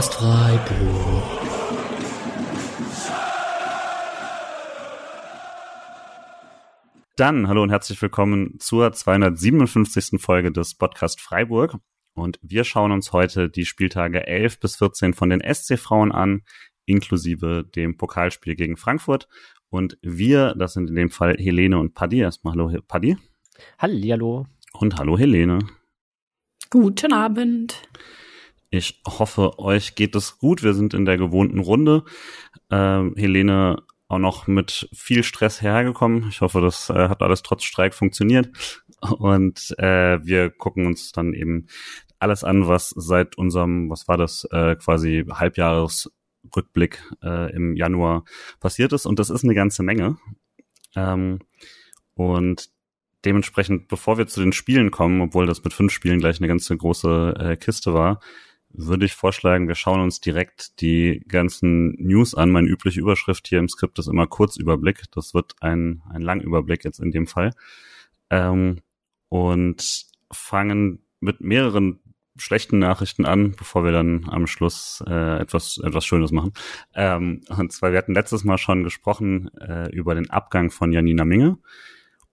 Podcast Freiburg. Dann hallo und herzlich willkommen zur 257. Folge des Podcast Freiburg. Und wir schauen uns heute die Spieltage 11 bis 14 von den SC-Frauen an, inklusive dem Pokalspiel gegen Frankfurt. Und wir, das sind in dem Fall Helene und Paddy. Erstmal hallo Paddy. Hallihallo. Und hallo Helene. Guten Abend. Ich hoffe, euch geht es gut. Wir sind in der gewohnten Runde. Ähm, Helene auch noch mit viel Stress hergekommen. Ich hoffe, das äh, hat alles trotz Streik funktioniert. Und äh, wir gucken uns dann eben alles an, was seit unserem, was war das, äh, quasi Halbjahresrückblick äh, im Januar passiert ist. Und das ist eine ganze Menge. Ähm, und dementsprechend, bevor wir zu den Spielen kommen, obwohl das mit fünf Spielen gleich eine ganze große äh, Kiste war, würde ich vorschlagen, wir schauen uns direkt die ganzen News an. Meine übliche Überschrift hier im Skript ist immer Kurzüberblick. Das wird ein, ein Langüberblick jetzt in dem Fall. Ähm, und fangen mit mehreren schlechten Nachrichten an, bevor wir dann am Schluss äh, etwas etwas Schönes machen. Ähm, und zwar, wir hatten letztes Mal schon gesprochen äh, über den Abgang von Janina Minge.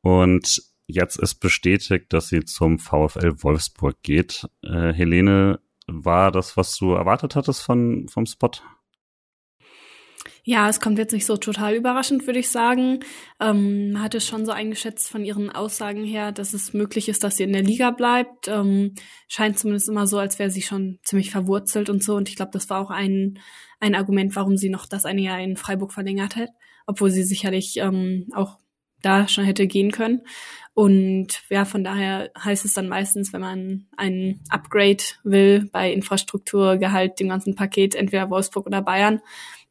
Und jetzt ist bestätigt, dass sie zum VfL Wolfsburg geht. Äh, Helene, war das, was du erwartet hattest von, vom Spot? Ja, es kommt jetzt nicht so total überraschend, würde ich sagen. Ähm, hatte schon so eingeschätzt von ihren Aussagen her, dass es möglich ist, dass sie in der Liga bleibt. Ähm, scheint zumindest immer so, als wäre sie schon ziemlich verwurzelt und so. Und ich glaube, das war auch ein, ein Argument, warum sie noch das eine Jahr in Freiburg verlängert hat, obwohl sie sicherlich ähm, auch da schon hätte gehen können. Und ja, von daher heißt es dann meistens, wenn man ein Upgrade will bei Infrastruktur, Gehalt, dem ganzen Paket, entweder Wolfsburg oder Bayern.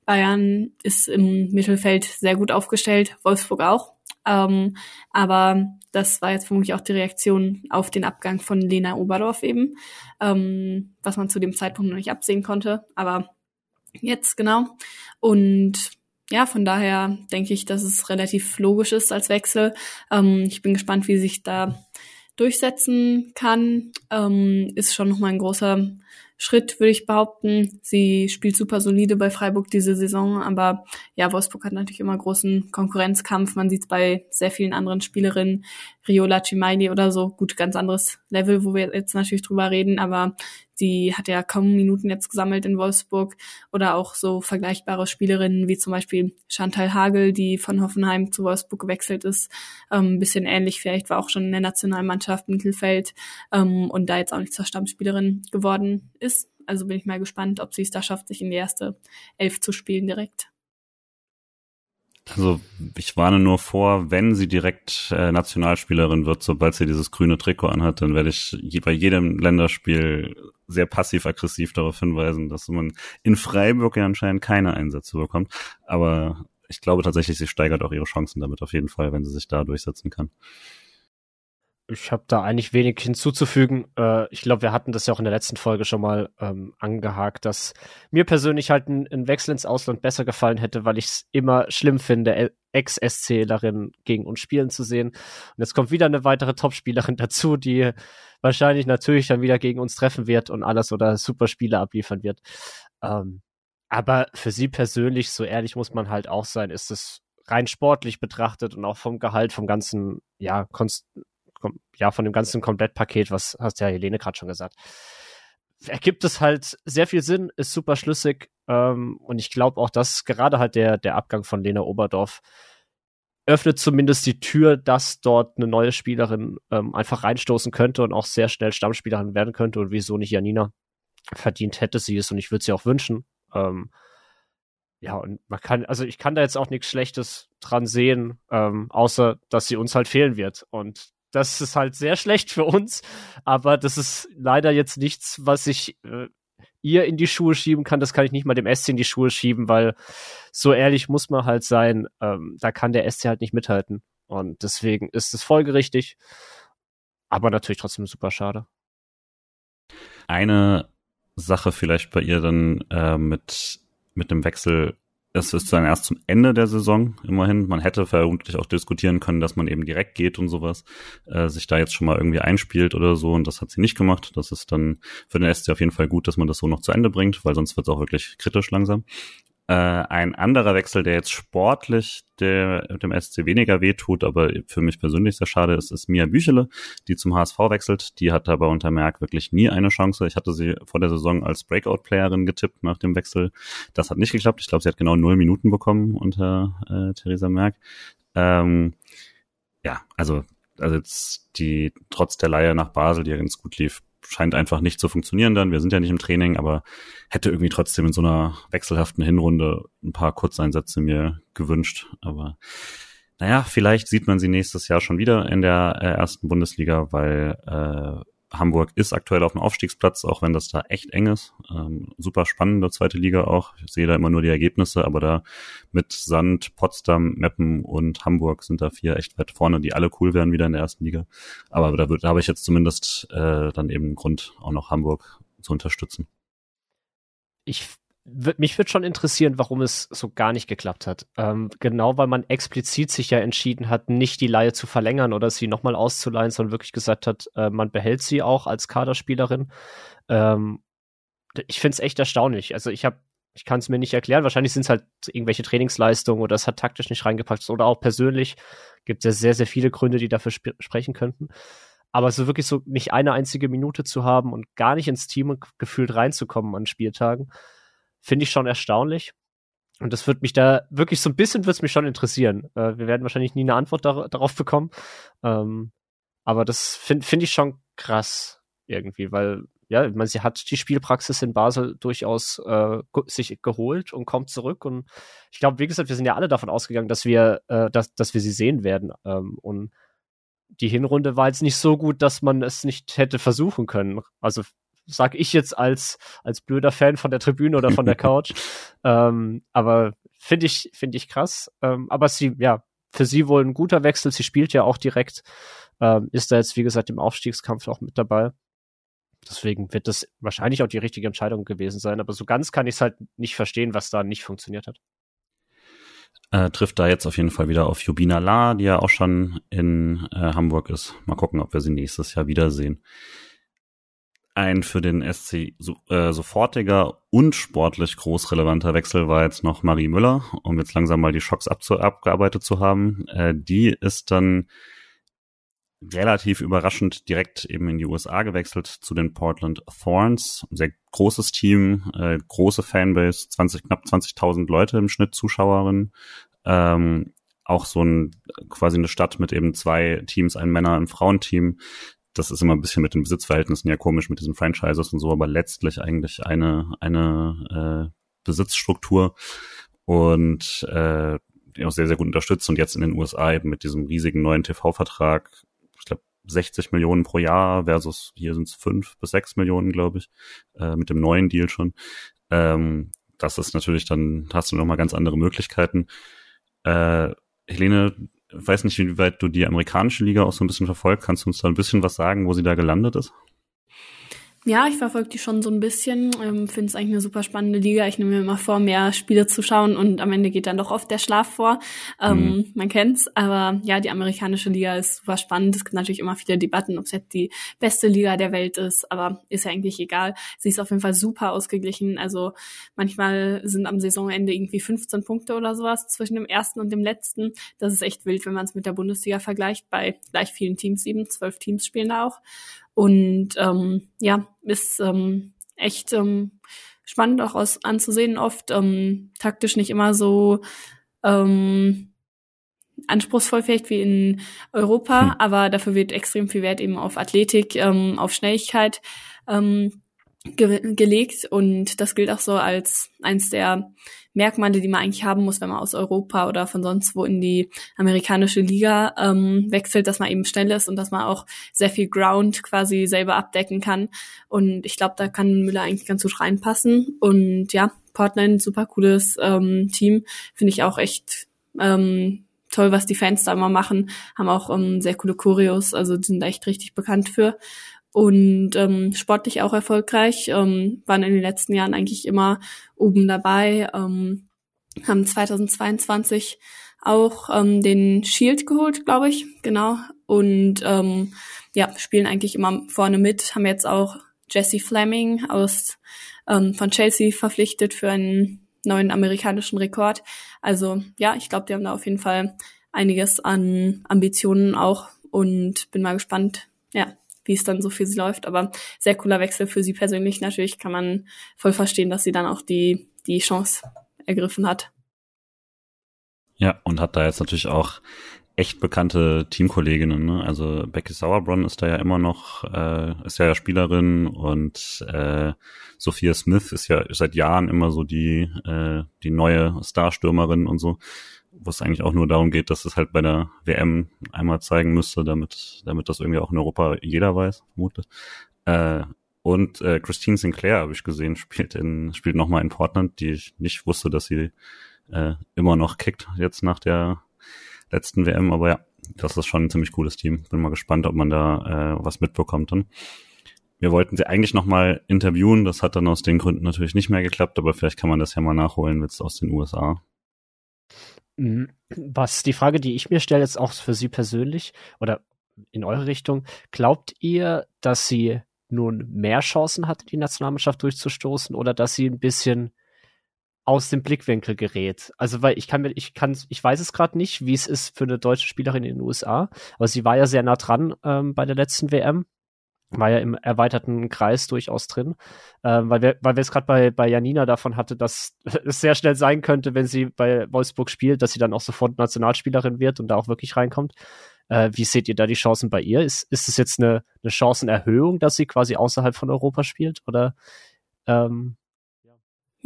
Bayern ist im Mittelfeld sehr gut aufgestellt, Wolfsburg auch. Ähm, aber das war jetzt vermutlich auch die Reaktion auf den Abgang von Lena Oberdorf eben, ähm, was man zu dem Zeitpunkt noch nicht absehen konnte. Aber jetzt genau. Und ja, von daher denke ich, dass es relativ logisch ist als Wechsel. Ähm, ich bin gespannt, wie sich da durchsetzen kann. Ähm, ist schon nochmal ein großer Schritt, würde ich behaupten. Sie spielt super solide bei Freiburg diese Saison, aber ja, Wolfsburg hat natürlich immer großen Konkurrenzkampf. Man sieht es bei sehr vielen anderen Spielerinnen, Riola Cimaili oder so, gut, ganz anderes Level, wo wir jetzt natürlich drüber reden, aber die hat ja kaum Minuten jetzt gesammelt in Wolfsburg oder auch so vergleichbare Spielerinnen wie zum Beispiel Chantal Hagel, die von Hoffenheim zu Wolfsburg gewechselt ist. Ähm, bisschen ähnlich, vielleicht war auch schon in der Nationalmannschaft Mittelfeld ähm, und da jetzt auch nicht zur Stammspielerin geworden ist. Also bin ich mal gespannt, ob sie es da schafft, sich in die erste Elf zu spielen direkt. Also ich warne nur vor, wenn sie direkt äh, Nationalspielerin wird, sobald sie dieses grüne Trikot anhat, dann werde ich je, bei jedem Länderspiel sehr passiv-aggressiv darauf hinweisen, dass man in Freiburg ja anscheinend keine Einsätze bekommt. Aber ich glaube tatsächlich, sie steigert auch ihre Chancen damit auf jeden Fall, wenn sie sich da durchsetzen kann. Ich habe da eigentlich wenig hinzuzufügen. Äh, ich glaube, wir hatten das ja auch in der letzten Folge schon mal ähm, angehakt, dass mir persönlich halt ein, ein, Wechsel ins Ausland besser gefallen hätte, weil ich es immer schlimm finde, Ex-SClerin gegen uns spielen zu sehen. Und jetzt kommt wieder eine weitere Topspielerin dazu, die wahrscheinlich natürlich dann wieder gegen uns treffen wird und alles oder super Spiele abliefern wird. Ähm, aber für sie persönlich, so ehrlich muss man halt auch sein, ist es rein sportlich betrachtet und auch vom Gehalt, vom ganzen, ja, Konst ja, von dem ganzen Komplettpaket, was hast ja Helene gerade schon gesagt, ergibt es halt sehr viel Sinn, ist super schlüssig. Ähm, und ich glaube auch, dass gerade halt der, der Abgang von Lena Oberdorf öffnet zumindest die Tür, dass dort eine neue Spielerin ähm, einfach reinstoßen könnte und auch sehr schnell Stammspielerin werden könnte und wieso nicht Janina verdient hätte sie es und ich würde sie auch wünschen. Ähm, ja, und man kann, also ich kann da jetzt auch nichts Schlechtes dran sehen, ähm, außer dass sie uns halt fehlen wird. Und das ist halt sehr schlecht für uns, aber das ist leider jetzt nichts, was ich äh, ihr in die Schuhe schieben kann. Das kann ich nicht mal dem SC in die Schuhe schieben, weil so ehrlich muss man halt sein, ähm, da kann der SC halt nicht mithalten. Und deswegen ist es folgerichtig, aber natürlich trotzdem super schade. Eine Sache vielleicht bei ihr dann äh, mit, mit dem Wechsel es ist dann erst zum Ende der Saison immerhin. Man hätte vermutlich auch diskutieren können, dass man eben direkt geht und sowas, äh, sich da jetzt schon mal irgendwie einspielt oder so. Und das hat sie nicht gemacht. Das ist dann für den SC auf jeden Fall gut, dass man das so noch zu Ende bringt, weil sonst wird es auch wirklich kritisch langsam. Äh, ein anderer Wechsel, der jetzt sportlich der, dem SC weniger wehtut, aber für mich persönlich sehr schade ist, ist Mia Büchele, die zum HSV wechselt. Die hat aber unter Merck wirklich nie eine Chance. Ich hatte sie vor der Saison als Breakout-Playerin getippt nach dem Wechsel. Das hat nicht geklappt. Ich glaube, sie hat genau null Minuten bekommen unter äh, Theresa Merck. Ähm, ja, also also jetzt die trotz der Leihe nach Basel, die ja ganz gut lief, scheint einfach nicht zu funktionieren dann. Wir sind ja nicht im Training, aber hätte irgendwie trotzdem in so einer wechselhaften Hinrunde ein paar Kurzeinsätze mir gewünscht. Aber naja, vielleicht sieht man sie nächstes Jahr schon wieder in der äh, ersten Bundesliga, weil äh, Hamburg ist aktuell auf dem Aufstiegsplatz, auch wenn das da echt eng ist. Ähm, super spannende zweite Liga auch. Ich sehe da immer nur die Ergebnisse, aber da mit Sand, Potsdam, Meppen und Hamburg sind da vier echt weit vorne, die alle cool werden wieder in der ersten Liga. Aber da, da habe ich jetzt zumindest äh, dann eben einen Grund, auch noch Hamburg zu unterstützen. Ich mich würde schon interessieren, warum es so gar nicht geklappt hat. Ähm, genau, weil man explizit sich ja entschieden hat, nicht die Leihe zu verlängern oder sie nochmal auszuleihen, sondern wirklich gesagt hat, äh, man behält sie auch als Kaderspielerin. Ähm, ich finde es echt erstaunlich. Also ich habe, ich kann es mir nicht erklären. Wahrscheinlich sind es halt irgendwelche Trainingsleistungen oder es hat taktisch nicht reingepackt oder auch persönlich gibt es ja sehr, sehr viele Gründe, die dafür sp sprechen könnten. Aber so wirklich so nicht eine einzige Minute zu haben und gar nicht ins Team gefühlt reinzukommen an Spieltagen, finde ich schon erstaunlich. Und das wird mich da wirklich so ein bisschen wird mich schon interessieren. Äh, wir werden wahrscheinlich nie eine Antwort dar darauf bekommen. Ähm, aber das finde find ich schon krass irgendwie, weil ja, ich meine, sie hat die Spielpraxis in Basel durchaus äh, sich geholt und kommt zurück. Und ich glaube, wie gesagt, wir sind ja alle davon ausgegangen, dass wir, äh, dass, dass wir sie sehen werden. Ähm, und die Hinrunde war jetzt nicht so gut, dass man es nicht hätte versuchen können. Also sag ich jetzt als, als blöder Fan von der Tribüne oder von der Couch. ähm, aber finde ich, finde ich krass. Ähm, aber sie, ja, für sie wohl ein guter Wechsel. Sie spielt ja auch direkt, ähm, ist da jetzt, wie gesagt, im Aufstiegskampf auch mit dabei. Deswegen wird das wahrscheinlich auch die richtige Entscheidung gewesen sein. Aber so ganz kann ich es halt nicht verstehen, was da nicht funktioniert hat. Äh, trifft da jetzt auf jeden Fall wieder auf Jubina La, die ja auch schon in äh, Hamburg ist. Mal gucken, ob wir sie nächstes Jahr wiedersehen. Ein für den SC so, äh, sofortiger und sportlich groß relevanter Wechsel war jetzt noch Marie Müller, um jetzt langsam mal die Schocks abgearbeitet zu haben. Äh, die ist dann relativ überraschend direkt eben in die USA gewechselt zu den Portland Thorns. Sehr großes Team, äh, große Fanbase, 20, knapp 20.000 Leute im Schnitt Zuschauerinnen. Ähm, auch so ein quasi eine Stadt mit eben zwei Teams, ein Männer- und Frauenteam das ist immer ein bisschen mit den Besitzverhältnissen ja komisch mit diesen Franchises und so, aber letztlich eigentlich eine, eine äh, Besitzstruktur und äh, die auch sehr, sehr gut unterstützt und jetzt in den USA eben mit diesem riesigen neuen TV-Vertrag, ich glaube 60 Millionen pro Jahr versus hier sind es fünf bis sechs Millionen, glaube ich, äh, mit dem neuen Deal schon. Ähm, das ist natürlich dann, hast du nochmal ganz andere Möglichkeiten. Äh, Helene, weiß nicht, inwieweit du die amerikanische Liga auch so ein bisschen verfolgt. Kannst du uns da ein bisschen was sagen, wo sie da gelandet ist? Ja, ich verfolge die schon so ein bisschen. Ähm, Finde es eigentlich eine super spannende Liga. Ich nehme mir immer vor, mehr Spiele zu schauen und am Ende geht dann doch oft der Schlaf vor. Ähm, mhm. Man kennt's. Aber ja, die amerikanische Liga ist super spannend. Es gibt natürlich immer viele Debatten, ob es jetzt die beste Liga der Welt ist, aber ist ja eigentlich egal. Sie ist auf jeden Fall super ausgeglichen. Also manchmal sind am Saisonende irgendwie 15 Punkte oder sowas zwischen dem ersten und dem letzten. Das ist echt wild, wenn man es mit der Bundesliga vergleicht. Bei gleich vielen Teams, sieben, zwölf Teams spielen da auch. Und ähm, ja, ist ähm, echt ähm, spannend auch aus, anzusehen, oft ähm, taktisch nicht immer so ähm, anspruchsvoll vielleicht wie in Europa, hm. aber dafür wird extrem viel Wert eben auf Athletik, ähm, auf Schnelligkeit ähm, ge gelegt und das gilt auch so als eins der Merkmale, die man eigentlich haben muss, wenn man aus Europa oder von sonst wo in die amerikanische Liga ähm, wechselt, dass man eben schnell ist und dass man auch sehr viel Ground quasi selber abdecken kann. Und ich glaube, da kann Müller eigentlich ganz gut reinpassen. Und ja, Portland, super cooles ähm, Team, finde ich auch echt ähm, toll, was die Fans da immer machen. Haben auch ähm, sehr coole Choreos, also sind echt richtig bekannt für und ähm, sportlich auch erfolgreich, ähm, waren in den letzten Jahren eigentlich immer oben dabei. Ähm, haben 2022 auch ähm, den Shield geholt, glaube ich, genau. Und ähm, ja, spielen eigentlich immer vorne mit, haben jetzt auch Jesse Fleming aus ähm, von Chelsea verpflichtet für einen neuen amerikanischen Rekord. Also ja, ich glaube, die haben da auf jeden Fall einiges an Ambitionen auch und bin mal gespannt, ja, wie es dann so für sie läuft. Aber sehr cooler Wechsel für sie persönlich. Natürlich kann man voll verstehen, dass sie dann auch die, die Chance ergriffen hat. Ja, und hat da jetzt natürlich auch echt bekannte Teamkolleginnen. Ne? Also Becky Sauerbrunn ist da ja immer noch, äh, ist ja Spielerin und äh, Sophia Smith ist ja seit Jahren immer so die, äh, die neue Starstürmerin und so, wo es eigentlich auch nur darum geht, dass es halt bei der WM einmal zeigen müsste, damit, damit das irgendwie auch in Europa jeder weiß, vermutlich. Äh, und äh, Christine Sinclair habe ich gesehen, spielt in, spielt nochmal in Portland, die ich nicht wusste, dass sie äh, immer noch kickt jetzt nach der letzten WM. Aber ja, das ist schon ein ziemlich cooles Team. Bin mal gespannt, ob man da äh, was mitbekommt dann. Wir wollten sie eigentlich nochmal interviewen. Das hat dann aus den Gründen natürlich nicht mehr geklappt, aber vielleicht kann man das ja mal nachholen jetzt aus den USA. Mhm. Was die Frage, die ich mir stelle, jetzt auch für Sie persönlich oder in eure Richtung, glaubt ihr, dass sie nun mehr Chancen hat, die Nationalmannschaft durchzustoßen oder dass sie ein bisschen aus dem Blickwinkel gerät. Also weil ich kann mir, ich kann, ich weiß es gerade nicht, wie es ist für eine deutsche Spielerin in den USA, aber sie war ja sehr nah dran ähm, bei der letzten WM, war ja im erweiterten Kreis durchaus drin, ähm, weil wir, weil es gerade bei bei Janina davon hatte, dass es sehr schnell sein könnte, wenn sie bei Wolfsburg spielt, dass sie dann auch sofort Nationalspielerin wird und da auch wirklich reinkommt. Äh, wie seht ihr da die Chancen bei ihr? Ist ist es jetzt eine eine Chancenerhöhung, dass sie quasi außerhalb von Europa spielt oder ähm,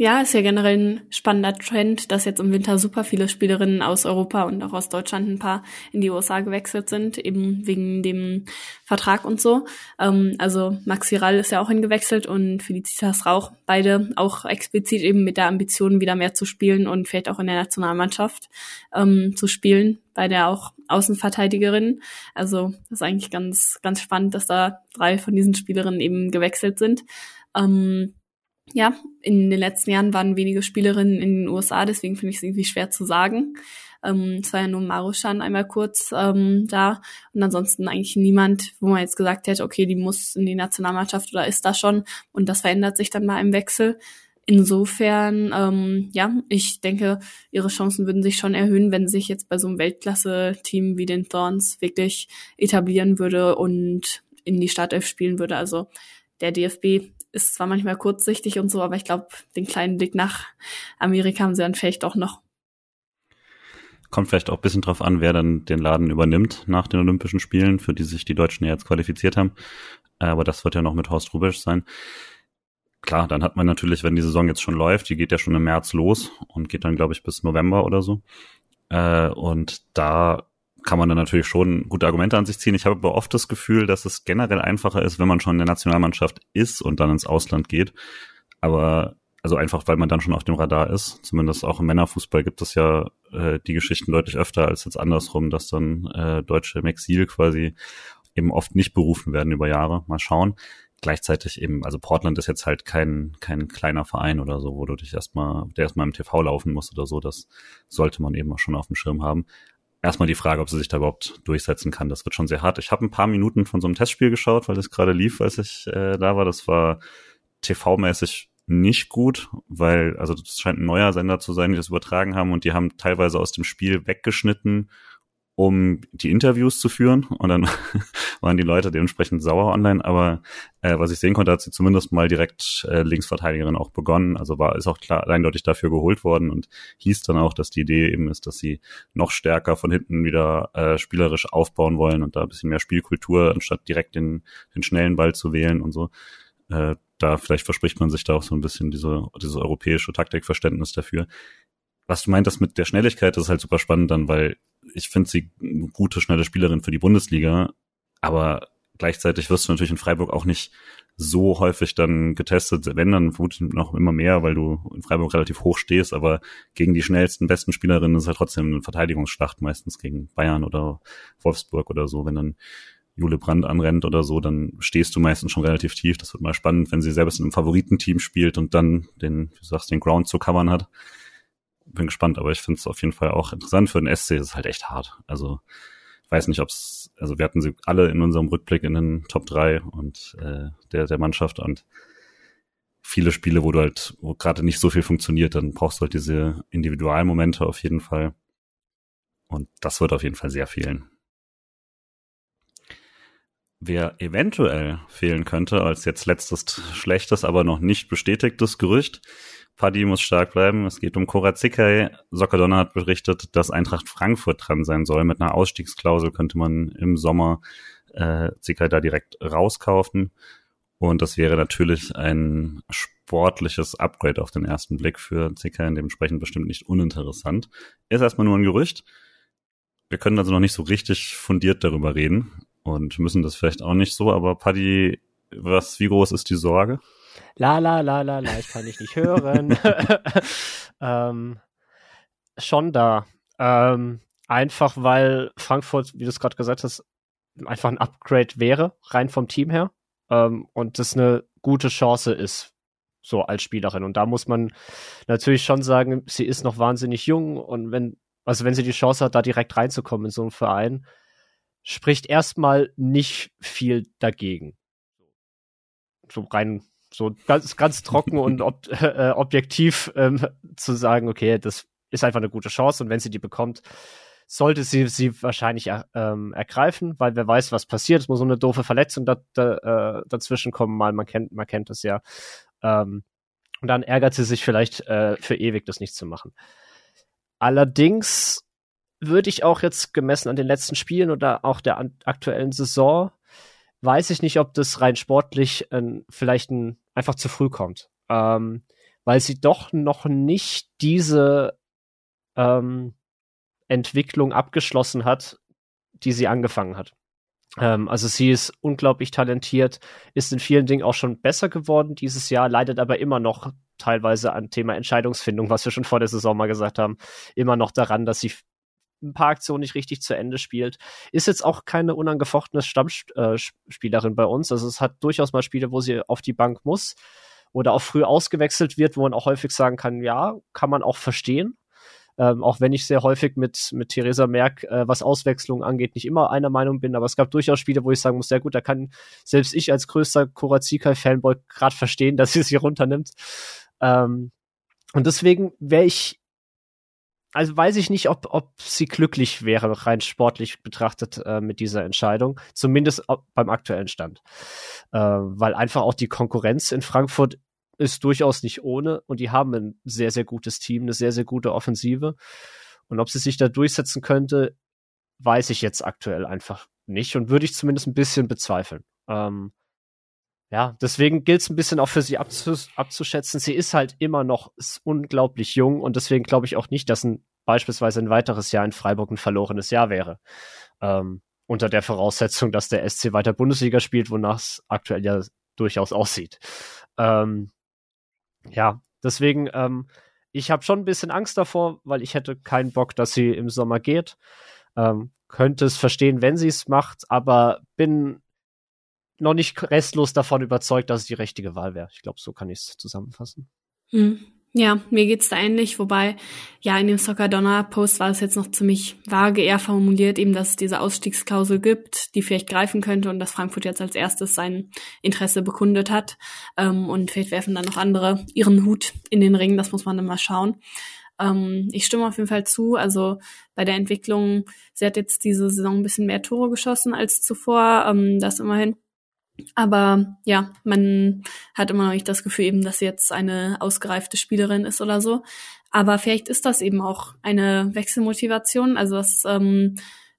ja, ist ja generell ein spannender Trend, dass jetzt im Winter super viele Spielerinnen aus Europa und auch aus Deutschland ein paar in die USA gewechselt sind, eben wegen dem Vertrag und so. Ähm, also Max Viral ist ja auch hingewechselt und Felicitas Rauch, beide auch explizit eben mit der Ambition, wieder mehr zu spielen und vielleicht auch in der Nationalmannschaft ähm, zu spielen, beide auch Außenverteidigerinnen. Also das ist eigentlich ganz, ganz spannend, dass da drei von diesen Spielerinnen eben gewechselt sind. Ähm, ja, in den letzten Jahren waren wenige Spielerinnen in den USA, deswegen finde ich es irgendwie schwer zu sagen. Ähm, es war ja nur Marushan einmal kurz ähm, da und ansonsten eigentlich niemand, wo man jetzt gesagt hätte, okay, die muss in die Nationalmannschaft oder ist da schon und das verändert sich dann mal im Wechsel. Insofern, ähm, ja, ich denke, ihre Chancen würden sich schon erhöhen, wenn sich jetzt bei so einem Weltklasse-Team wie den Thorns wirklich etablieren würde und in die Startelf spielen würde. Also der DFB ist zwar manchmal kurzsichtig und so, aber ich glaube, den kleinen Blick nach Amerika haben sie dann vielleicht auch noch. Kommt vielleicht auch ein bisschen drauf an, wer dann den Laden übernimmt nach den Olympischen Spielen, für die sich die Deutschen ja jetzt qualifiziert haben. Aber das wird ja noch mit Horst Rubisch sein. Klar, dann hat man natürlich, wenn die Saison jetzt schon läuft, die geht ja schon im März los und geht dann, glaube ich, bis November oder so. Äh, und da kann man dann natürlich schon gute Argumente an sich ziehen. Ich habe aber oft das Gefühl, dass es generell einfacher ist, wenn man schon in der Nationalmannschaft ist und dann ins Ausland geht. Aber also einfach, weil man dann schon auf dem Radar ist. Zumindest auch im Männerfußball gibt es ja äh, die Geschichten deutlich öfter als jetzt andersrum, dass dann äh, Deutsche im Exil quasi eben oft nicht berufen werden über Jahre. Mal schauen. Gleichzeitig eben, also Portland ist jetzt halt kein, kein kleiner Verein oder so, wo du dich erstmal, der erstmal im TV laufen muss oder so. Das sollte man eben auch schon auf dem Schirm haben erstmal die Frage, ob sie sich da überhaupt durchsetzen kann. Das wird schon sehr hart. Ich habe ein paar Minuten von so einem Testspiel geschaut, weil es gerade lief, als ich äh, da war. Das war TV-mäßig nicht gut, weil, also das scheint ein neuer Sender zu sein, die das übertragen haben und die haben teilweise aus dem Spiel weggeschnitten um die Interviews zu führen. Und dann waren die Leute dementsprechend sauer online. Aber äh, was ich sehen konnte, hat sie zumindest mal direkt äh, Linksverteidigerin auch begonnen. Also war ist auch klar eindeutig dafür geholt worden und hieß dann auch, dass die Idee eben ist, dass sie noch stärker von hinten wieder äh, spielerisch aufbauen wollen und da ein bisschen mehr Spielkultur, anstatt direkt den, den schnellen Ball zu wählen und so. Äh, da vielleicht verspricht man sich da auch so ein bisschen diese, dieses europäische Taktikverständnis dafür. Was du meintest mit der Schnelligkeit, das ist halt super spannend dann, weil ich finde sie eine gute, schnelle Spielerin für die Bundesliga, aber gleichzeitig wirst du natürlich in Freiburg auch nicht so häufig dann getestet, wenn dann noch immer mehr, weil du in Freiburg relativ hoch stehst, aber gegen die schnellsten, besten Spielerinnen ist halt trotzdem eine Verteidigungsschlacht, meistens gegen Bayern oder Wolfsburg oder so, wenn dann Jule Brandt anrennt oder so, dann stehst du meistens schon relativ tief. Das wird mal spannend, wenn sie selbst in einem Favoritenteam spielt und dann den, wie du sagst, den Ground zu covern hat bin gespannt, aber ich finde es auf jeden Fall auch interessant. Für den SC ist es halt echt hart. Also weiß nicht, ob es, also wir hatten sie alle in unserem Rückblick in den Top 3 und äh, der, der Mannschaft und viele Spiele, wo du halt, wo gerade nicht so viel funktioniert, dann brauchst du halt diese Individualmomente auf jeden Fall. Und das wird auf jeden Fall sehr fehlen. Wer eventuell fehlen könnte, als jetzt letztes schlechtes, aber noch nicht bestätigtes Gerücht, Paddy muss stark bleiben. Es geht um Korazikai. Sockerdonner hat berichtet, dass Eintracht Frankfurt dran sein soll. Mit einer Ausstiegsklausel könnte man im Sommer äh, Zikai da direkt rauskaufen. Und das wäre natürlich ein sportliches Upgrade auf den ersten Blick für Zikai, dementsprechend bestimmt nicht uninteressant. Ist erstmal nur ein Gerücht. Wir können also noch nicht so richtig fundiert darüber reden und müssen das vielleicht auch nicht so, aber Paddy, was, wie groß ist die Sorge? La la la la la, ich kann dich nicht hören. ähm, schon da. Ähm, einfach weil Frankfurt, wie du es gerade gesagt hast, einfach ein Upgrade wäre, rein vom Team her ähm, und das eine gute Chance ist, so als Spielerin. Und da muss man natürlich schon sagen, sie ist noch wahnsinnig jung und wenn, also wenn sie die Chance hat, da direkt reinzukommen in so einen Verein, spricht erstmal nicht viel dagegen. So rein, so ganz, ganz trocken und ob, äh, objektiv ähm, zu sagen, okay, das ist einfach eine gute Chance und wenn sie die bekommt, sollte sie sie wahrscheinlich äh, ähm, ergreifen, weil wer weiß, was passiert. Es muss so eine doofe Verletzung da, da, äh, dazwischen kommen, mal man kennt man kennt es ja. Ähm, und dann ärgert sie sich vielleicht äh, für ewig, das nicht zu machen. Allerdings würde ich auch jetzt gemessen an den letzten Spielen oder auch der aktuellen Saison, weiß ich nicht, ob das rein sportlich äh, vielleicht ein, einfach zu früh kommt. Ähm, weil sie doch noch nicht diese ähm, Entwicklung abgeschlossen hat, die sie angefangen hat. Ähm, also sie ist unglaublich talentiert, ist in vielen Dingen auch schon besser geworden dieses Jahr, leidet aber immer noch teilweise an Thema Entscheidungsfindung, was wir schon vor der Saison mal gesagt haben, immer noch daran, dass sie ein paar Aktionen nicht richtig zu Ende spielt. Ist jetzt auch keine unangefochtene Stammspielerin bei uns. Also es hat durchaus mal Spiele, wo sie auf die Bank muss oder auch früh ausgewechselt wird, wo man auch häufig sagen kann, ja, kann man auch verstehen. Ähm, auch wenn ich sehr häufig mit, mit Theresa Merck, äh, was Auswechslung angeht, nicht immer einer Meinung bin, aber es gab durchaus Spiele, wo ich sagen muss, sehr gut, da kann selbst ich als größter Korazika-Fanboy gerade verstehen, dass sie sie runternimmt. Ähm, und deswegen wäre ich, also weiß ich nicht, ob, ob sie glücklich wäre, rein sportlich betrachtet, äh, mit dieser Entscheidung. Zumindest beim aktuellen Stand. Äh, weil einfach auch die Konkurrenz in Frankfurt ist durchaus nicht ohne und die haben ein sehr, sehr gutes Team, eine sehr, sehr gute Offensive. Und ob sie sich da durchsetzen könnte, weiß ich jetzt aktuell einfach nicht und würde ich zumindest ein bisschen bezweifeln. Ähm, ja, deswegen gilt es ein bisschen auch für sie abzus abzuschätzen. Sie ist halt immer noch unglaublich jung und deswegen glaube ich auch nicht, dass ein beispielsweise ein weiteres Jahr in Freiburg ein verlorenes Jahr wäre. Ähm, unter der Voraussetzung, dass der SC weiter Bundesliga spielt, wonach es aktuell ja durchaus aussieht. Ähm, ja, deswegen, ähm, ich habe schon ein bisschen Angst davor, weil ich hätte keinen Bock, dass sie im Sommer geht. Ähm, könnte es verstehen, wenn sie es macht, aber bin noch nicht restlos davon überzeugt, dass es die richtige Wahl wäre. Ich glaube, so kann ich es zusammenfassen. Hm. Ja, mir geht's da ähnlich, wobei, ja, in dem Soccer Donner Post war es jetzt noch ziemlich vage eher formuliert, eben, dass es diese Ausstiegsklausel gibt, die vielleicht greifen könnte und dass Frankfurt jetzt als erstes sein Interesse bekundet hat. Ähm, und vielleicht werfen dann noch andere ihren Hut in den Ring, das muss man dann mal schauen. Ähm, ich stimme auf jeden Fall zu, also bei der Entwicklung, sie hat jetzt diese Saison ein bisschen mehr Tore geschossen als zuvor, ähm, das immerhin. Aber ja, man hat immer noch nicht das Gefühl eben, dass sie jetzt eine ausgereifte Spielerin ist oder so. Aber vielleicht ist das eben auch eine Wechselmotivation, also dass, ähm,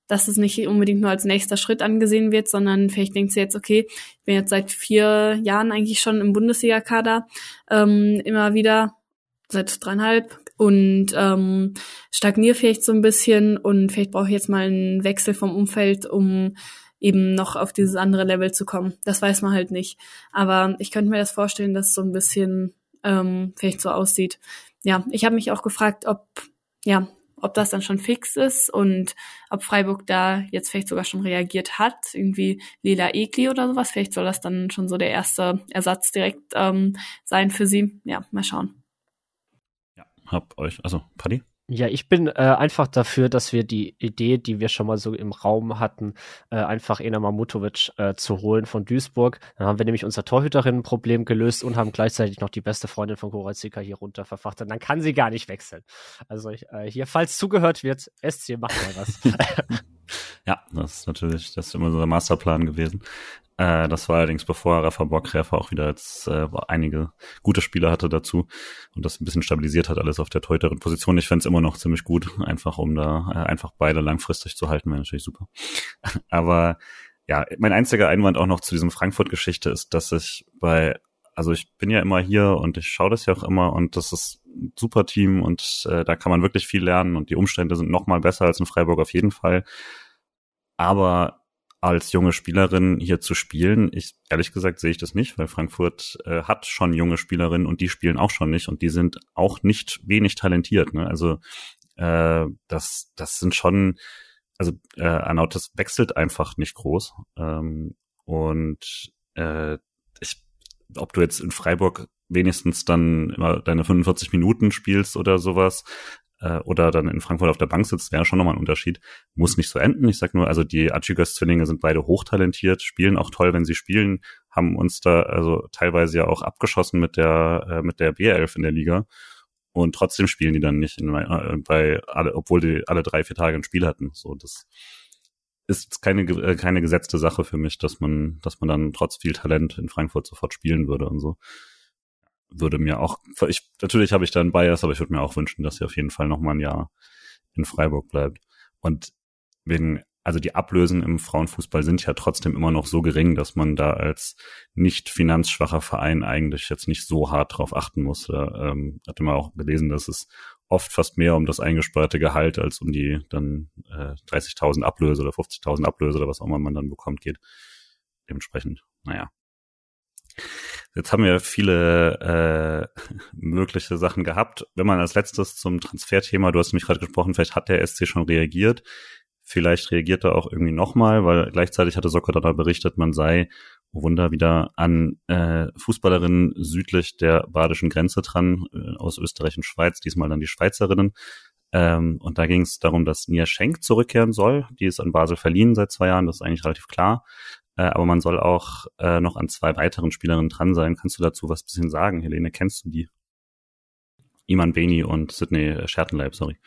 dass es nicht unbedingt nur als nächster Schritt angesehen wird, sondern vielleicht denkt sie jetzt, okay, ich bin jetzt seit vier Jahren eigentlich schon im Bundesliga-Kader, ähm, immer wieder, seit dreieinhalb und ähm, stagniere vielleicht so ein bisschen und vielleicht brauche ich jetzt mal einen Wechsel vom Umfeld, um eben noch auf dieses andere Level zu kommen. Das weiß man halt nicht. Aber ich könnte mir das vorstellen, dass so ein bisschen ähm, vielleicht so aussieht. Ja, ich habe mich auch gefragt, ob ja, ob das dann schon fix ist und ob Freiburg da jetzt vielleicht sogar schon reagiert hat, irgendwie Lila Ekli oder sowas. Vielleicht soll das dann schon so der erste Ersatz direkt ähm, sein für sie. Ja, mal schauen hab euch, also Paddy? Ja, ich bin äh, einfach dafür, dass wir die Idee, die wir schon mal so im Raum hatten, äh, einfach Ena Mamutovic äh, zu holen von Duisburg. Dann haben wir nämlich unser Torhüterinnenproblem gelöst und haben gleichzeitig noch die beste Freundin von Goretzka hier runter verfrachtet. Dann kann sie gar nicht wechseln. Also äh, hier, falls zugehört wird, SC macht mal was. ja, das ist natürlich, das ist immer so der Masterplan gewesen. Äh, das war allerdings bevor Rafa Bockgräfer auch wieder jetzt äh, einige gute Spieler hatte dazu und das ein bisschen stabilisiert hat alles auf der teuteren Position. Ich fände immer noch ziemlich gut, einfach um da äh, einfach beide langfristig zu halten, wäre natürlich super. Aber ja, mein einziger Einwand auch noch zu diesem Frankfurt-Geschichte ist, dass ich bei, also ich bin ja immer hier und ich schaue das ja auch immer und das ist ein super Team und äh, da kann man wirklich viel lernen und die Umstände sind noch mal besser als in Freiburg auf jeden Fall. Aber als junge Spielerin hier zu spielen. Ich ehrlich gesagt sehe ich das nicht, weil Frankfurt äh, hat schon junge Spielerinnen und die spielen auch schon nicht und die sind auch nicht wenig talentiert. Ne? Also äh, das, das sind schon, also äh, Arnautis wechselt einfach nicht groß ähm, und äh, ich, ob du jetzt in Freiburg wenigstens dann immer deine 45 Minuten spielst oder sowas, äh, oder dann in Frankfurt auf der Bank sitzt, wäre schon nochmal ein Unterschied. Muss nicht so enden. Ich sag nur, also die Achigas-Zwillinge sind beide hochtalentiert, spielen auch toll, wenn sie spielen, haben uns da also teilweise ja auch abgeschossen mit der, äh, mit der B11 in der Liga. Und trotzdem spielen die dann nicht in, äh, bei alle, obwohl die alle drei, vier Tage ein Spiel hatten. So, das ist keine, äh, keine gesetzte Sache für mich, dass man, dass man dann trotz viel Talent in Frankfurt sofort spielen würde und so würde mir auch, ich, natürlich habe ich da einen Bias, aber ich würde mir auch wünschen, dass sie auf jeden Fall noch mal ein Jahr in Freiburg bleibt. Und wegen, also die Ablösen im Frauenfußball sind ja trotzdem immer noch so gering, dass man da als nicht finanzschwacher Verein eigentlich jetzt nicht so hart drauf achten muss. Da ähm, hatte man auch gelesen, dass es oft fast mehr um das eingesparte Gehalt als um die dann äh, 30.000 Ablöse oder 50.000 Ablöse oder was auch immer man dann bekommt geht. Dementsprechend, naja. Jetzt haben wir viele äh, mögliche Sachen gehabt. Wenn man als letztes zum Transferthema, du hast mich gerade gesprochen, vielleicht hat der SC schon reagiert. Vielleicht reagiert er auch irgendwie nochmal, weil gleichzeitig hatte Soccer da berichtet, man sei, oh Wunder, wieder an äh, Fußballerinnen südlich der badischen Grenze dran, äh, aus Österreich und Schweiz, diesmal dann die Schweizerinnen. Ähm, und da ging es darum, dass Nia Schenk zurückkehren soll. Die ist an Basel verliehen seit zwei Jahren, das ist eigentlich relativ klar. Äh, aber man soll auch äh, noch an zwei weiteren Spielerinnen dran sein. Kannst du dazu was bisschen sagen, Helene? Kennst du die? Iman Beni und Sydney Schertenleib, sorry.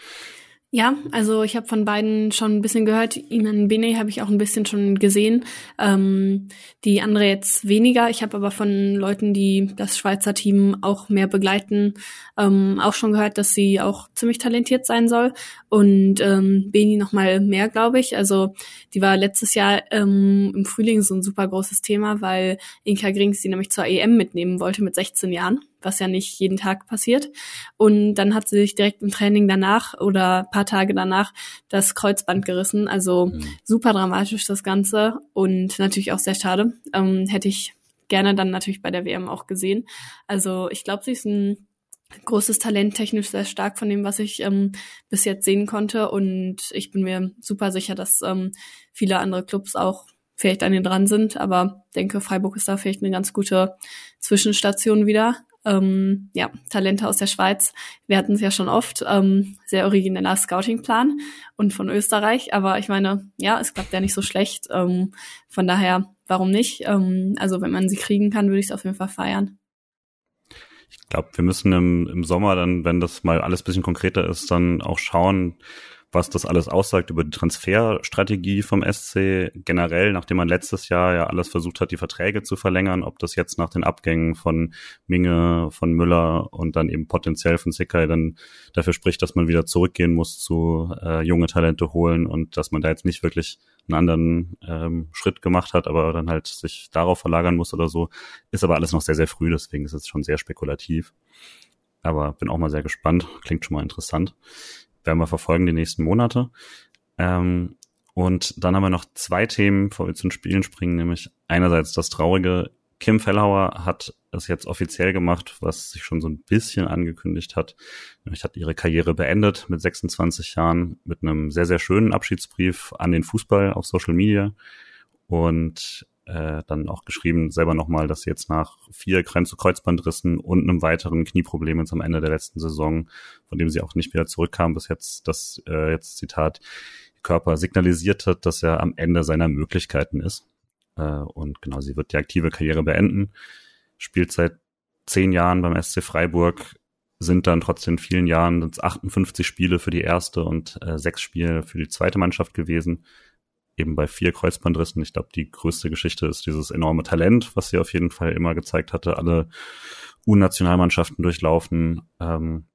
Ja, also ich habe von beiden schon ein bisschen gehört. Iman Bene habe ich auch ein bisschen schon gesehen. Ähm, die andere jetzt weniger. Ich habe aber von Leuten, die das Schweizer Team auch mehr begleiten, ähm, auch schon gehört, dass sie auch ziemlich talentiert sein soll. Und ähm, Beni noch mal mehr, glaube ich. Also die war letztes Jahr ähm, im Frühling so ein super großes Thema, weil Inka Grings sie nämlich zur EM mitnehmen wollte mit 16 Jahren was ja nicht jeden Tag passiert. Und dann hat sie sich direkt im Training danach oder paar Tage danach das Kreuzband gerissen. Also mhm. super dramatisch das Ganze und natürlich auch sehr schade. Ähm, hätte ich gerne dann natürlich bei der WM auch gesehen. Also ich glaube, sie ist ein großes Talent, technisch sehr stark von dem, was ich ähm, bis jetzt sehen konnte. Und ich bin mir super sicher, dass ähm, viele andere Clubs auch vielleicht an ihr dran sind. Aber denke, Freiburg ist da vielleicht eine ganz gute Zwischenstation wieder. Ähm, ja, Talente aus der Schweiz. Wir hatten es ja schon oft. Ähm, sehr origineller Scoutingplan und von Österreich. Aber ich meine, ja, es klappt ja nicht so schlecht. Ähm, von daher, warum nicht? Ähm, also wenn man sie kriegen kann, würde ich es auf jeden Fall feiern. Ich glaube, wir müssen im, im Sommer dann, wenn das mal alles bisschen konkreter ist, dann auch schauen, was das alles aussagt über die Transferstrategie vom SC generell, nachdem man letztes Jahr ja alles versucht hat, die Verträge zu verlängern, ob das jetzt nach den Abgängen von Minge, von Müller und dann eben potenziell von Sikai dann dafür spricht, dass man wieder zurückgehen muss zu äh, junge Talente holen und dass man da jetzt nicht wirklich einen anderen ähm, Schritt gemacht hat, aber dann halt sich darauf verlagern muss oder so, ist aber alles noch sehr, sehr früh, deswegen ist es schon sehr spekulativ. Aber bin auch mal sehr gespannt, klingt schon mal interessant werden wir verfolgen die nächsten Monate. Ähm, und dann haben wir noch zwei Themen, bevor wir zu den Spielen springen, nämlich einerseits das traurige, Kim Fellhauer hat es jetzt offiziell gemacht, was sich schon so ein bisschen angekündigt hat. Nämlich hat ihre Karriere beendet mit 26 Jahren mit einem sehr, sehr schönen Abschiedsbrief an den Fußball auf Social Media. Und äh, dann auch geschrieben, selber nochmal, dass sie jetzt nach vier Kreuzbandrissen und einem weiteren Knieproblem jetzt am Ende der letzten Saison, von dem sie auch nicht wieder zurückkam, bis jetzt, das äh, jetzt Zitat, Körper signalisiert hat, dass er am Ende seiner Möglichkeiten ist. Äh, und genau, sie wird die aktive Karriere beenden, spielt seit zehn Jahren beim SC Freiburg, sind dann trotzdem in vielen Jahren 58 Spiele für die erste und äh, sechs Spiele für die zweite Mannschaft gewesen. Eben bei vier Kreuzbandrissen. Ich glaube, die größte Geschichte ist dieses enorme Talent, was sie auf jeden Fall immer gezeigt hatte. Alle U-Nationalmannschaften durchlaufen. Ähm,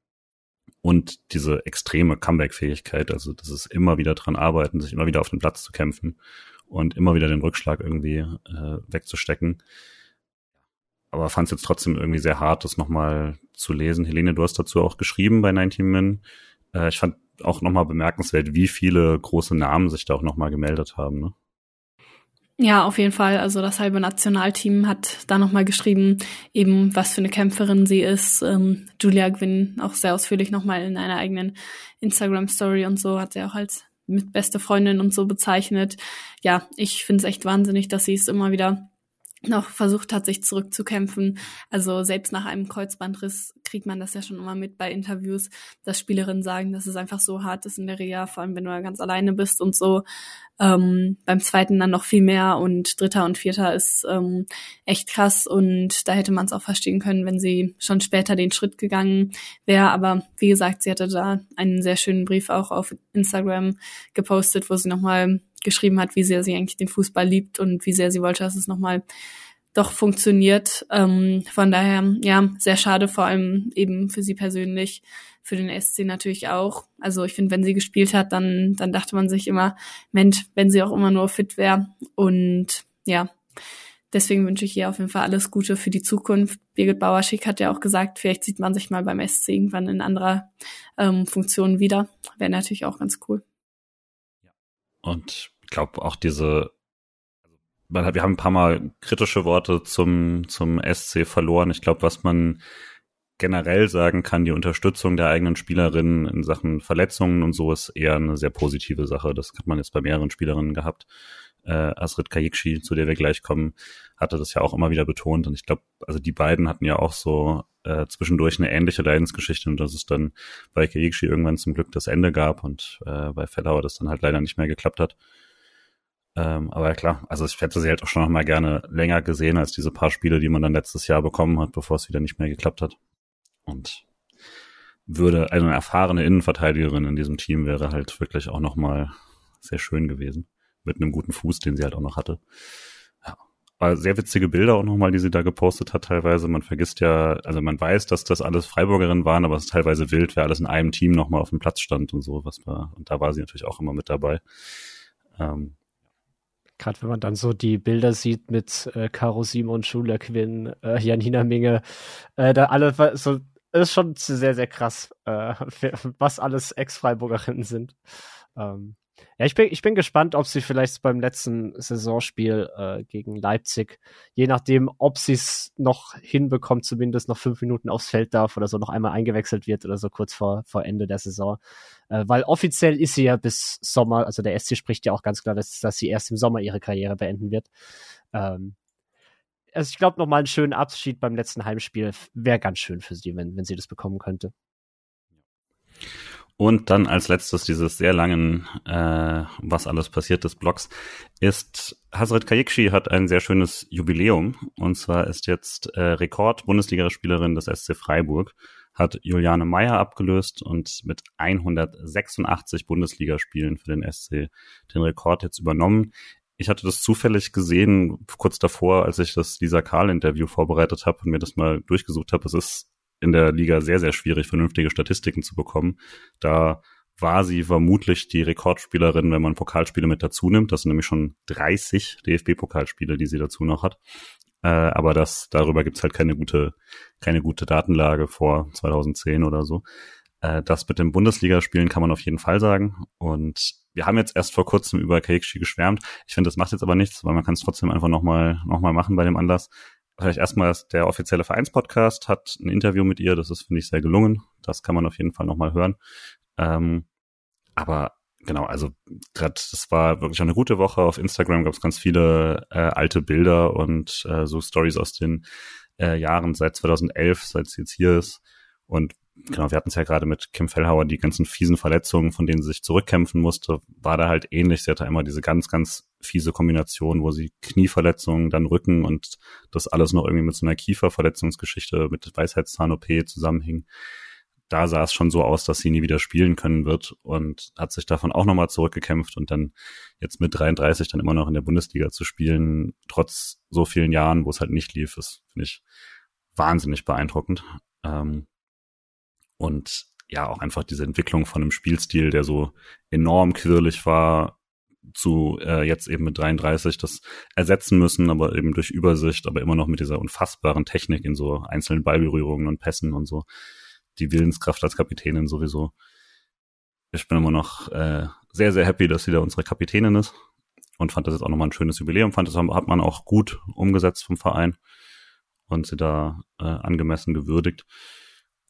und diese extreme Comeback-Fähigkeit, also das ist immer wieder dran arbeiten, sich immer wieder auf den Platz zu kämpfen und immer wieder den Rückschlag irgendwie äh, wegzustecken aber fand es jetzt trotzdem irgendwie sehr hart, das nochmal zu lesen. Helene, du hast dazu auch geschrieben bei 19 Min. Äh, ich fand auch nochmal bemerkenswert, wie viele große Namen sich da auch nochmal gemeldet haben. Ne? Ja, auf jeden Fall. Also das halbe Nationalteam hat da nochmal geschrieben, eben was für eine Kämpferin sie ist. Ähm, Julia Gwynn auch sehr ausführlich nochmal in einer eigenen Instagram-Story und so hat sie auch als mit beste Freundin und so bezeichnet. Ja, ich finde es echt wahnsinnig, dass sie es immer wieder noch versucht hat, sich zurückzukämpfen. Also selbst nach einem Kreuzbandriss kriegt man das ja schon immer mit bei Interviews, dass Spielerinnen sagen, dass es einfach so hart ist in der Reha, vor allem wenn du ganz alleine bist und so. Ähm, beim zweiten dann noch viel mehr und dritter und vierter ist ähm, echt krass und da hätte man es auch verstehen können, wenn sie schon später den Schritt gegangen wäre. Aber wie gesagt, sie hatte da einen sehr schönen Brief auch auf Instagram gepostet, wo sie nochmal geschrieben hat, wie sehr sie eigentlich den Fußball liebt und wie sehr sie wollte, dass es nochmal doch funktioniert. Ähm, von daher, ja, sehr schade, vor allem eben für sie persönlich, für den SC natürlich auch. Also ich finde, wenn sie gespielt hat, dann, dann dachte man sich immer, Mensch, wenn sie auch immer nur fit wäre. Und ja, deswegen wünsche ich ihr auf jeden Fall alles Gute für die Zukunft. Birgit Bauerschick hat ja auch gesagt, vielleicht sieht man sich mal beim SC irgendwann in anderer ähm, Funktion wieder. Wäre natürlich auch ganz cool. Und ich glaube auch diese, wir haben ein paar Mal kritische Worte zum, zum SC verloren. Ich glaube, was man generell sagen kann, die Unterstützung der eigenen Spielerinnen in Sachen Verletzungen und so ist eher eine sehr positive Sache. Das hat man jetzt bei mehreren Spielerinnen gehabt. Äh, Asrid Kayikshi, zu der wir gleich kommen, hatte das ja auch immer wieder betont. Und ich glaube, also die beiden hatten ja auch so äh, zwischendurch eine ähnliche Leidensgeschichte und dass es dann bei Kayikshi irgendwann zum Glück das Ende gab und äh, bei Fellauer das dann halt leider nicht mehr geklappt hat. Ähm, aber ja klar, also ich hätte sie halt auch schon noch mal gerne länger gesehen als diese paar Spiele, die man dann letztes Jahr bekommen hat, bevor es wieder nicht mehr geklappt hat. Und würde eine erfahrene Innenverteidigerin in diesem Team wäre halt wirklich auch noch mal sehr schön gewesen. Mit einem guten Fuß, den sie halt auch noch hatte. Aber sehr witzige Bilder auch nochmal, die sie da gepostet hat teilweise. Man vergisst ja, also man weiß, dass das alles Freiburgerinnen waren, aber es ist teilweise wild, wer alles in einem Team nochmal auf dem Platz stand und so, was war, und da war sie natürlich auch immer mit dabei. Ähm, gerade wenn man dann so die Bilder sieht mit äh, Caro Simon, Julia Quinn, äh, Janina Minge, äh, da alle so, ist schon sehr, sehr krass, äh, was alles Ex-Freiburgerinnen sind. Ähm, ja, ich bin, ich bin gespannt, ob sie vielleicht beim letzten Saisonspiel äh, gegen Leipzig, je nachdem, ob sie es noch hinbekommt, zumindest noch fünf Minuten aufs Feld darf oder so noch einmal eingewechselt wird oder so kurz vor, vor Ende der Saison. Äh, weil offiziell ist sie ja bis Sommer, also der SC spricht ja auch ganz klar, dass, dass sie erst im Sommer ihre Karriere beenden wird. Ähm, also ich glaube, nochmal einen schönen Abschied beim letzten Heimspiel wäre ganz schön für sie, wenn, wenn sie das bekommen könnte. Und dann als letztes dieses sehr langen, äh, was alles passiert des Blogs, ist Hazret Kayikshi hat ein sehr schönes Jubiläum. Und zwar ist jetzt äh, Rekord-Bundesligaspielerin des SC Freiburg, hat Juliane Meyer abgelöst und mit 186 Bundesligaspielen für den SC den Rekord jetzt übernommen. Ich hatte das zufällig gesehen, kurz davor, als ich das Lisa Karl-Interview vorbereitet habe und mir das mal durchgesucht habe. Es ist in der Liga sehr, sehr schwierig, vernünftige Statistiken zu bekommen. Da war sie vermutlich die Rekordspielerin, wenn man Pokalspiele mit dazu nimmt. Das sind nämlich schon 30 DFB-Pokalspiele, die sie dazu noch hat. Äh, aber das, darüber gibt's halt keine gute, keine gute Datenlage vor 2010 oder so. Äh, das mit den Bundesligaspielen kann man auf jeden Fall sagen. Und wir haben jetzt erst vor kurzem über Keikshi geschwärmt. Ich finde, das macht jetzt aber nichts, weil man kann es trotzdem einfach nochmal noch mal machen bei dem Anlass vielleicht erstmal der offizielle Vereinspodcast hat ein Interview mit ihr, das ist, finde ich, sehr gelungen. Das kann man auf jeden Fall nochmal hören. Ähm, aber genau, also gerade das war wirklich eine gute Woche. Auf Instagram gab es ganz viele äh, alte Bilder und äh, so Stories aus den äh, Jahren seit 2011, seit sie jetzt hier ist. Und genau, wir hatten es ja gerade mit Kim Fellhauer, die ganzen fiesen Verletzungen, von denen sie sich zurückkämpfen musste, war da halt ähnlich. Sie hatte immer diese ganz, ganz fiese Kombination, wo sie Knieverletzungen, dann Rücken und das alles noch irgendwie mit so einer Kieferverletzungsgeschichte mit Weisheitszahn-OP zusammenhing. Da sah es schon so aus, dass sie nie wieder spielen können wird und hat sich davon auch nochmal zurückgekämpft und dann jetzt mit 33 dann immer noch in der Bundesliga zu spielen, trotz so vielen Jahren, wo es halt nicht lief, ist, finde ich, wahnsinnig beeindruckend. Ähm, und ja, auch einfach diese Entwicklung von einem Spielstil, der so enorm quirlig war, zu äh, jetzt eben mit 33 das ersetzen müssen, aber eben durch Übersicht, aber immer noch mit dieser unfassbaren Technik in so einzelnen Ballberührungen und Pässen und so. Die Willenskraft als Kapitänin sowieso. Ich bin immer noch äh, sehr, sehr happy, dass sie da unsere Kapitänin ist und fand das jetzt auch nochmal ein schönes Jubiläum. Fand das hat man auch gut umgesetzt vom Verein und sie da äh, angemessen gewürdigt.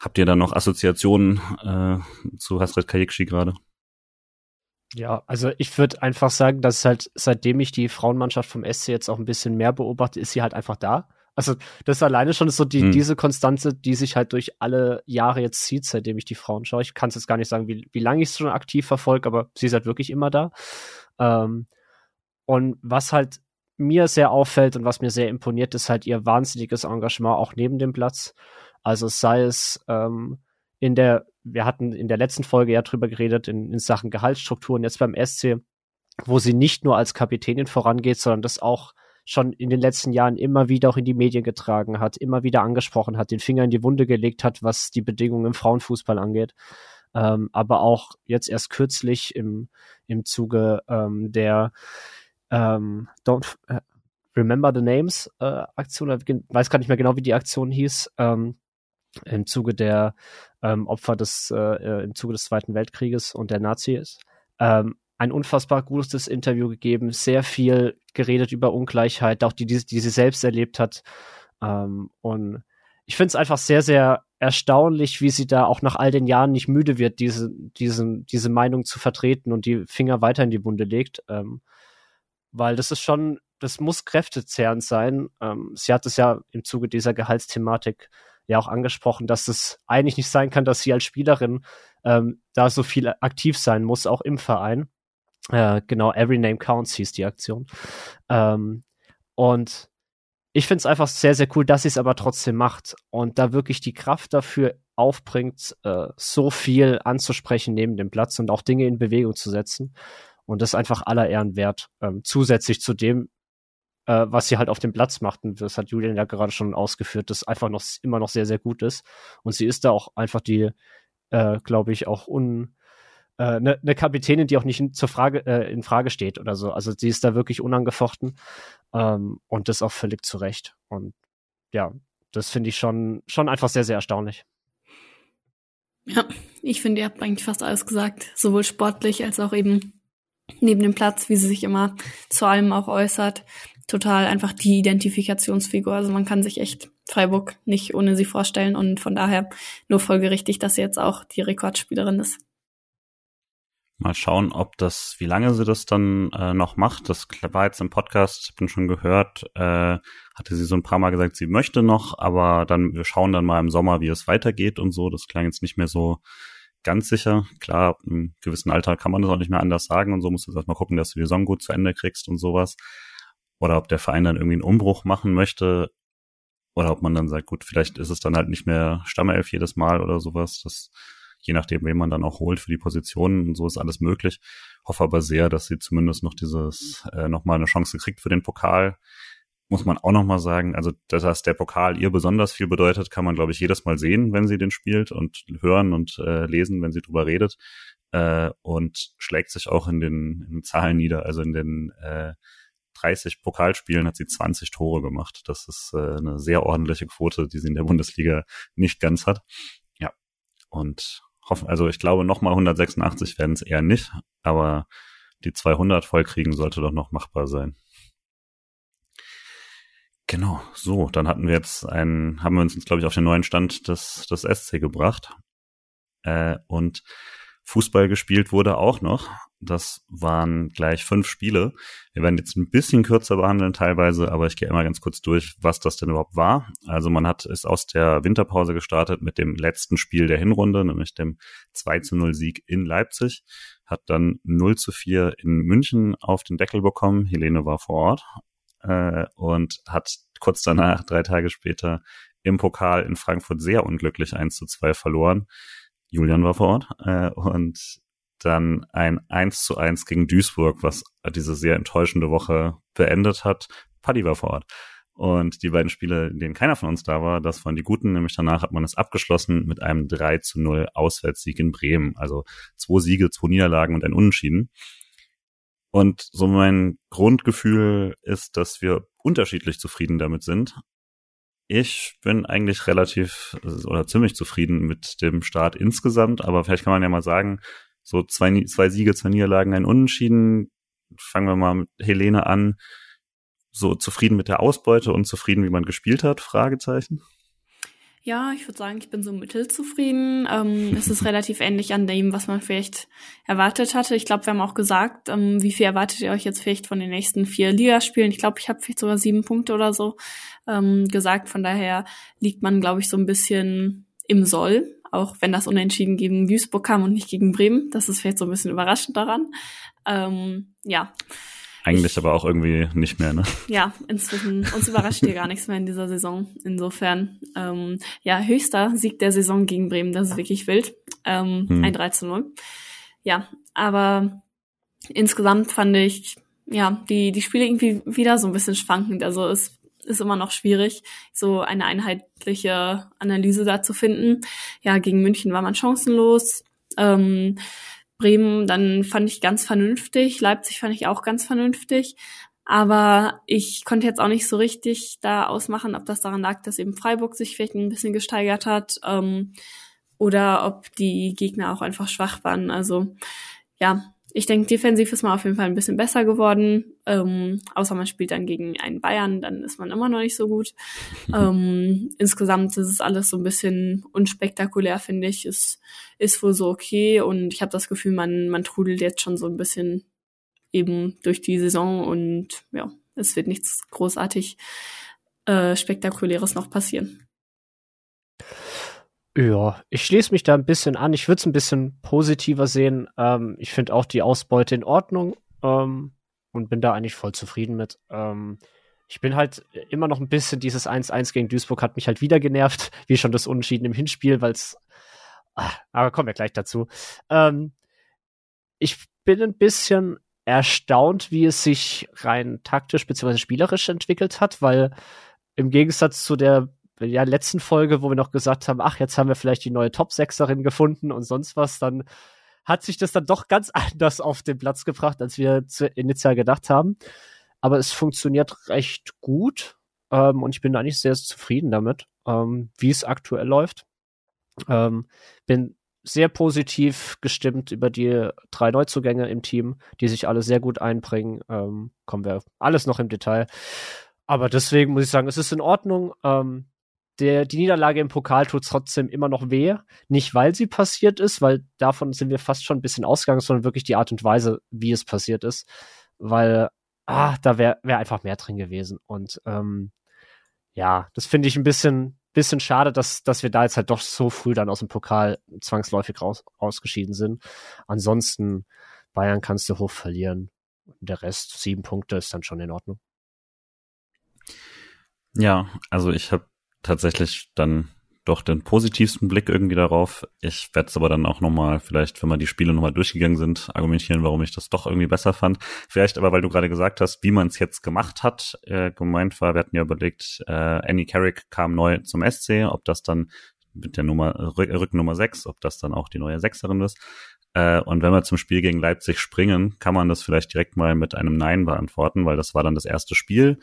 Habt ihr da noch Assoziationen äh, zu Hasret Kayikshi gerade? Ja, also ich würde einfach sagen, dass halt, seitdem ich die Frauenmannschaft vom SC jetzt auch ein bisschen mehr beobachte, ist sie halt einfach da. Also das alleine schon ist so die, hm. diese Konstanze, die sich halt durch alle Jahre jetzt zieht, seitdem ich die Frauen schaue. Ich kann es jetzt gar nicht sagen, wie, wie lange ich es schon aktiv verfolge, aber sie ist halt wirklich immer da. Ähm, und was halt mir sehr auffällt und was mir sehr imponiert, ist halt ihr wahnsinniges Engagement auch neben dem Platz. Also sei es ähm, in der, wir hatten in der letzten Folge ja drüber geredet, in, in Sachen Gehaltsstrukturen, jetzt beim SC, wo sie nicht nur als Kapitänin vorangeht, sondern das auch schon in den letzten Jahren immer wieder auch in die Medien getragen hat, immer wieder angesprochen hat, den Finger in die Wunde gelegt hat, was die Bedingungen im Frauenfußball angeht. Ähm, aber auch jetzt erst kürzlich im, im Zuge ähm, der ähm, Don't äh, Remember the Names äh, Aktion, ich weiß gar nicht mehr genau, wie die Aktion hieß, ähm, im Zuge der ähm, Opfer des, äh, äh, im Zuge des Zweiten Weltkrieges und der Nazis. Ähm, ein unfassbar gutes Interview gegeben, sehr viel geredet über Ungleichheit, auch die, die, die sie selbst erlebt hat. Ähm, und ich finde es einfach sehr, sehr erstaunlich, wie sie da auch nach all den Jahren nicht müde wird, diese, diese, diese Meinung zu vertreten und die Finger weiter in die Wunde legt. Ähm, weil das ist schon, das muss kräftezehrend sein. Ähm, sie hat es ja im Zuge dieser Gehaltsthematik ja auch angesprochen, dass es eigentlich nicht sein kann, dass sie als Spielerin ähm, da so viel aktiv sein muss, auch im Verein. Äh, genau, Every Name Counts hieß die Aktion. Ähm, und ich finde es einfach sehr, sehr cool, dass sie es aber trotzdem macht und da wirklich die Kraft dafür aufbringt, äh, so viel anzusprechen neben dem Platz und auch Dinge in Bewegung zu setzen. Und das ist einfach aller Ehren wert. Ähm, zusätzlich zu dem, äh, was sie halt auf dem Platz macht. Und das hat Julian ja gerade schon ausgeführt, das einfach noch immer noch sehr, sehr gut ist. Und sie ist da auch einfach die, äh, glaube ich, auch un eine äh, ne Kapitänin, die auch nicht in, zur Frage, äh, in Frage steht oder so. Also sie ist da wirklich unangefochten ähm, und das auch völlig zu Recht. Und ja, das finde ich schon, schon einfach sehr, sehr erstaunlich. Ja, ich finde, ihr habt eigentlich fast alles gesagt, sowohl sportlich als auch eben neben dem Platz, wie sie sich immer zu allem auch äußert total einfach die Identifikationsfigur. Also man kann sich echt Freiburg nicht ohne sie vorstellen und von daher nur folgerichtig, dass sie jetzt auch die Rekordspielerin ist. Mal schauen, ob das, wie lange sie das dann äh, noch macht. Das war jetzt im Podcast, ich bin schon gehört, äh, hatte sie so ein paar Mal gesagt, sie möchte noch, aber dann, wir schauen dann mal im Sommer, wie es weitergeht und so. Das klang jetzt nicht mehr so ganz sicher. Klar, im gewissen Alter kann man das auch nicht mehr anders sagen und so musst du erstmal gucken, dass du die Saison gut zu Ende kriegst und sowas oder ob der Verein dann irgendwie einen Umbruch machen möchte oder ob man dann sagt, gut, vielleicht ist es dann halt nicht mehr Stammelf jedes Mal oder sowas. Das je nachdem, wen man dann auch holt für die Positionen und so ist alles möglich. Hoffe aber sehr, dass sie zumindest noch dieses äh, noch mal eine Chance kriegt für den Pokal. Muss man auch noch mal sagen, also dass der Pokal ihr besonders viel bedeutet, kann man glaube ich jedes Mal sehen, wenn sie den spielt und hören und äh, lesen, wenn sie drüber redet äh, und schlägt sich auch in den, in den Zahlen nieder, also in den äh, 30 Pokalspielen hat sie 20 Tore gemacht. Das ist äh, eine sehr ordentliche Quote, die sie in der Bundesliga nicht ganz hat. Ja. Und hoffen, also ich glaube, nochmal 186 werden es eher nicht, aber die 200 vollkriegen sollte doch noch machbar sein. Genau, so, dann hatten wir jetzt einen, haben wir uns jetzt, glaube ich, auf den neuen Stand des, des SC gebracht. Äh, und Fußball gespielt wurde auch noch. Das waren gleich fünf Spiele. Wir werden jetzt ein bisschen kürzer behandeln teilweise, aber ich gehe immer ganz kurz durch, was das denn überhaupt war. Also man hat es aus der Winterpause gestartet mit dem letzten Spiel der Hinrunde, nämlich dem 2 zu 0 Sieg in Leipzig, hat dann 0 zu 4 in München auf den Deckel bekommen. Helene war vor Ort äh, und hat kurz danach, drei Tage später, im Pokal in Frankfurt sehr unglücklich 1 zu 2 verloren. Julian war vor Ort äh, und dann ein 1 zu 1 gegen Duisburg, was diese sehr enttäuschende Woche beendet hat. Paddy war vor Ort. Und die beiden Spiele, in denen keiner von uns da war, das waren die guten, nämlich danach hat man es abgeschlossen mit einem 3 zu 0 Auswärtssieg in Bremen. Also zwei Siege, zwei Niederlagen und ein Unentschieden. Und so mein Grundgefühl ist, dass wir unterschiedlich zufrieden damit sind. Ich bin eigentlich relativ oder ziemlich zufrieden mit dem Start insgesamt, aber vielleicht kann man ja mal sagen, so zwei, zwei Siege, zwei Niederlagen, ein Unentschieden. Fangen wir mal mit Helene an. So zufrieden mit der Ausbeute und zufrieden, wie man gespielt hat? Fragezeichen. Ja, ich würde sagen, ich bin so mittelzufrieden. Ähm, es ist relativ ähnlich an dem, was man vielleicht erwartet hatte. Ich glaube, wir haben auch gesagt, ähm, wie viel erwartet ihr euch jetzt vielleicht von den nächsten vier Ligaspielen? Ich glaube, ich habe vielleicht sogar sieben Punkte oder so ähm, gesagt. Von daher liegt man, glaube ich, so ein bisschen im Soll auch wenn das Unentschieden gegen Duisburg kam und nicht gegen Bremen. Das ist vielleicht so ein bisschen überraschend daran. Ähm, ja. Eigentlich ich, aber auch irgendwie nicht mehr, ne? Ja, inzwischen. Uns überrascht hier gar nichts mehr in dieser Saison. Insofern, ähm, ja, höchster Sieg der Saison gegen Bremen. Das ist wirklich wild. Ähm, hm. Ein 3 zu 0. Ja, aber insgesamt fand ich, ja, die, die Spiele irgendwie wieder so ein bisschen schwankend. Also es ist immer noch schwierig, so eine einheitliche Analyse da zu finden. Ja, gegen München war man chancenlos. Ähm, Bremen, dann fand ich ganz vernünftig. Leipzig fand ich auch ganz vernünftig. Aber ich konnte jetzt auch nicht so richtig da ausmachen, ob das daran lag, dass eben Freiburg sich vielleicht ein bisschen gesteigert hat ähm, oder ob die Gegner auch einfach schwach waren. Also ja, ich denke, defensiv ist man auf jeden Fall ein bisschen besser geworden. Ähm, außer man spielt dann gegen einen Bayern, dann ist man immer noch nicht so gut. ähm, insgesamt ist es alles so ein bisschen unspektakulär, finde ich. Es ist wohl so okay und ich habe das Gefühl, man, man trudelt jetzt schon so ein bisschen eben durch die Saison und ja, es wird nichts großartig äh, Spektakuläres noch passieren. Ja, ich schließe mich da ein bisschen an. Ich würde es ein bisschen positiver sehen. Ähm, ich finde auch die Ausbeute in Ordnung ähm, und bin da eigentlich voll zufrieden mit. Ähm, ich bin halt immer noch ein bisschen, dieses 1-1 gegen Duisburg hat mich halt wieder genervt, wie schon das Unentschieden im Hinspiel, weil es. Ah, aber kommen wir gleich dazu. Ähm, ich bin ein bisschen erstaunt, wie es sich rein taktisch bzw. spielerisch entwickelt hat, weil im Gegensatz zu der ja, letzten Folge, wo wir noch gesagt haben, ach, jetzt haben wir vielleicht die neue Top-Sechserin gefunden und sonst was, dann hat sich das dann doch ganz anders auf den Platz gebracht, als wir initial gedacht haben. Aber es funktioniert recht gut ähm, und ich bin eigentlich sehr zufrieden damit, ähm, wie es aktuell läuft. Ähm, bin sehr positiv gestimmt über die drei Neuzugänge im Team, die sich alle sehr gut einbringen. Ähm, kommen wir alles noch im Detail. Aber deswegen muss ich sagen, es ist in Ordnung. Ähm, der, die Niederlage im Pokal tut trotzdem immer noch weh. Nicht, weil sie passiert ist, weil davon sind wir fast schon ein bisschen ausgegangen, sondern wirklich die Art und Weise, wie es passiert ist. Weil, ah, da wäre wär einfach mehr drin gewesen. Und ähm, ja, das finde ich ein bisschen, bisschen schade, dass, dass wir da jetzt halt doch so früh dann aus dem Pokal zwangsläufig raus, ausgeschieden sind. Ansonsten, Bayern kannst du hoch verlieren. Der Rest, sieben Punkte, ist dann schon in Ordnung. Ja, also ich habe tatsächlich dann doch den positivsten Blick irgendwie darauf. Ich werde es aber dann auch nochmal, vielleicht, wenn wir die Spiele nochmal durchgegangen sind, argumentieren, warum ich das doch irgendwie besser fand. Vielleicht aber, weil du gerade gesagt hast, wie man es jetzt gemacht hat, äh, gemeint war, wir hatten ja überlegt, äh, Annie Carrick kam neu zum SC, ob das dann mit der Nummer, Rückennummer 6, ob das dann auch die neue Sechserin ist. Äh, und wenn wir zum Spiel gegen Leipzig springen, kann man das vielleicht direkt mal mit einem Nein beantworten, weil das war dann das erste Spiel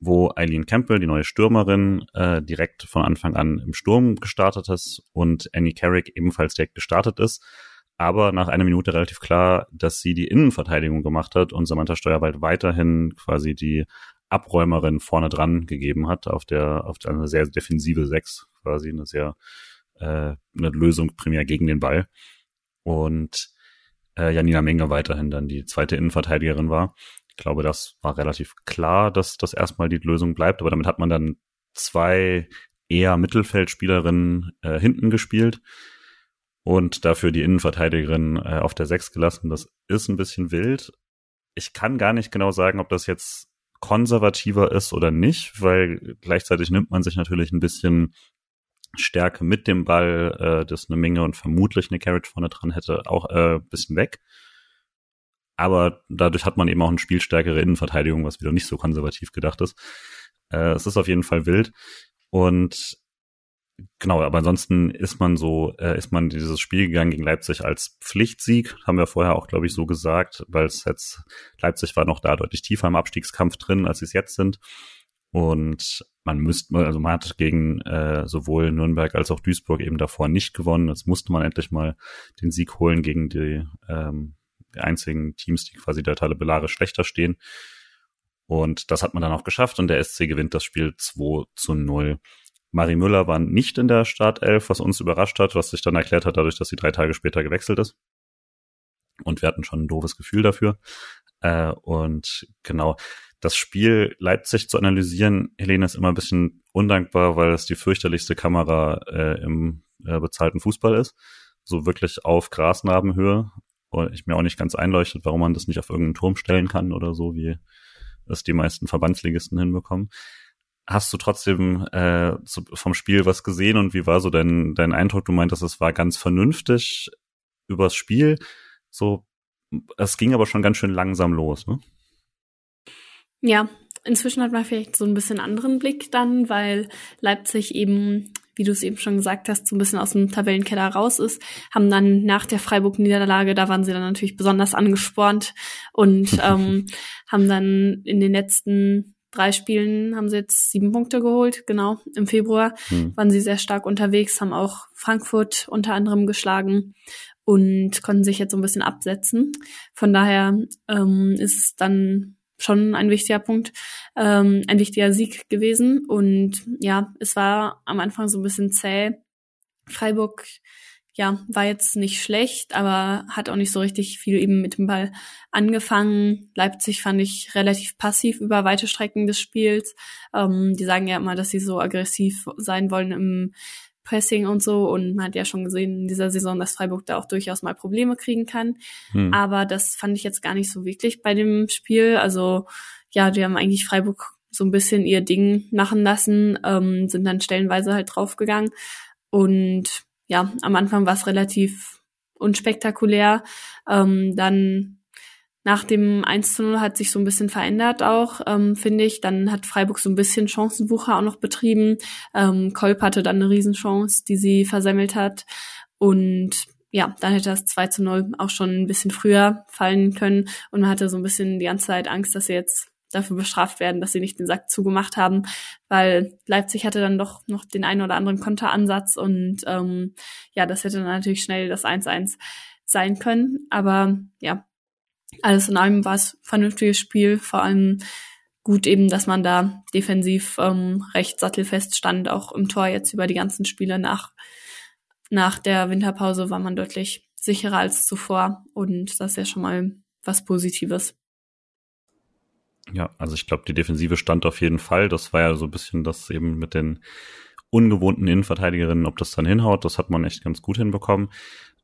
wo Eileen Campbell, die neue Stürmerin, äh, direkt von Anfang an im Sturm gestartet ist und Annie Carrick ebenfalls direkt gestartet ist. Aber nach einer Minute relativ klar, dass sie die Innenverteidigung gemacht hat und Samantha Steuerwald weiterhin quasi die Abräumerin vorne dran gegeben hat auf der auf eine sehr defensive Sechs quasi eine sehr äh, eine Lösung primär gegen den Ball und äh, Janina Menge weiterhin dann die zweite Innenverteidigerin war. Ich glaube, das war relativ klar, dass das erstmal die Lösung bleibt, aber damit hat man dann zwei eher Mittelfeldspielerinnen äh, hinten gespielt und dafür die Innenverteidigerin äh, auf der Sechs gelassen. Das ist ein bisschen wild. Ich kann gar nicht genau sagen, ob das jetzt konservativer ist oder nicht, weil gleichzeitig nimmt man sich natürlich ein bisschen Stärke mit dem Ball, äh, das eine Menge und vermutlich eine Carrot vorne dran hätte, auch äh, bisschen weg. Aber dadurch hat man eben auch eine spielstärkere Innenverteidigung, was wieder nicht so konservativ gedacht ist. Äh, es ist auf jeden Fall wild. Und genau, aber ansonsten ist man so, äh, ist man dieses Spiel gegangen gegen Leipzig als Pflichtsieg, haben wir vorher auch, glaube ich, so gesagt, weil es jetzt, Leipzig war noch da deutlich tiefer im Abstiegskampf drin, als sie es jetzt sind. Und man müsste, also man hat gegen äh, sowohl Nürnberg als auch Duisburg eben davor nicht gewonnen. Jetzt musste man endlich mal den Sieg holen gegen die, ähm, die einzigen Teams, die quasi der tabellarisch schlechter stehen. Und das hat man dann auch geschafft und der SC gewinnt das Spiel 2 zu 0. Marie Müller war nicht in der Startelf, was uns überrascht hat, was sich dann erklärt hat dadurch, dass sie drei Tage später gewechselt ist. Und wir hatten schon ein doofes Gefühl dafür. Äh, und genau, das Spiel Leipzig zu analysieren, Helene, ist immer ein bisschen undankbar, weil es die fürchterlichste Kamera äh, im äh, bezahlten Fußball ist. So wirklich auf Grasnarbenhöhe. Ich mir auch nicht ganz einleuchtet, warum man das nicht auf irgendeinen Turm stellen kann oder so, wie es die meisten Verbandsligisten hinbekommen. Hast du trotzdem äh, zu, vom Spiel was gesehen und wie war so dein, dein Eindruck? Du meintest, es war ganz vernünftig übers Spiel. So, es ging aber schon ganz schön langsam los, ne? Ja, inzwischen hat man vielleicht so ein bisschen anderen Blick dann, weil Leipzig eben, wie du es eben schon gesagt hast, so ein bisschen aus dem Tabellenkeller raus ist, haben dann nach der Freiburg-Niederlage, da waren sie dann natürlich besonders angespornt und ähm, haben dann in den letzten drei Spielen haben sie jetzt sieben Punkte geholt, genau. Im Februar hm. waren sie sehr stark unterwegs, haben auch Frankfurt unter anderem geschlagen und konnten sich jetzt so ein bisschen absetzen. Von daher ähm, ist es dann schon ein wichtiger Punkt, ähm, ein wichtiger Sieg gewesen. Und ja, es war am Anfang so ein bisschen zäh. Freiburg, ja, war jetzt nicht schlecht, aber hat auch nicht so richtig viel eben mit dem Ball angefangen. Leipzig fand ich relativ passiv über weite Strecken des Spiels. Ähm, die sagen ja immer, dass sie so aggressiv sein wollen im Pressing und so. Und man hat ja schon gesehen in dieser Saison, dass Freiburg da auch durchaus mal Probleme kriegen kann. Hm. Aber das fand ich jetzt gar nicht so wirklich bei dem Spiel. Also ja, die haben eigentlich Freiburg so ein bisschen ihr Ding machen lassen, ähm, sind dann stellenweise halt draufgegangen. Und ja, am Anfang war es relativ unspektakulär. Ähm, dann nach dem 1 zu 0 hat sich so ein bisschen verändert auch, ähm, finde ich. Dann hat Freiburg so ein bisschen Chancenwucher auch noch betrieben. Ähm, Kolb hatte dann eine Riesenchance, die sie versemmelt hat. Und ja, dann hätte das 2 zu 0 auch schon ein bisschen früher fallen können. Und man hatte so ein bisschen die ganze Zeit Angst, dass sie jetzt dafür bestraft werden, dass sie nicht den Sack zugemacht haben, weil Leipzig hatte dann doch noch den einen oder anderen Konteransatz und ähm, ja, das hätte dann natürlich schnell das 1-1 sein können. Aber ja, alles in allem war es vernünftiges Spiel, vor allem gut eben, dass man da defensiv ähm, recht sattelfest stand, auch im Tor jetzt über die ganzen Spiele nach, nach der Winterpause war man deutlich sicherer als zuvor und das ist ja schon mal was Positives. Ja, also ich glaube, die Defensive stand auf jeden Fall. Das war ja so ein bisschen das eben mit den ungewohnten Innenverteidigerinnen, ob das dann hinhaut. Das hat man echt ganz gut hinbekommen.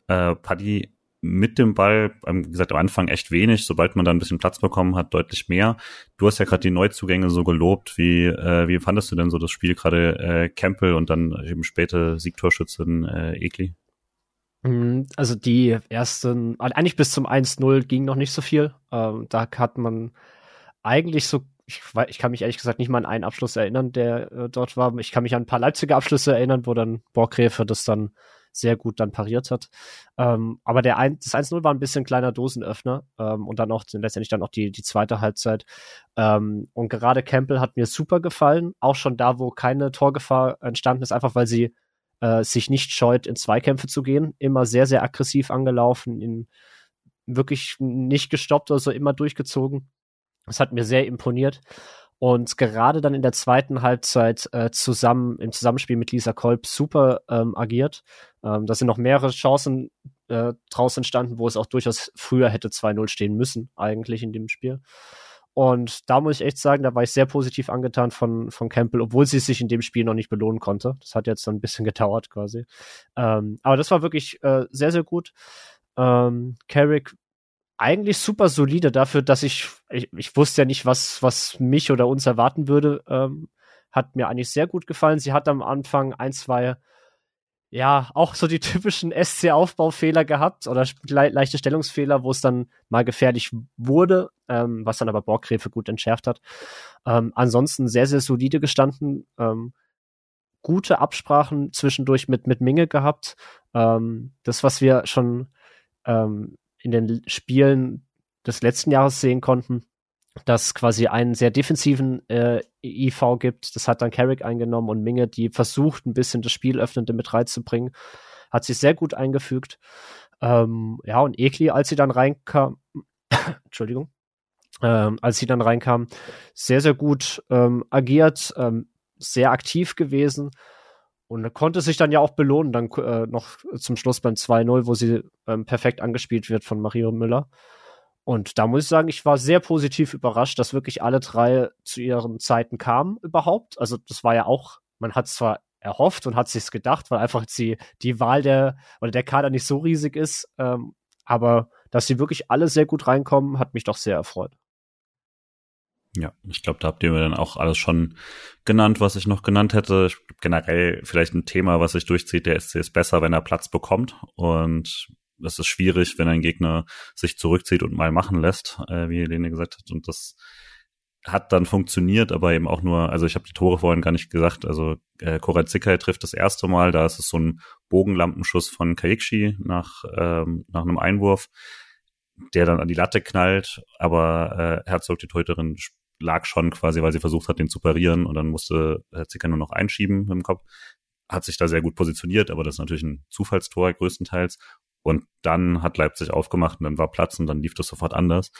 Äh, Paddy mit dem Ball, wie gesagt, am Anfang echt wenig, sobald man da ein bisschen Platz bekommen hat, deutlich mehr. Du hast ja gerade die Neuzugänge so gelobt. Wie, äh, wie fandest du denn so das Spiel gerade äh, Campbell und dann eben später Siegtorschützin äh, Ekli? Mhm, also die ersten, eigentlich bis zum 1-0 ging noch nicht so viel. Ähm, da hat man eigentlich so, ich, ich, kann mich ehrlich gesagt nicht mal an einen Abschluss erinnern, der äh, dort war. Ich kann mich an ein paar Leipziger Abschlüsse erinnern, wo dann Borgräfe das dann sehr gut dann pariert hat. Ähm, aber der ein, das 1-0 war ein bisschen kleiner Dosenöffner ähm, und dann auch letztendlich dann auch die, die zweite Halbzeit. Ähm, und gerade Campbell hat mir super gefallen, auch schon da, wo keine Torgefahr entstanden ist, einfach weil sie äh, sich nicht scheut, in Zweikämpfe zu gehen. Immer sehr, sehr aggressiv angelaufen, in wirklich nicht gestoppt oder so, immer durchgezogen. Das hat mir sehr imponiert und gerade dann in der zweiten Halbzeit äh, zusammen im Zusammenspiel mit Lisa Kolb super ähm, agiert. Ähm, da sind noch mehrere Chancen äh, draus entstanden, wo es auch durchaus früher hätte 2-0 stehen müssen, eigentlich in dem Spiel. Und da muss ich echt sagen, da war ich sehr positiv angetan von, von Campbell, obwohl sie sich in dem Spiel noch nicht belohnen konnte. Das hat jetzt dann ein bisschen gedauert quasi. Ähm, aber das war wirklich äh, sehr, sehr gut. Ähm, Carrick eigentlich super solide dafür, dass ich, ich, ich wusste ja nicht, was, was mich oder uns erwarten würde. Ähm, hat mir eigentlich sehr gut gefallen. Sie hat am Anfang ein, zwei ja, auch so die typischen SC-Aufbaufehler gehabt oder le leichte Stellungsfehler, wo es dann mal gefährlich wurde, ähm, was dann aber Borggräfe gut entschärft hat. Ähm, ansonsten sehr, sehr solide gestanden, ähm, gute Absprachen zwischendurch mit, mit Minge gehabt. Ähm, das, was wir schon ähm, in den Spielen des letzten Jahres sehen konnten, dass quasi einen sehr defensiven äh, IV gibt. Das hat dann Carrick eingenommen und Minge, die versucht, ein bisschen das Spielöffnende mit reinzubringen. Hat sich sehr gut eingefügt. Ähm, ja, und Ekli, als sie dann reinkam, Entschuldigung, ähm, als sie dann reinkam, sehr, sehr gut ähm, agiert, ähm, sehr aktiv gewesen und konnte sich dann ja auch belohnen, dann äh, noch zum Schluss beim 2-0, wo sie ähm, perfekt angespielt wird von Mario Müller. Und da muss ich sagen, ich war sehr positiv überrascht, dass wirklich alle drei zu ihren Zeiten kamen überhaupt. Also das war ja auch, man hat zwar erhofft und hat sich's gedacht, weil einfach die, die Wahl der oder der Kader nicht so riesig ist. Ähm, aber dass sie wirklich alle sehr gut reinkommen, hat mich doch sehr erfreut. Ja, ich glaube, da habt ihr mir dann auch alles schon genannt, was ich noch genannt hätte. Generell vielleicht ein Thema, was sich durchzieht. Der SC ist besser, wenn er Platz bekommt. Und das ist schwierig, wenn ein Gegner sich zurückzieht und mal machen lässt, äh, wie Helene gesagt hat. Und das hat dann funktioniert, aber eben auch nur, also ich habe die Tore vorhin gar nicht gesagt, also äh, Korazikai trifft das erste Mal, da ist es so ein Bogenlampenschuss von Kaikshi nach, ähm, nach einem Einwurf, der dann an die Latte knallt, aber äh, Herzog, die Torhüterin, lag schon quasi, weil sie versucht hat, den zu parieren und dann musste Zicker nur noch einschieben mit dem Kopf. Hat sich da sehr gut positioniert, aber das ist natürlich ein Zufallstor größtenteils. Und dann hat Leipzig aufgemacht und dann war Platz und dann lief das sofort anders.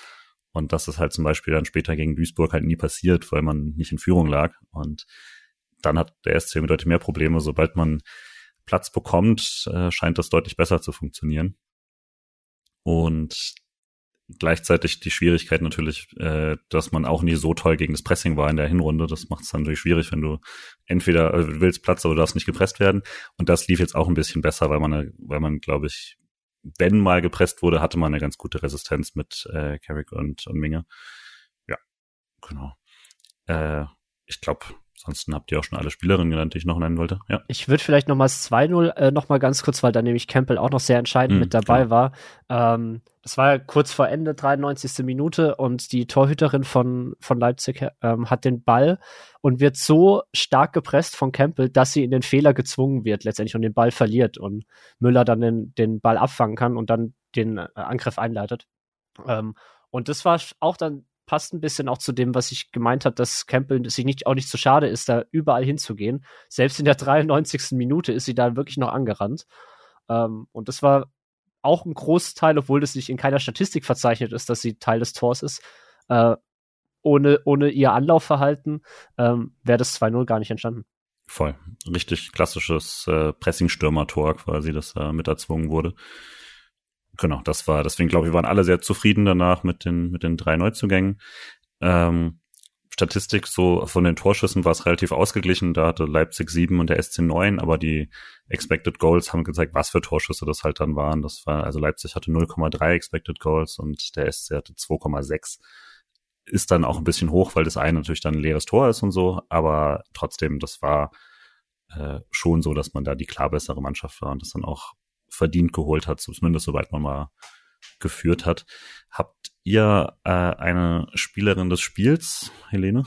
Und das ist halt zum Beispiel dann später gegen Duisburg halt nie passiert, weil man nicht in Führung lag. Und dann hat der SC deutlich mehr Probleme. Sobald man Platz bekommt, äh, scheint das deutlich besser zu funktionieren. Und gleichzeitig die Schwierigkeit natürlich, äh, dass man auch nie so toll gegen das Pressing war in der Hinrunde. Das macht es dann natürlich schwierig, wenn du entweder äh, willst Platz, aber du darfst nicht gepresst werden. Und das lief jetzt auch ein bisschen besser, weil man, weil man, glaube ich, wenn mal gepresst wurde, hatte man eine ganz gute Resistenz mit äh, Carrick und, und Minge. Ja, genau. Äh, ich glaube, Ansonsten habt ihr auch schon alle Spielerinnen genannt, die ich noch nennen wollte. Ja. Ich würde vielleicht nochmals 2-0 äh, noch mal ganz kurz, weil da nämlich Campbell auch noch sehr entscheidend mm, mit dabei klar. war. Ähm, das war ja kurz vor Ende, 93. Minute und die Torhüterin von, von Leipzig ähm, hat den Ball und wird so stark gepresst von Campbell, dass sie in den Fehler gezwungen wird letztendlich und den Ball verliert und Müller dann den, den Ball abfangen kann und dann den äh, Angriff einleitet. Ähm, und das war auch dann passt ein bisschen auch zu dem, was ich gemeint habe, dass Campbell sich nicht, auch nicht so schade ist, da überall hinzugehen. Selbst in der 93. Minute ist sie da wirklich noch angerannt. Ähm, und das war auch ein Großteil, obwohl das nicht in keiner Statistik verzeichnet ist, dass sie Teil des Tors ist. Äh, ohne, ohne ihr Anlaufverhalten ähm, wäre das 2-0 gar nicht entstanden. Voll. Richtig klassisches äh, Pressing-Stürmer-Tor quasi, das da mit erzwungen wurde genau, das war, deswegen glaube ich, waren alle sehr zufrieden danach mit den, mit den drei Neuzugängen. Ähm, Statistik so von den Torschüssen war es relativ ausgeglichen. Da hatte Leipzig sieben und der SC neun, aber die Expected Goals haben gezeigt, was für Torschüsse das halt dann waren. Das war, also Leipzig hatte 0,3 Expected Goals und der SC hatte 2,6. Ist dann auch ein bisschen hoch, weil das eine natürlich dann ein leeres Tor ist und so, aber trotzdem, das war äh, schon so, dass man da die klar bessere Mannschaft war und das dann auch verdient geholt hat, zumindest soweit man mal geführt hat. Habt ihr äh, eine Spielerin des Spiels, Helene?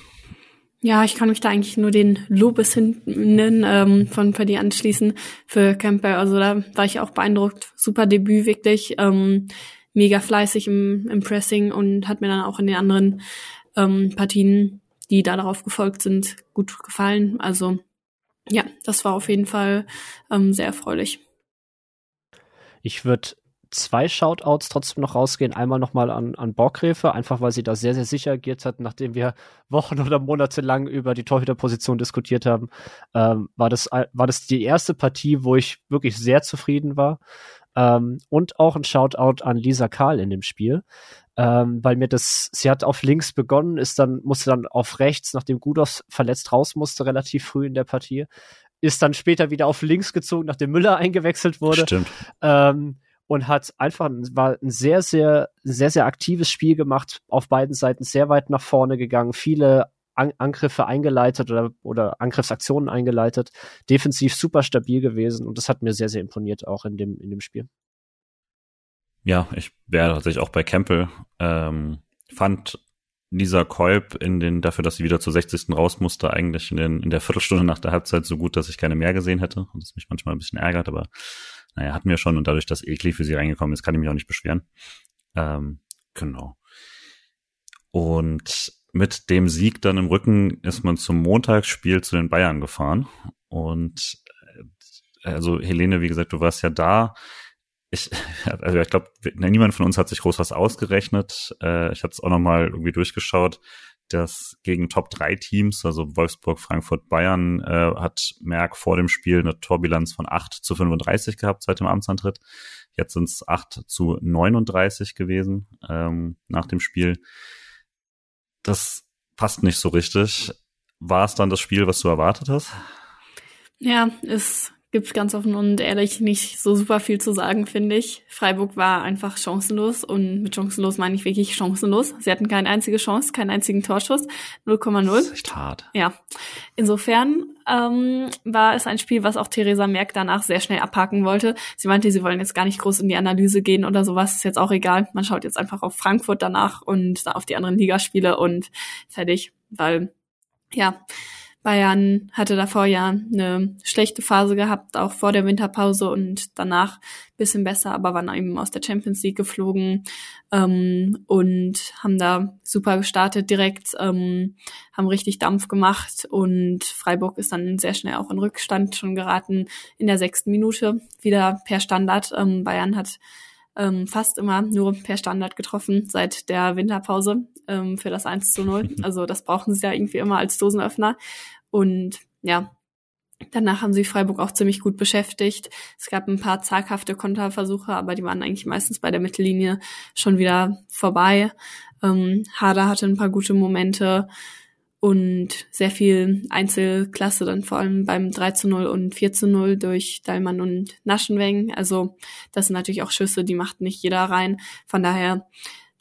Ja, ich kann mich da eigentlich nur den Lobes hinten ähm, von Paddy anschließen für Campbell. Also da war ich auch beeindruckt. Super Debüt wirklich. Ähm, mega fleißig im, im Pressing und hat mir dann auch in den anderen ähm, Partien, die da darauf gefolgt sind, gut gefallen. Also ja, das war auf jeden Fall ähm, sehr erfreulich. Ich würde zwei Shoutouts trotzdem noch rausgehen. Einmal nochmal an, an Borgräfe, einfach weil sie da sehr, sehr sicher agiert hat, nachdem wir Wochen oder Monate lang über die Torhüterposition diskutiert haben. Ähm, war, das, war das die erste Partie, wo ich wirklich sehr zufrieden war. Ähm, und auch ein Shoutout an Lisa Karl in dem Spiel. Ähm, weil mir das, sie hat auf links begonnen, ist dann, musste dann auf rechts, nachdem Gudov verletzt raus musste, relativ früh in der Partie, ist dann später wieder auf links gezogen, nachdem Müller eingewechselt wurde. Stimmt. Ähm, und hat einfach, war ein sehr, sehr, sehr, sehr aktives Spiel gemacht, auf beiden Seiten sehr weit nach vorne gegangen, viele An Angriffe eingeleitet oder, oder Angriffsaktionen eingeleitet, defensiv super stabil gewesen und das hat mir sehr, sehr imponiert auch in dem, in dem Spiel. Ja, ich wäre tatsächlich auch bei Campbell. Ähm, fand Lisa Kolb in den, dafür, dass sie wieder zur 60. raus musste, eigentlich in, den, in der Viertelstunde nach der Halbzeit so gut, dass ich keine mehr gesehen hätte und das mich manchmal ein bisschen ärgert, aber naja, hatten wir schon und dadurch, dass Ekli für sie reingekommen ist, kann ich mich auch nicht beschweren. Ähm, genau. Und mit dem Sieg dann im Rücken ist man zum Montagsspiel zu den Bayern gefahren und äh, also Helene, wie gesagt, du warst ja da ich, also ich glaube, niemand von uns hat sich groß was ausgerechnet. Äh, ich hatte es auch nochmal irgendwie durchgeschaut, dass gegen Top 3 Teams, also Wolfsburg, Frankfurt, Bayern, äh, hat Merck vor dem Spiel eine Torbilanz von 8 zu 35 gehabt seit dem Amtsantritt. Jetzt sind es 8 zu 39 gewesen ähm, nach dem Spiel. Das passt nicht so richtig. War es dann das Spiel, was du erwartet hast? Ja, ist gibt ganz offen und ehrlich nicht so super viel zu sagen, finde ich. Freiburg war einfach chancenlos und mit chancenlos meine ich wirklich chancenlos. Sie hatten keine einzige Chance, keinen einzigen Torschuss, 0,0. Das ist echt hart. Ja. Insofern ähm, war es ein Spiel, was auch Theresa Merck danach sehr schnell abhaken wollte. Sie meinte, sie wollen jetzt gar nicht groß in die Analyse gehen oder sowas, ist jetzt auch egal. Man schaut jetzt einfach auf Frankfurt danach und auf die anderen Ligaspiele und fertig, weil ja, Bayern hatte davor ja eine schlechte Phase gehabt, auch vor der Winterpause und danach bisschen besser, aber waren eben aus der Champions League geflogen ähm, und haben da super gestartet direkt, ähm, haben richtig Dampf gemacht und Freiburg ist dann sehr schnell auch in Rückstand schon geraten in der sechsten Minute, wieder per Standard. Ähm, Bayern hat ähm, fast immer nur per Standard getroffen seit der Winterpause ähm, für das 1 zu 0. Also das brauchen sie ja irgendwie immer als Dosenöffner. Und ja, Danach haben sie Freiburg auch ziemlich gut beschäftigt. Es gab ein paar zaghafte Konterversuche, aber die waren eigentlich meistens bei der Mittellinie schon wieder vorbei. Ähm, Hader hatte ein paar gute Momente und sehr viel Einzelklasse dann vor allem beim 3 zu 0 und 4 zu 0 durch Dallmann und Naschenweng. Also das sind natürlich auch Schüsse, die macht nicht jeder rein. Von daher,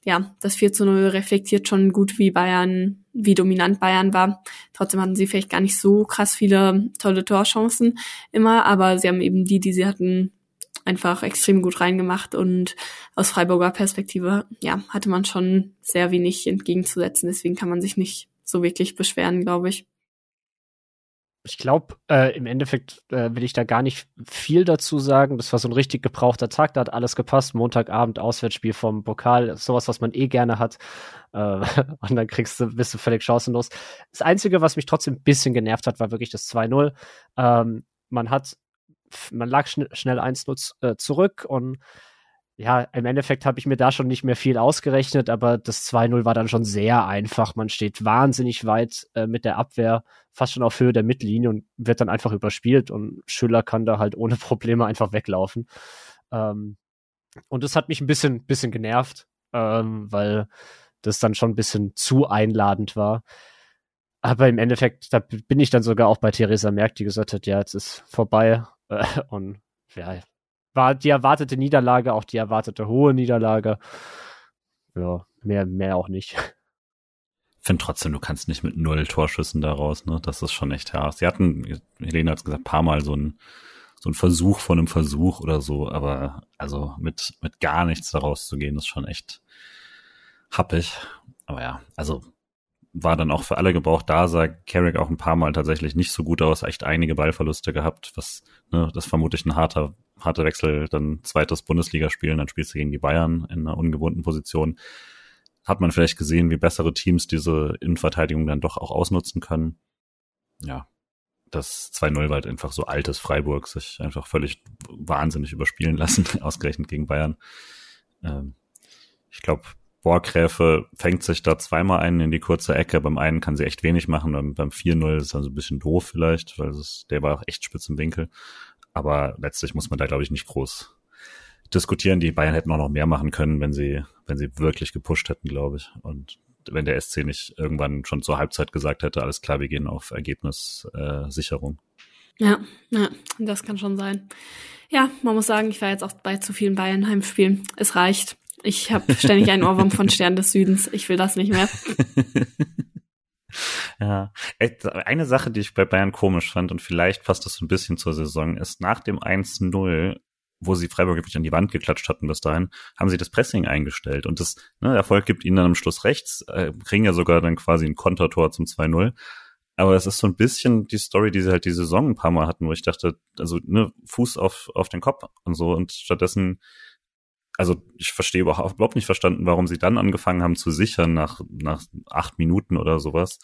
ja, das 4 zu 0 reflektiert schon gut, wie Bayern, wie dominant Bayern war. Trotzdem hatten sie vielleicht gar nicht so krass viele tolle Torchancen immer, aber sie haben eben die, die sie hatten, einfach extrem gut reingemacht und aus Freiburger Perspektive, ja, hatte man schon sehr wenig entgegenzusetzen. Deswegen kann man sich nicht so wirklich beschweren, glaube ich. Ich glaube, äh, im Endeffekt äh, will ich da gar nicht viel dazu sagen. Das war so ein richtig gebrauchter Tag, da hat alles gepasst. Montagabend, Auswärtsspiel vom Pokal, sowas, was man eh gerne hat. Äh, und dann kriegst du, bist du völlig chancenlos. Das Einzige, was mich trotzdem ein bisschen genervt hat, war wirklich das 2-0. Ähm, man hat, man lag schn schnell 1-0 äh, zurück und ja, im Endeffekt habe ich mir da schon nicht mehr viel ausgerechnet, aber das 2-0 war dann schon sehr einfach. Man steht wahnsinnig weit äh, mit der Abwehr, fast schon auf Höhe der Mittellinie und wird dann einfach überspielt und Schüller kann da halt ohne Probleme einfach weglaufen. Ähm, und das hat mich ein bisschen, bisschen genervt, ähm, weil das dann schon ein bisschen zu einladend war. Aber im Endeffekt, da bin ich dann sogar auch bei Theresa Merck, die gesagt hat, ja, jetzt ist vorbei. Äh, und ja, war die erwartete Niederlage, auch die erwartete hohe Niederlage. Ja, mehr, mehr auch nicht. Ich finde trotzdem, du kannst nicht mit null Torschüssen daraus, ne? Das ist schon echt hart. Sie hatten, Helene hat es gesagt, paar Mal so ein, so ein Versuch von einem Versuch oder so, aber also mit, mit gar nichts daraus zu gehen, ist schon echt happig. Aber ja, also war dann auch für alle gebraucht. Da sah Carrick auch ein paar Mal tatsächlich nicht so gut aus, echt einige Ballverluste gehabt, was, ne, das vermutlich ein harter, harter Wechsel, dann zweites Bundesligaspielen, dann spielst du gegen die Bayern in einer ungewohnten Position. Hat man vielleicht gesehen, wie bessere Teams diese Innenverteidigung dann doch auch ausnutzen können. Ja, das 2-0 war halt einfach so altes Freiburg, sich einfach völlig wahnsinnig überspielen lassen, ausgerechnet gegen Bayern. Ähm, ich glaube, Borgräfe fängt sich da zweimal einen in die kurze Ecke. Beim einen kann sie echt wenig machen, beim, beim 4-0 ist dann so ein bisschen doof vielleicht, weil es, der war auch echt spitz im Winkel. Aber letztlich muss man da, glaube ich, nicht groß diskutieren. Die Bayern hätten auch noch mehr machen können, wenn sie, wenn sie wirklich gepusht hätten, glaube ich. Und wenn der SC nicht irgendwann schon zur Halbzeit gesagt hätte, alles klar, wir gehen auf Ergebnissicherung. Ja, ja, das kann schon sein. Ja, man muss sagen, ich war jetzt auch bei zu vielen Bayern-Heimspielen. Es reicht. Ich habe ständig einen Ohrwurm von Stern des Südens. Ich will das nicht mehr. ja, eine Sache, die ich bei Bayern komisch fand und vielleicht passt das so ein bisschen zur Saison, ist nach dem 1-0 wo sie Freiburg wirklich an die Wand geklatscht hatten bis dahin, haben sie das Pressing eingestellt. Und das ne, Erfolg gibt ihnen dann am Schluss rechts, äh, kriegen ja sogar dann quasi ein Kontertor zum 2-0. Aber es ist so ein bisschen die Story, die sie halt die Saison ein paar Mal hatten, wo ich dachte, also ne, Fuß auf, auf den Kopf und so. Und stattdessen, also ich verstehe überhaupt nicht verstanden, warum sie dann angefangen haben zu sichern nach, nach acht Minuten oder sowas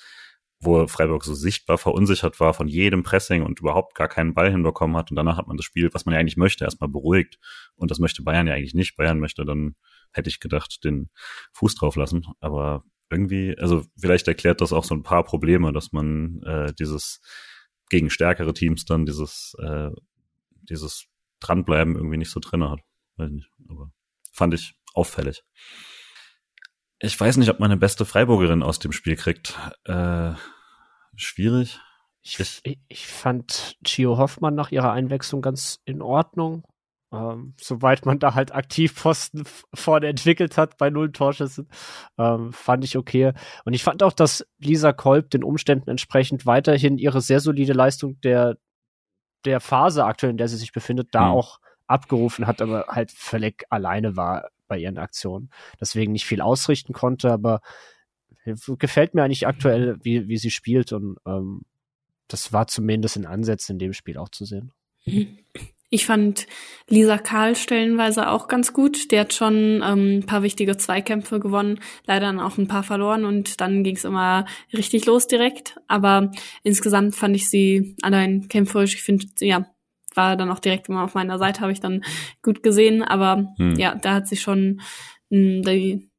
wo Freiburg so sichtbar verunsichert war von jedem Pressing und überhaupt gar keinen Ball hinbekommen hat. Und danach hat man das Spiel, was man ja eigentlich möchte, erstmal beruhigt. Und das möchte Bayern ja eigentlich nicht. Bayern möchte dann, hätte ich gedacht, den Fuß drauf lassen. Aber irgendwie, also vielleicht erklärt das auch so ein paar Probleme, dass man äh, dieses gegen stärkere Teams dann dieses, äh, dieses Dranbleiben irgendwie nicht so drin hat. Weiß nicht, aber fand ich auffällig. Ich weiß nicht, ob man eine beste Freiburgerin aus dem Spiel kriegt. Äh, schwierig. Ich, ich, fand Gio Hoffmann nach ihrer Einwechslung ganz in Ordnung. Ähm, soweit man da halt Aktivposten vorne entwickelt hat bei null Torschüssen, ähm, fand ich okay. Und ich fand auch, dass Lisa Kolb den Umständen entsprechend weiterhin ihre sehr solide Leistung der, der Phase aktuell, in der sie sich befindet, da mhm. auch abgerufen hat, aber halt völlig alleine war bei ihren Aktionen. Deswegen nicht viel ausrichten konnte, aber gefällt mir eigentlich aktuell, wie, wie sie spielt und ähm, das war zumindest in Ansätzen in dem Spiel auch zu sehen. Ich fand Lisa Karl stellenweise auch ganz gut. Der hat schon ähm, ein paar wichtige Zweikämpfe gewonnen, leider dann auch ein paar verloren und dann ging es immer richtig los direkt. Aber insgesamt fand ich sie allein kämpferisch. Ich finde, ja, war dann auch direkt immer auf meiner Seite, habe ich dann gut gesehen. Aber hm. ja, da hat sie schon mh, hm, die,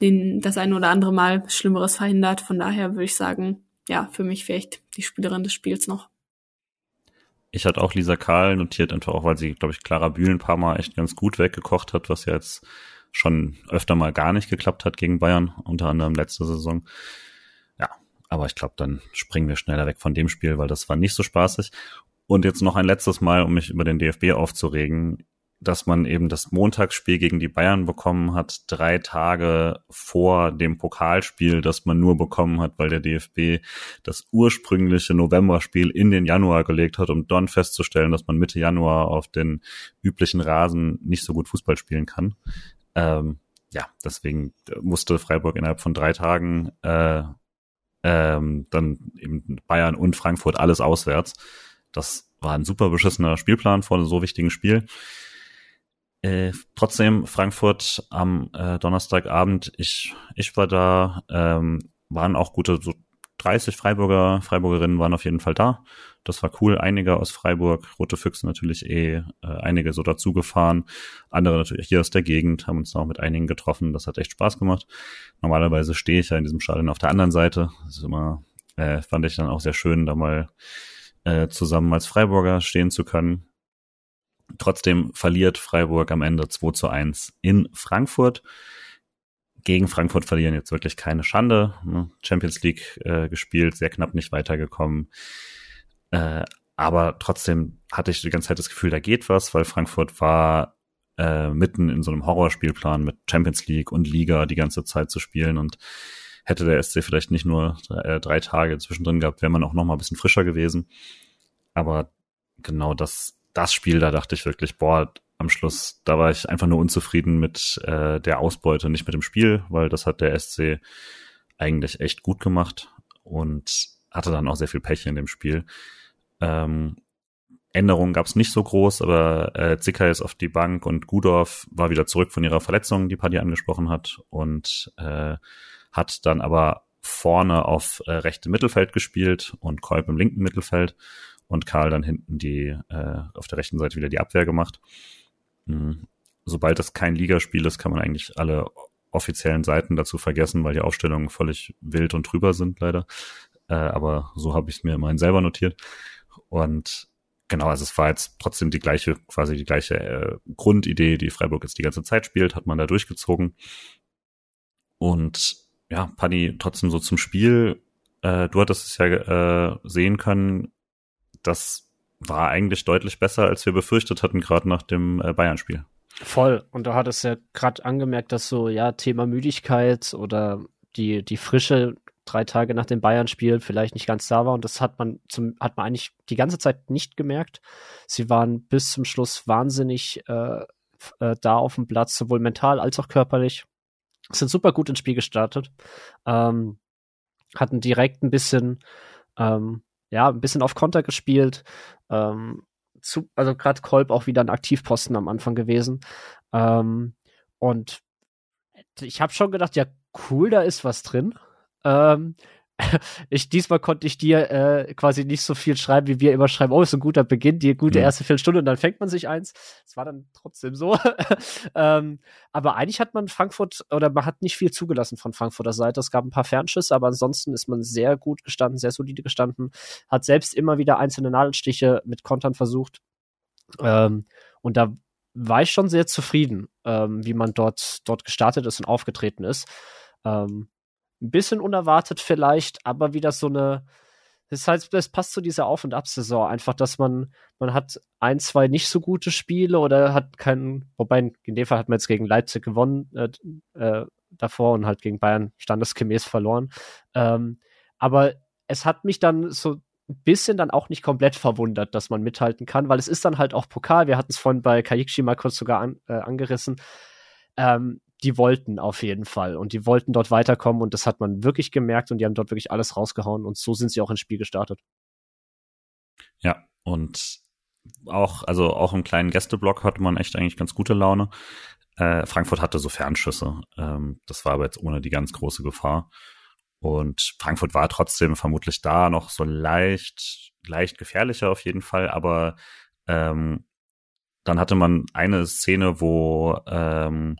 den, das ein oder andere Mal Schlimmeres verhindert. Von daher würde ich sagen, ja, für mich vielleicht die Spielerin des Spiels noch. Ich hatte auch Lisa Karl notiert, einfach auch, weil sie, glaube ich, Clara Bühlen ein paar Mal echt ganz gut weggekocht hat, was ja jetzt schon öfter mal gar nicht geklappt hat gegen Bayern, unter anderem letzte Saison. Ja, aber ich glaube, dann springen wir schneller weg von dem Spiel, weil das war nicht so spaßig. Und jetzt noch ein letztes Mal, um mich über den DFB aufzuregen, dass man eben das Montagsspiel gegen die Bayern bekommen hat, drei Tage vor dem Pokalspiel, das man nur bekommen hat, weil der DFB das ursprüngliche Novemberspiel in den Januar gelegt hat, um dann festzustellen, dass man Mitte Januar auf den üblichen Rasen nicht so gut Fußball spielen kann. Ähm, ja, deswegen musste Freiburg innerhalb von drei Tagen äh, ähm, dann eben Bayern und Frankfurt alles auswärts. Das war ein super beschissener Spielplan vor einem so wichtigen Spiel. Äh, trotzdem Frankfurt am äh, Donnerstagabend, ich, ich war da, ähm, waren auch gute, so 30 Freiburger, Freiburgerinnen waren auf jeden Fall da. Das war cool. Einige aus Freiburg, Rote Füchse natürlich eh, äh, einige so dazugefahren. Andere natürlich hier aus der Gegend, haben uns auch mit einigen getroffen. Das hat echt Spaß gemacht. Normalerweise stehe ich ja in diesem Stadion auf der anderen Seite. Das ist immer, äh, fand ich dann auch sehr schön, da mal äh, zusammen als Freiburger stehen zu können. Trotzdem verliert Freiburg am Ende 2 zu 1 in Frankfurt. Gegen Frankfurt verlieren jetzt wirklich keine Schande. Ne? Champions League äh, gespielt, sehr knapp nicht weitergekommen. Äh, aber trotzdem hatte ich die ganze Zeit das Gefühl, da geht was, weil Frankfurt war äh, mitten in so einem Horrorspielplan mit Champions League und Liga die ganze Zeit zu spielen und hätte der SC vielleicht nicht nur äh, drei Tage zwischendrin gehabt, wäre man auch noch mal ein bisschen frischer gewesen. Aber genau das, das Spiel, da dachte ich wirklich, boah, am Schluss, da war ich einfach nur unzufrieden mit äh, der Ausbeute, nicht mit dem Spiel, weil das hat der SC eigentlich echt gut gemacht und hatte dann auch sehr viel Pech in dem Spiel. Ähm, Änderungen gab es nicht so groß, aber äh, Zicker ist auf die Bank und Gudorf war wieder zurück von ihrer Verletzung, die Paddy angesprochen hat und äh, hat dann aber vorne auf äh, rechte Mittelfeld gespielt und Kolb im linken Mittelfeld und Karl dann hinten die äh, auf der rechten Seite wieder die Abwehr gemacht. Mhm. Sobald das kein Ligaspiel ist, kann man eigentlich alle offiziellen Seiten dazu vergessen, weil die Aufstellungen völlig wild und drüber sind leider. Äh, aber so habe ich es mir immerhin selber notiert. Und genau, also es war jetzt trotzdem die gleiche, quasi die gleiche äh, Grundidee, die Freiburg jetzt die ganze Zeit spielt, hat man da durchgezogen. Und ja, Paddy, trotzdem so zum Spiel. Äh, du hattest es ja äh, sehen können, das war eigentlich deutlich besser, als wir befürchtet hatten, gerade nach dem äh, Bayern-Spiel. Voll. Und da hat es ja gerade angemerkt, dass so, ja, Thema Müdigkeit oder die, die Frische drei Tage nach dem Bayern-Spiel vielleicht nicht ganz da war. Und das hat man zum, hat man eigentlich die ganze Zeit nicht gemerkt. Sie waren bis zum Schluss wahnsinnig äh, äh, da auf dem Platz, sowohl mental als auch körperlich. Sind super gut ins Spiel gestartet. Ähm, hatten direkt ein bisschen, ähm, ja, ein bisschen auf Konter gespielt. Ähm, zu, also gerade Kolb auch wieder ein Aktivposten am Anfang gewesen. Ähm, und ich habe schon gedacht, ja, cool, da ist was drin. Ähm, ich, diesmal konnte ich dir äh, quasi nicht so viel schreiben, wie wir immer schreiben, oh, ist ein guter Beginn, die gute mhm. erste Viertelstunde und dann fängt man sich eins. Es war dann trotzdem so. ähm, aber eigentlich hat man Frankfurt, oder man hat nicht viel zugelassen von Frankfurter Seite. Es gab ein paar Fernschüsse, aber ansonsten ist man sehr gut gestanden, sehr solide gestanden, hat selbst immer wieder einzelne Nadelstiche mit Kontern versucht. Ähm, und da war ich schon sehr zufrieden, ähm, wie man dort, dort gestartet ist und aufgetreten ist. Ähm, ein bisschen unerwartet vielleicht, aber wieder so eine, das heißt, das passt zu dieser Auf- und Ab-Saison. Einfach, dass man, man hat ein, zwei nicht so gute Spiele oder hat keinen, wobei in dem Fall hat man jetzt gegen Leipzig gewonnen äh, äh, davor und halt gegen Bayern standesgemäß verloren. Ähm, aber es hat mich dann so ein bisschen dann auch nicht komplett verwundert, dass man mithalten kann, weil es ist dann halt auch Pokal. Wir hatten es vorhin bei Kajikshi mal kurz sogar an, äh, angerissen. Ähm, die wollten auf jeden Fall und die wollten dort weiterkommen und das hat man wirklich gemerkt und die haben dort wirklich alles rausgehauen und so sind sie auch ins Spiel gestartet. Ja, und auch, also auch im kleinen Gästeblock hatte man echt eigentlich ganz gute Laune. Äh, Frankfurt hatte so Fernschüsse. Ähm, das war aber jetzt ohne die ganz große Gefahr. Und Frankfurt war trotzdem vermutlich da noch so leicht, leicht gefährlicher auf jeden Fall, aber ähm, dann hatte man eine Szene, wo ähm,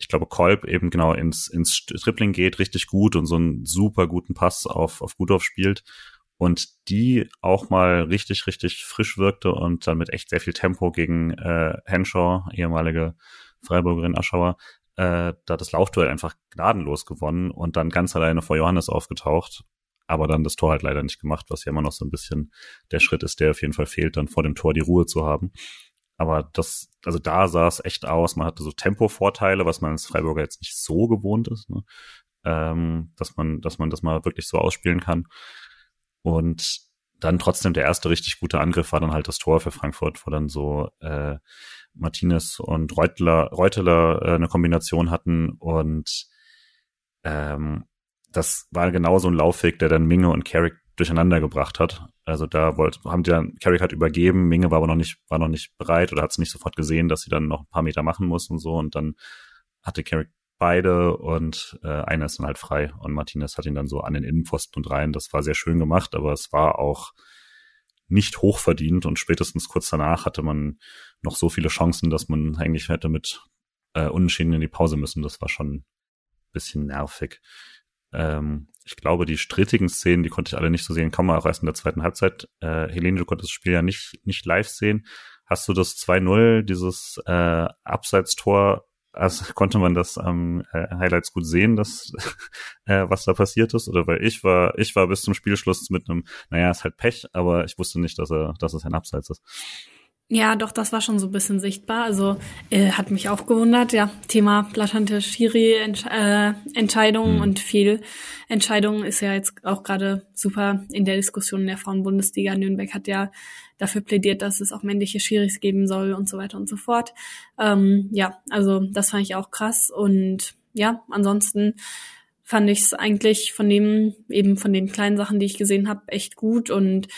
ich glaube, Kolb eben genau ins, ins Tripling geht, richtig gut und so einen super guten Pass auf, auf Gudorf spielt. Und die auch mal richtig, richtig frisch wirkte und dann mit echt sehr viel Tempo gegen äh, Henshaw, ehemalige Freiburgerin Aschauer, äh, da das Laufduell einfach gnadenlos gewonnen und dann ganz alleine vor Johannes aufgetaucht. Aber dann das Tor halt leider nicht gemacht, was ja immer noch so ein bisschen der Schritt ist, der auf jeden Fall fehlt, dann vor dem Tor die Ruhe zu haben. Aber das, also da sah es echt aus. Man hatte so Tempovorteile, was man als Freiburger jetzt nicht so gewohnt ist, ne? ähm, dass man, dass man das mal wirklich so ausspielen kann. Und dann trotzdem der erste richtig gute Angriff war dann halt das Tor für Frankfurt, wo dann so äh, Martinez und Reutler, Reuteler äh, eine Kombination hatten und ähm, das war genau so ein Laufweg, der dann Minge und Carrick durcheinander gebracht hat. Also da wollte, haben die dann, Carrick hat übergeben, Minge war aber noch nicht, war noch nicht bereit oder hat es nicht sofort gesehen, dass sie dann noch ein paar Meter machen muss und so und dann hatte Carrick beide und äh, einer ist dann halt frei und Martinez hat ihn dann so an den Innenpfosten und rein. Das war sehr schön gemacht, aber es war auch nicht hochverdient und spätestens kurz danach hatte man noch so viele Chancen, dass man eigentlich hätte mit äh, Unentschieden in die Pause müssen. Das war schon ein bisschen nervig. Ähm, ich glaube, die strittigen Szenen, die konnte ich alle nicht so sehen, kann man auch erst in der zweiten Halbzeit. Äh, Helene, du konntest das Spiel ja nicht, nicht live sehen. Hast du das 2-0, dieses äh, Abseitstor, also konnte man das am ähm, äh, Highlights gut sehen, dass, äh, was da passiert ist? Oder weil ich war, ich war bis zum Spielschluss mit einem, naja, ist halt Pech, aber ich wusste nicht, dass er, dass es ein Abseits ist. Ja, doch, das war schon so ein bisschen sichtbar. Also äh, hat mich auch gewundert. Ja, Thema blatternde Schiri-Entscheidungen äh, mhm. und viel Entscheidungen ist ja jetzt auch gerade super in der Diskussion in der Frauenbundesliga. Nürnberg hat ja dafür plädiert, dass es auch männliche Schiris geben soll und so weiter und so fort. Ähm, ja, also das fand ich auch krass. Und ja, ansonsten fand ich es eigentlich von dem, eben von den kleinen Sachen, die ich gesehen habe, echt gut und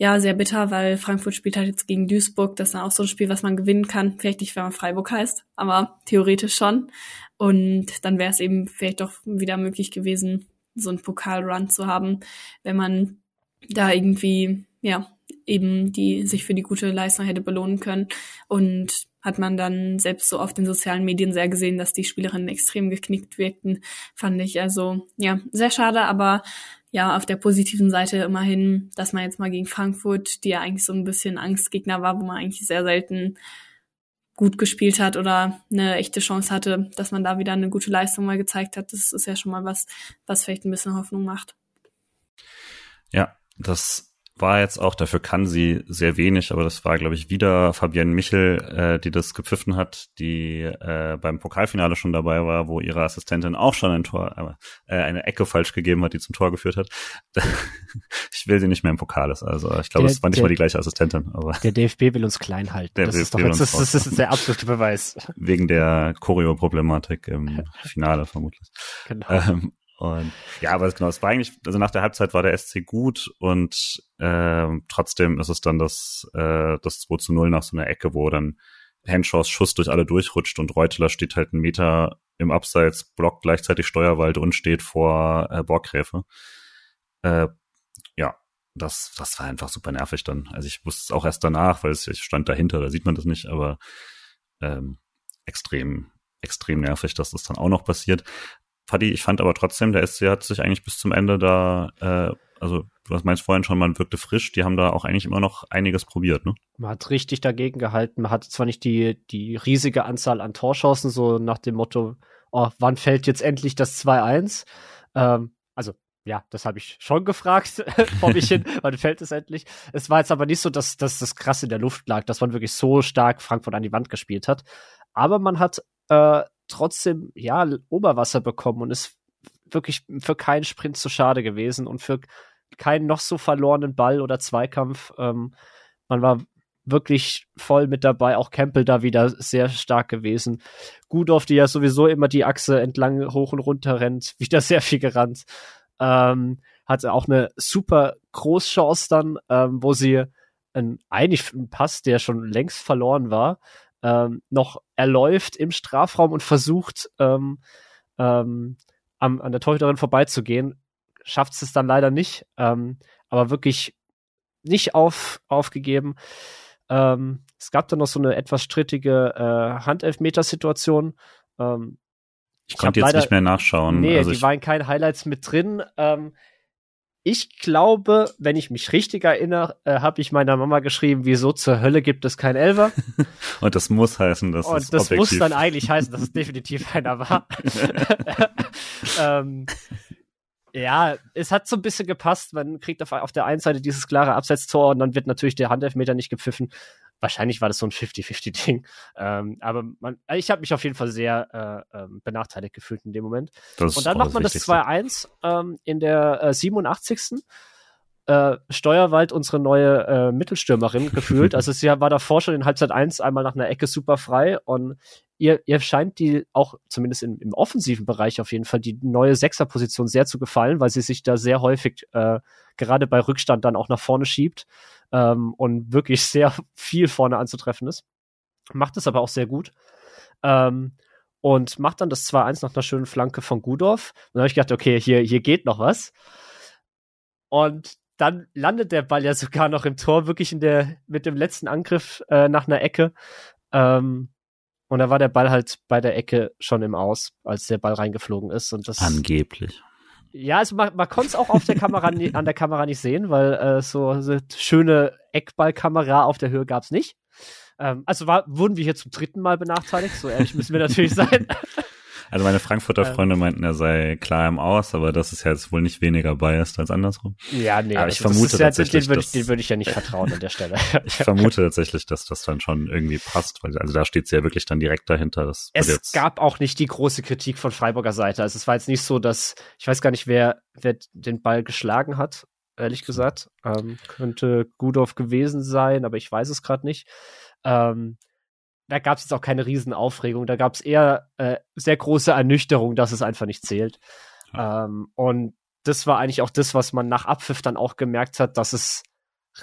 ja, sehr bitter, weil Frankfurt spielt halt jetzt gegen Duisburg. Das ist dann auch so ein Spiel, was man gewinnen kann. Vielleicht nicht, wenn man Freiburg heißt, aber theoretisch schon. Und dann wäre es eben vielleicht doch wieder möglich gewesen, so einen Pokalrun zu haben, wenn man da irgendwie, ja, eben die sich für die gute Leistung hätte belohnen können. Und hat man dann selbst so auf den sozialen Medien sehr gesehen, dass die Spielerinnen extrem geknickt wirkten, fand ich. Also ja, sehr schade, aber ja, auf der positiven Seite immerhin, dass man jetzt mal gegen Frankfurt, die ja eigentlich so ein bisschen Angstgegner war, wo man eigentlich sehr selten gut gespielt hat oder eine echte Chance hatte, dass man da wieder eine gute Leistung mal gezeigt hat. Das ist ja schon mal was, was vielleicht ein bisschen Hoffnung macht. Ja, das war jetzt auch, dafür kann sie sehr wenig, aber das war, glaube ich, wieder Fabienne Michel, äh, die das gepfiffen hat, die äh, beim Pokalfinale schon dabei war, wo ihre Assistentin auch schon ein Tor, äh, eine Ecke falsch gegeben hat, die zum Tor geführt hat. ich will sie nicht mehr im Pokal ist. Also ich glaube, es war nicht der, mal die gleiche Assistentin. Aber der DFB will uns klein halten. Der das, DFB ist doch jetzt, das, das ist der absolute Beweis. Wegen der Choreo-Problematik im Finale vermutlich. Genau. Ähm, und ja, aber genau, es war eigentlich, also nach der Halbzeit war der SC gut und äh, trotzdem ist es dann das, äh, das 2 zu 0 nach so einer Ecke, wo dann Henshaws Schuss durch alle durchrutscht und Reuteler steht halt einen Meter im Abseits, blockt gleichzeitig Steuerwald und steht vor äh, Borgräfe. Äh, ja, das, das war einfach super nervig dann. Also ich wusste es auch erst danach, weil es, ich stand dahinter, da sieht man das nicht, aber ähm, extrem, extrem nervig, dass das dann auch noch passiert. Paddy, ich fand aber trotzdem, der SC hat sich eigentlich bis zum Ende da, äh, also du meinst vorhin schon, man wirkte frisch, die haben da auch eigentlich immer noch einiges probiert, ne? Man hat richtig dagegen gehalten, man hatte zwar nicht die, die riesige Anzahl an Torschancen, so nach dem Motto, oh, wann fällt jetzt endlich das 2-1? Ähm, also ja, das habe ich schon gefragt vor mich hin, wann fällt es endlich? Es war jetzt aber nicht so, dass, dass das krass in der Luft lag, dass man wirklich so stark Frankfurt an die Wand gespielt hat. Aber man hat äh, trotzdem, ja, Oberwasser bekommen und ist wirklich für keinen Sprint zu schade gewesen und für keinen noch so verlorenen Ball oder Zweikampf. Ähm, man war wirklich voll mit dabei, auch Campbell da wieder sehr stark gewesen. Gudorf, die ja sowieso immer die Achse entlang hoch und runter rennt, wieder sehr viel gerannt. Ähm, hatte auch eine super Großchance dann, ähm, wo sie ein, eigentlich ein Pass, der schon längst verloren war, ähm, noch erläuft im Strafraum und versucht, ähm, ähm, am, an der Torhüterin vorbeizugehen. Schafft es dann leider nicht, ähm, aber wirklich nicht auf, aufgegeben. Ähm, es gab dann noch so eine etwas strittige äh, Handelfmetersituation. Ähm, ich, ich konnte jetzt leider, nicht mehr nachschauen. Nee, also die waren keine Highlights mit drin. Ähm, ich glaube, wenn ich mich richtig erinnere, äh, habe ich meiner Mama geschrieben, wieso zur Hölle gibt es kein Elver? Und das muss heißen, dass Und das objektiv. muss dann eigentlich heißen, dass es definitiv einer war. ähm, ja, es hat so ein bisschen gepasst. Man kriegt auf, auf der einen Seite dieses klare Abseitstor und dann wird natürlich der Handelfmeter nicht gepfiffen wahrscheinlich war das so ein 50-50-Ding. Ähm, aber man, ich habe mich auf jeden Fall sehr äh, ähm, benachteiligt gefühlt in dem Moment. Das und dann macht man das 2-1 ähm, in der äh, 87. Äh, Steuerwald, unsere neue äh, Mittelstürmerin, gefühlt. also sie war davor schon in Halbzeit 1 einmal nach einer Ecke super frei und ihr, ihr scheint die auch zumindest im, im offensiven Bereich auf jeden Fall die neue Sechserposition sehr zu gefallen, weil sie sich da sehr häufig äh, gerade bei Rückstand dann auch nach vorne schiebt ähm, und wirklich sehr viel vorne anzutreffen ist. Macht es aber auch sehr gut. Ähm, und macht dann das 2-1 nach einer schönen Flanke von Gudorf. Und dann habe ich gedacht, okay, hier, hier geht noch was. Und dann landet der Ball ja sogar noch im Tor, wirklich in der, mit dem letzten Angriff äh, nach einer Ecke. Ähm, und da war der Ball halt bei der Ecke schon im Aus, als der Ball reingeflogen ist. Und das, Angeblich. Ja, also man, man konnte es auch auf der Kamera an der Kamera nicht sehen, weil äh, so, so schöne Eckballkamera auf der Höhe gab's nicht. Ähm, also war, wurden wir hier zum dritten Mal benachteiligt, so ehrlich müssen wir natürlich sein. Also meine Frankfurter ähm. Freunde meinten, er sei klar im Aus, aber das ist ja jetzt wohl nicht weniger biased als andersrum. Ja, nee, aber ich also vermute ja, tatsächlich, den würde ich, würd ich ja nicht vertrauen an der Stelle. ich vermute tatsächlich, dass das dann schon irgendwie passt, weil also da steht sie ja wirklich dann direkt dahinter. Das es gab auch nicht die große Kritik von Freiburger Seite. Also es war jetzt nicht so, dass ich weiß gar nicht, wer, wer den Ball geschlagen hat ehrlich gesagt. Ähm, könnte Gudorf gewesen sein, aber ich weiß es gerade nicht. Ähm, da gab es jetzt auch keine Riesenaufregung. Da gab es eher äh, sehr große Ernüchterung, dass es einfach nicht zählt. Ja. Ähm, und das war eigentlich auch das, was man nach Abpfiff dann auch gemerkt hat, dass es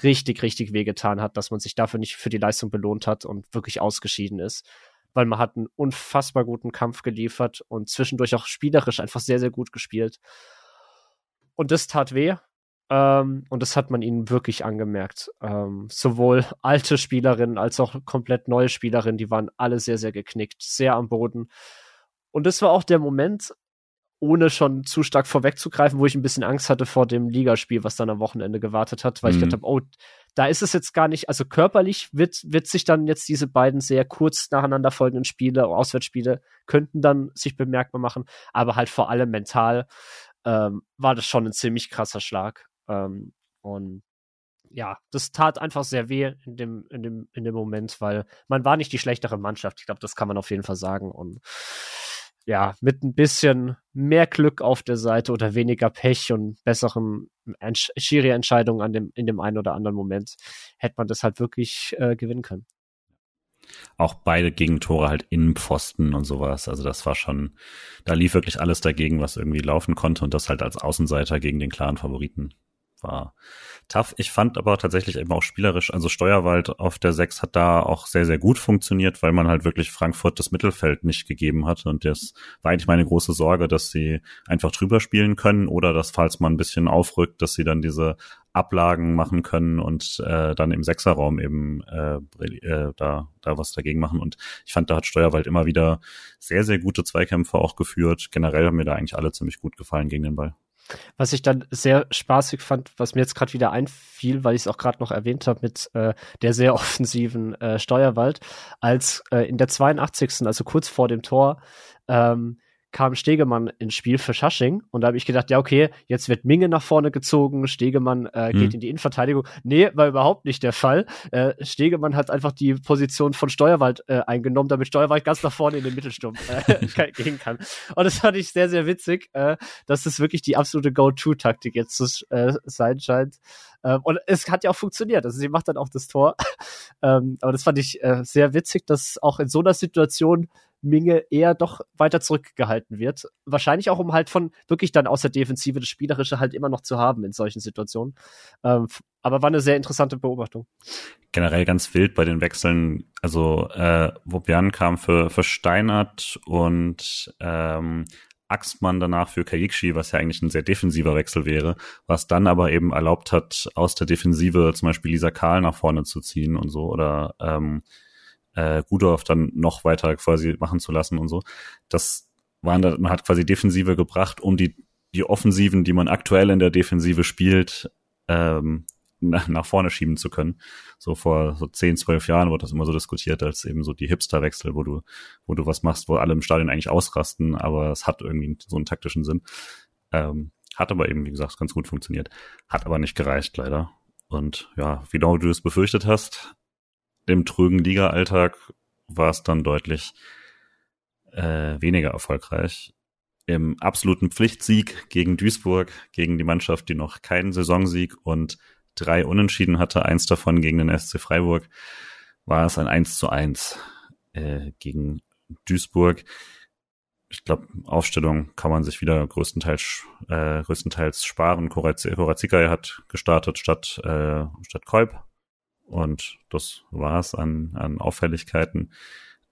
richtig, richtig wehgetan hat, dass man sich dafür nicht für die Leistung belohnt hat und wirklich ausgeschieden ist. Weil man hat einen unfassbar guten Kampf geliefert und zwischendurch auch spielerisch einfach sehr, sehr gut gespielt. Und das tat weh. Ähm, und das hat man ihnen wirklich angemerkt. Ähm, sowohl alte Spielerinnen als auch komplett neue Spielerinnen, die waren alle sehr, sehr geknickt, sehr am Boden. Und das war auch der Moment, ohne schon zu stark vorwegzugreifen, wo ich ein bisschen Angst hatte vor dem Ligaspiel, was dann am Wochenende gewartet hat, weil mhm. ich gedacht habe, oh, da ist es jetzt gar nicht, also körperlich wird, wird sich dann jetzt diese beiden sehr kurz nacheinander folgenden Spiele, Auswärtsspiele, könnten dann sich bemerkbar machen, aber halt vor allem mental ähm, war das schon ein ziemlich krasser Schlag. Ähm, und ja, das tat einfach sehr weh in dem, in dem, in dem Moment, weil man war nicht die schlechtere Mannschaft. Ich glaube, das kann man auf jeden Fall sagen. Und ja, mit ein bisschen mehr Glück auf der Seite oder weniger Pech und besseren Schiri-Entscheidungen an dem, in dem einen oder anderen Moment hätte man das halt wirklich äh, gewinnen können. Auch beide Gegentore halt in Pfosten und sowas. Also das war schon, da lief wirklich alles dagegen, was irgendwie laufen konnte und das halt als Außenseiter gegen den klaren Favoriten war tough. Ich fand aber tatsächlich eben auch spielerisch, also Steuerwald auf der 6 hat da auch sehr, sehr gut funktioniert, weil man halt wirklich Frankfurt das Mittelfeld nicht gegeben hat. Und das war eigentlich meine große Sorge, dass sie einfach drüber spielen können oder dass, falls man ein bisschen aufrückt, dass sie dann diese Ablagen machen können und äh, dann im Sechserraum eben äh, äh, da, da was dagegen machen. Und ich fand, da hat Steuerwald immer wieder sehr, sehr gute Zweikämpfe auch geführt. Generell haben mir da eigentlich alle ziemlich gut gefallen gegen den Ball. Was ich dann sehr spaßig fand, was mir jetzt gerade wieder einfiel, weil ich es auch gerade noch erwähnt habe mit äh, der sehr offensiven äh, Steuerwald, als äh, in der 82. also kurz vor dem Tor ähm, kam Stegemann ins Spiel für Schasching und da habe ich gedacht, ja okay, jetzt wird Minge nach vorne gezogen, Stegemann äh, geht hm. in die Innenverteidigung. Nee, war überhaupt nicht der Fall. Äh, Stegemann hat einfach die Position von Steuerwald äh, eingenommen, damit Steuerwald ganz nach vorne in den Mittelsturm äh, gehen kann. Und das fand ich sehr, sehr witzig, äh, dass es wirklich die absolute Go-To-Taktik jetzt zu äh, sein scheint. Ähm, und es hat ja auch funktioniert. Also sie macht dann auch das Tor. ähm, aber das fand ich äh, sehr witzig, dass auch in so einer Situation Minge eher doch weiter zurückgehalten wird. Wahrscheinlich auch, um halt von wirklich dann aus der Defensive das Spielerische halt immer noch zu haben in solchen Situationen. Ähm, aber war eine sehr interessante Beobachtung. Generell ganz wild bei den Wechseln. Also, äh, Wobian kam für, für Steinert und ähm, Axmann danach für Kajikshi, was ja eigentlich ein sehr defensiver Wechsel wäre, was dann aber eben erlaubt hat, aus der Defensive zum Beispiel Lisa Karl nach vorne zu ziehen und so oder ähm, äh, Rudolf dann noch weiter quasi machen zu lassen und so. Das waren da, man hat quasi Defensive gebracht, um die, die Offensiven, die man aktuell in der Defensive spielt, ähm, nach, vorne schieben zu können. So vor so zehn, zwölf Jahren wurde das immer so diskutiert, als eben so die Hipster-Wechsel, wo du, wo du was machst, wo alle im Stadion eigentlich ausrasten, aber es hat irgendwie so einen taktischen Sinn. Ähm, hat aber eben, wie gesagt, ganz gut funktioniert. Hat aber nicht gereicht, leider. Und ja, wie du es befürchtet hast, im trügen Liga-Alltag war es dann deutlich äh, weniger erfolgreich. Im absoluten Pflichtsieg gegen Duisburg, gegen die Mannschaft, die noch keinen Saisonsieg und drei Unentschieden hatte, eins davon gegen den SC Freiburg, war es ein 1 zu 1 äh, gegen Duisburg. Ich glaube, Aufstellung kann man sich wieder größtenteils, äh, größtenteils sparen. Korazika hat gestartet statt, äh, statt Kolb und das war's an, an Auffälligkeiten.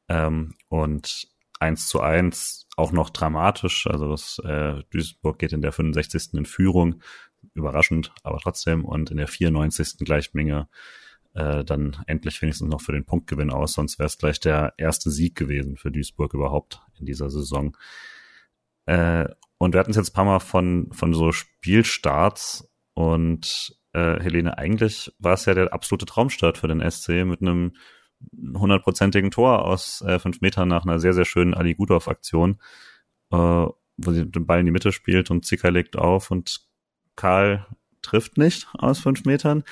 Ähm, und eins zu eins auch noch dramatisch. Also das äh, Duisburg geht in der 65. in Führung. Überraschend, aber trotzdem. Und in der 94. Gleichmenge äh, dann endlich wenigstens noch für den Punktgewinn aus. Sonst wäre es gleich der erste Sieg gewesen für Duisburg überhaupt in dieser Saison. Äh, und wir hatten es jetzt ein paar Mal von, von so Spielstarts und äh, Helene, eigentlich war es ja der absolute Traumstart für den SC mit einem hundertprozentigen Tor aus äh, fünf Metern nach einer sehr, sehr schönen Ali Gudorf-Aktion, äh, wo sie den Ball in die Mitte spielt und Zicker legt auf und Karl trifft nicht aus fünf Metern.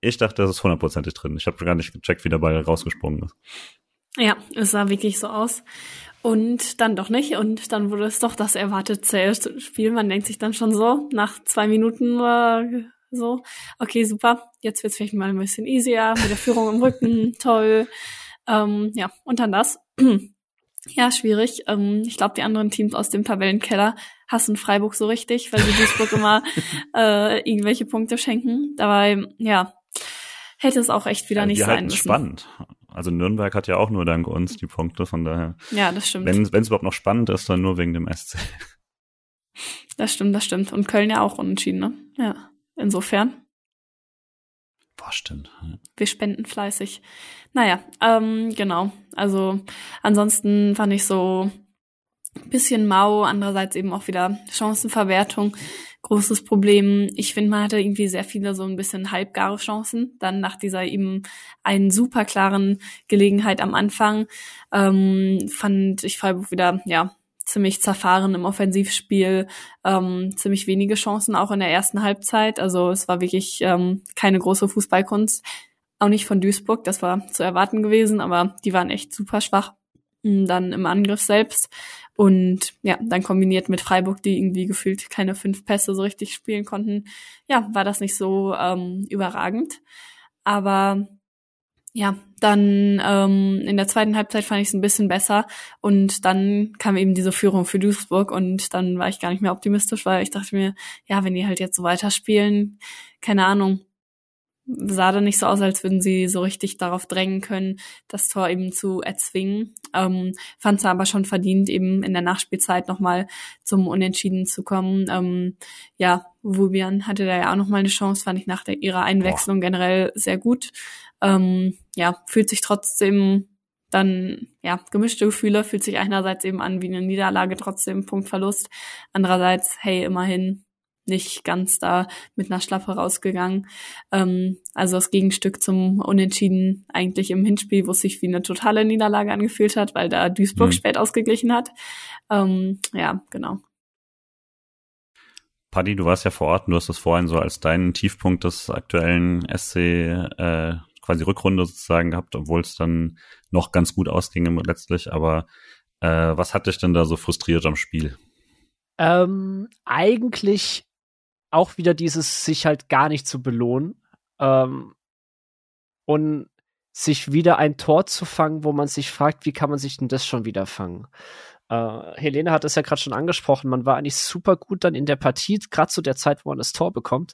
Ich dachte, das ist hundertprozentig drin. Ich habe gar nicht gecheckt, wie der Ball rausgesprungen ist. Ja, es sah wirklich so aus. Und dann doch nicht. Und dann wurde es doch das erwartete Spiel. Man denkt sich dann schon so, nach zwei Minuten äh, so, okay, super, jetzt wird's vielleicht mal ein bisschen easier mit der Führung im Rücken, toll. Ähm, ja, und dann das. ja, schwierig. Ähm, ich glaube, die anderen Teams aus dem Tabellenkeller hassen Freiburg so richtig, weil sie Duisburg immer äh, irgendwelche Punkte schenken. Dabei, ja, hätte es auch echt wieder ja, nicht sein müssen. spannend. Also Nürnberg hat ja auch nur dank uns die Punkte, von daher. Ja, das stimmt. Wenn es überhaupt noch spannend ist, dann nur wegen dem SC. Das stimmt, das stimmt. Und Köln ja auch unentschieden, ne? Ja. Insofern. Boah, stimmt. Wir spenden fleißig. Naja, ähm, genau. Also ansonsten fand ich so ein bisschen mau, andererseits eben auch wieder Chancenverwertung. Großes Problem. Ich finde, man hatte irgendwie sehr viele so ein bisschen halbgare Chancen. Dann nach dieser eben einen super klaren Gelegenheit am Anfang ähm, fand ich Freiburg wieder, ja, ziemlich zerfahren im Offensivspiel, ähm, ziemlich wenige Chancen auch in der ersten Halbzeit. Also es war wirklich ähm, keine große Fußballkunst. Auch nicht von Duisburg, das war zu erwarten gewesen, aber die waren echt super schwach. Hm, dann im Angriff selbst. Und ja, dann kombiniert mit Freiburg, die irgendwie gefühlt keine fünf Pässe so richtig spielen konnten, ja, war das nicht so ähm, überragend. Aber ja, dann ähm, in der zweiten Halbzeit fand ich es ein bisschen besser und dann kam eben diese Führung für Duisburg und dann war ich gar nicht mehr optimistisch, weil ich dachte mir, ja, wenn die halt jetzt so weiterspielen, keine Ahnung, sah dann nicht so aus, als würden sie so richtig darauf drängen können, das Tor eben zu erzwingen. Ähm, Fand es aber schon verdient, eben in der Nachspielzeit nochmal zum Unentschieden zu kommen. Ähm, ja, Wubian hatte da ja auch nochmal eine Chance, fand ich nach der, ihrer Einwechslung Boah. generell sehr gut. Ähm, ja, fühlt sich trotzdem dann, ja, gemischte Gefühle, fühlt sich einerseits eben an wie eine Niederlage, trotzdem Punktverlust. Andererseits, hey, immerhin nicht ganz da mit einer Schlappe rausgegangen. Ähm, also das Gegenstück zum Unentschieden eigentlich im Hinspiel, wo es sich wie eine totale Niederlage angefühlt hat, weil da Duisburg mhm. spät ausgeglichen hat. Ähm, ja, genau. Paddy, du warst ja vor Ort, du hast das vorhin so als deinen Tiefpunkt des aktuellen SC äh, quasi Rückrunde sozusagen gehabt, obwohl es dann noch ganz gut ausging letztlich. Aber äh, was hat dich denn da so frustriert am Spiel? Ähm, eigentlich auch wieder dieses sich halt gar nicht zu belohnen ähm, und sich wieder ein Tor zu fangen, wo man sich fragt, wie kann man sich denn das schon wieder fangen? Äh, Helene hat es ja gerade schon angesprochen, man war eigentlich super gut dann in der Partie, gerade zu der Zeit, wo man das Tor bekommt.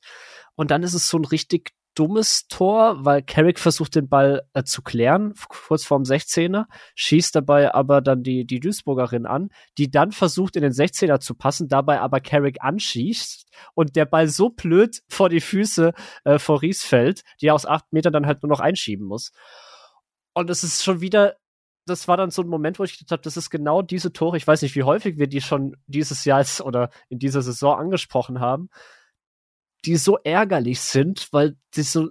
Und dann ist es so ein richtig dummes Tor, weil Carrick versucht den Ball äh, zu klären, kurz vorm 16er, schießt dabei aber dann die, die Duisburgerin an, die dann versucht in den 16er zu passen, dabei aber Carrick anschießt und der Ball so blöd vor die Füße äh, vor Ries fällt, die aus acht Metern dann halt nur noch einschieben muss. Und es ist schon wieder das war dann so ein Moment, wo ich gedacht habe, das ist genau diese Tore. Ich weiß nicht, wie häufig wir die schon dieses Jahr oder in dieser Saison angesprochen haben die so ärgerlich sind, weil die so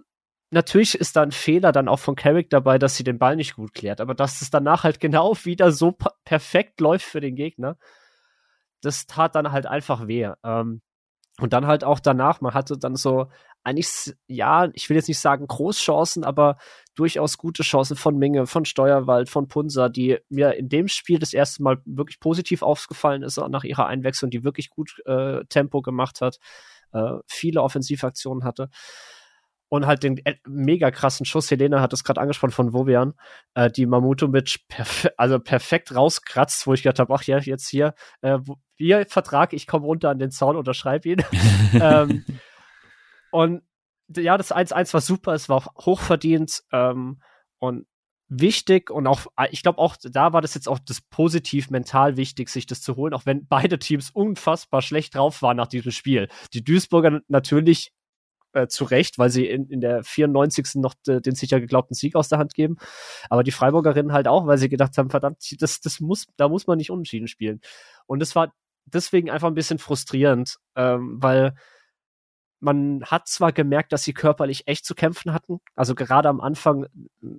natürlich ist da ein Fehler dann auch von Carrick dabei, dass sie den Ball nicht gut klärt, aber dass es danach halt genau wieder so perfekt läuft für den Gegner, das tat dann halt einfach weh. Ähm, und dann halt auch danach, man hatte dann so eigentlich, ja, ich will jetzt nicht sagen Großchancen, aber durchaus gute Chancen von Minge, von Steuerwald, von Punsa, die mir in dem Spiel das erste Mal wirklich positiv aufgefallen ist, nach ihrer Einwechslung, die wirklich gut äh, Tempo gemacht hat äh, viele Offensivaktionen hatte. Und halt den äh, mega krassen Schuss, Helena hat es gerade angesprochen von Wovian, äh, die Mamutovic perf also perfekt rauskratzt, wo ich gedacht habe, ach ja, jetzt hier, äh, hier Vertrag, ich komme runter an den Zaun, unterschreibe ihn. ähm, und ja, das 1-1 war super, es war auch hochverdient ähm, und wichtig und auch, äh, ich glaube auch, da war das jetzt auch das positiv mental wichtig, sich das zu holen, auch wenn beide Teams unfassbar schlecht drauf waren nach diesem Spiel. Die Duisburger natürlich äh, zu Recht, weil sie in, in der 94. noch den sicher geglaubten Sieg aus der Hand geben, aber die Freiburgerinnen halt auch, weil sie gedacht haben, verdammt, das, das muss, da muss man nicht unentschieden spielen. Und es war deswegen einfach ein bisschen frustrierend, ähm, weil man hat zwar gemerkt, dass sie körperlich echt zu kämpfen hatten. Also gerade am Anfang,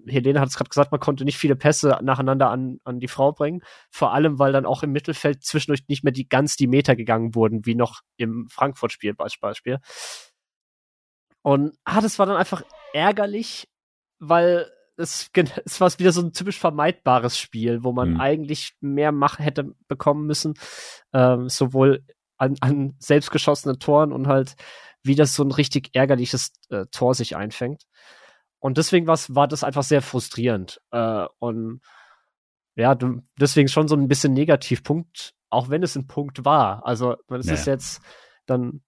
Helene hat es gerade gesagt, man konnte nicht viele Pässe nacheinander an, an die Frau bringen. Vor allem, weil dann auch im Mittelfeld zwischendurch nicht mehr die ganz die Meter gegangen wurden, wie noch im Frankfurt-Spiel als Beispiel. Und ah, das war dann einfach ärgerlich, weil es, es war wieder so ein typisch vermeidbares Spiel, wo man mhm. eigentlich mehr Macht hätte bekommen müssen, ähm, sowohl an, an selbstgeschossenen Toren und halt wie das so ein richtig ärgerliches äh, Tor sich einfängt. Und deswegen war das einfach sehr frustrierend. Äh, und ja, deswegen schon so ein bisschen Negativpunkt, auch wenn es ein Punkt war. Also es naja. ist jetzt dann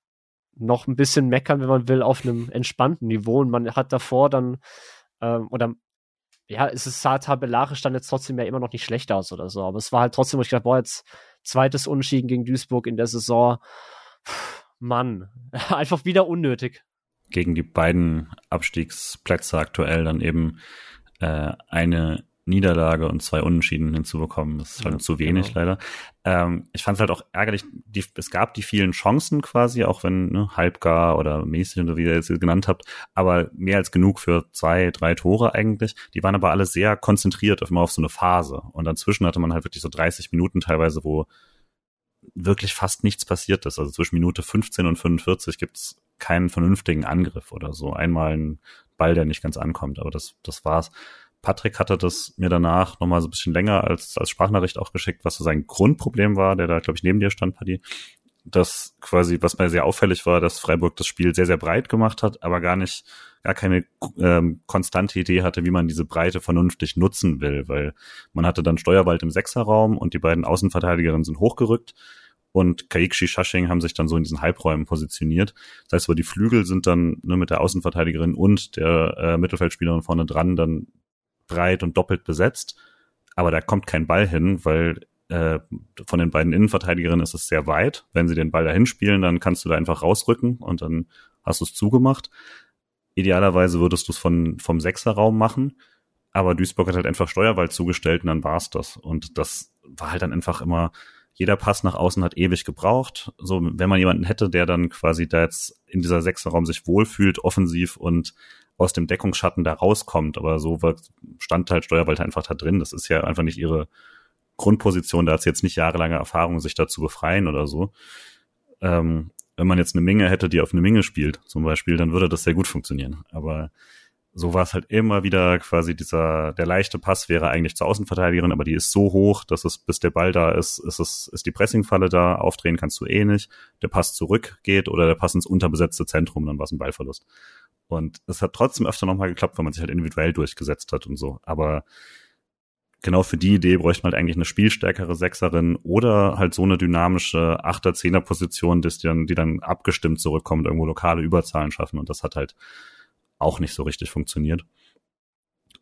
noch ein bisschen meckern, wenn man will, auf einem entspannten Niveau. Und man hat davor dann, ähm, oder ja, es ist sah tabellarisch dann jetzt trotzdem ja immer noch nicht schlecht aus oder so. Aber es war halt trotzdem, wo ich dachte, boah, jetzt zweites Unschieden gegen Duisburg in der Saison. Puh, Mann, einfach wieder unnötig. gegen die beiden Abstiegsplätze aktuell dann eben äh, eine Niederlage und zwei Unentschieden hinzubekommen. Das ist halt ja, zu wenig genau. leider. Ähm, ich fand es halt auch ärgerlich, die, es gab die vielen Chancen quasi, auch wenn ne, halbgar oder mäßig oder wie ihr es genannt habt, aber mehr als genug für zwei, drei Tore eigentlich. Die waren aber alle sehr konzentriert auf immer auf so eine Phase. Und dazwischen hatte man halt wirklich so 30 Minuten teilweise, wo wirklich fast nichts passiert ist. Also zwischen Minute 15 und 45 gibt's keinen vernünftigen Angriff oder so. Einmal ein Ball, der nicht ganz ankommt, aber das, das war's. Patrick hatte das mir danach nochmal so ein bisschen länger als, als Sprachnachricht auch geschickt, was so sein Grundproblem war, der da, glaube ich, neben dir stand, Paddy. Das quasi, was mir sehr auffällig war, dass Freiburg das Spiel sehr, sehr breit gemacht hat, aber gar nicht, gar keine ähm, konstante Idee hatte, wie man diese Breite vernünftig nutzen will, weil man hatte dann Steuerwald im Sechserraum und die beiden Außenverteidigerinnen sind hochgerückt und Kaikshi Shashing haben sich dann so in diesen Halbräumen positioniert. Das heißt, wo die Flügel sind dann ne, mit der Außenverteidigerin und der äh, Mittelfeldspielerin vorne dran dann breit und doppelt besetzt, aber da kommt kein Ball hin, weil äh, von den beiden Innenverteidigerinnen ist es sehr weit. Wenn sie den Ball dahin spielen, dann kannst du da einfach rausrücken und dann hast du es zugemacht. Idealerweise würdest du es von vom Sechserraum machen, aber Duisburg hat halt einfach Steuerwald zugestellt und dann war's das. Und das war halt dann einfach immer jeder Pass nach außen hat ewig gebraucht. So, wenn man jemanden hätte, der dann quasi da jetzt in dieser Sechserraum sich wohlfühlt, offensiv und aus dem Deckungsschatten da rauskommt. Aber so stand halt Steuerwald einfach da drin. Das ist ja einfach nicht ihre Grundposition. Da hat sie jetzt nicht jahrelange Erfahrung, sich da zu befreien oder so. Ähm, wenn man jetzt eine Menge hätte, die auf eine Menge spielt, zum Beispiel, dann würde das sehr gut funktionieren. Aber so war es halt immer wieder quasi dieser, der leichte Pass wäre eigentlich zur Außenverteidigerin, aber die ist so hoch, dass es, bis der Ball da ist, ist es, ist die Pressingfalle da, aufdrehen kannst du eh nicht, der Pass zurückgeht oder der Pass ins unterbesetzte Zentrum, dann war es ein Ballverlust. Und es hat trotzdem öfter nochmal geklappt, wenn man sich halt individuell durchgesetzt hat und so. Aber genau für die Idee bräuchte man halt eigentlich eine spielstärkere Sechserin oder halt so eine dynamische Achter-, Zehner-Position, die dann, die dann abgestimmt zurückkommt, irgendwo lokale Überzahlen schaffen. Und das hat halt auch nicht so richtig funktioniert.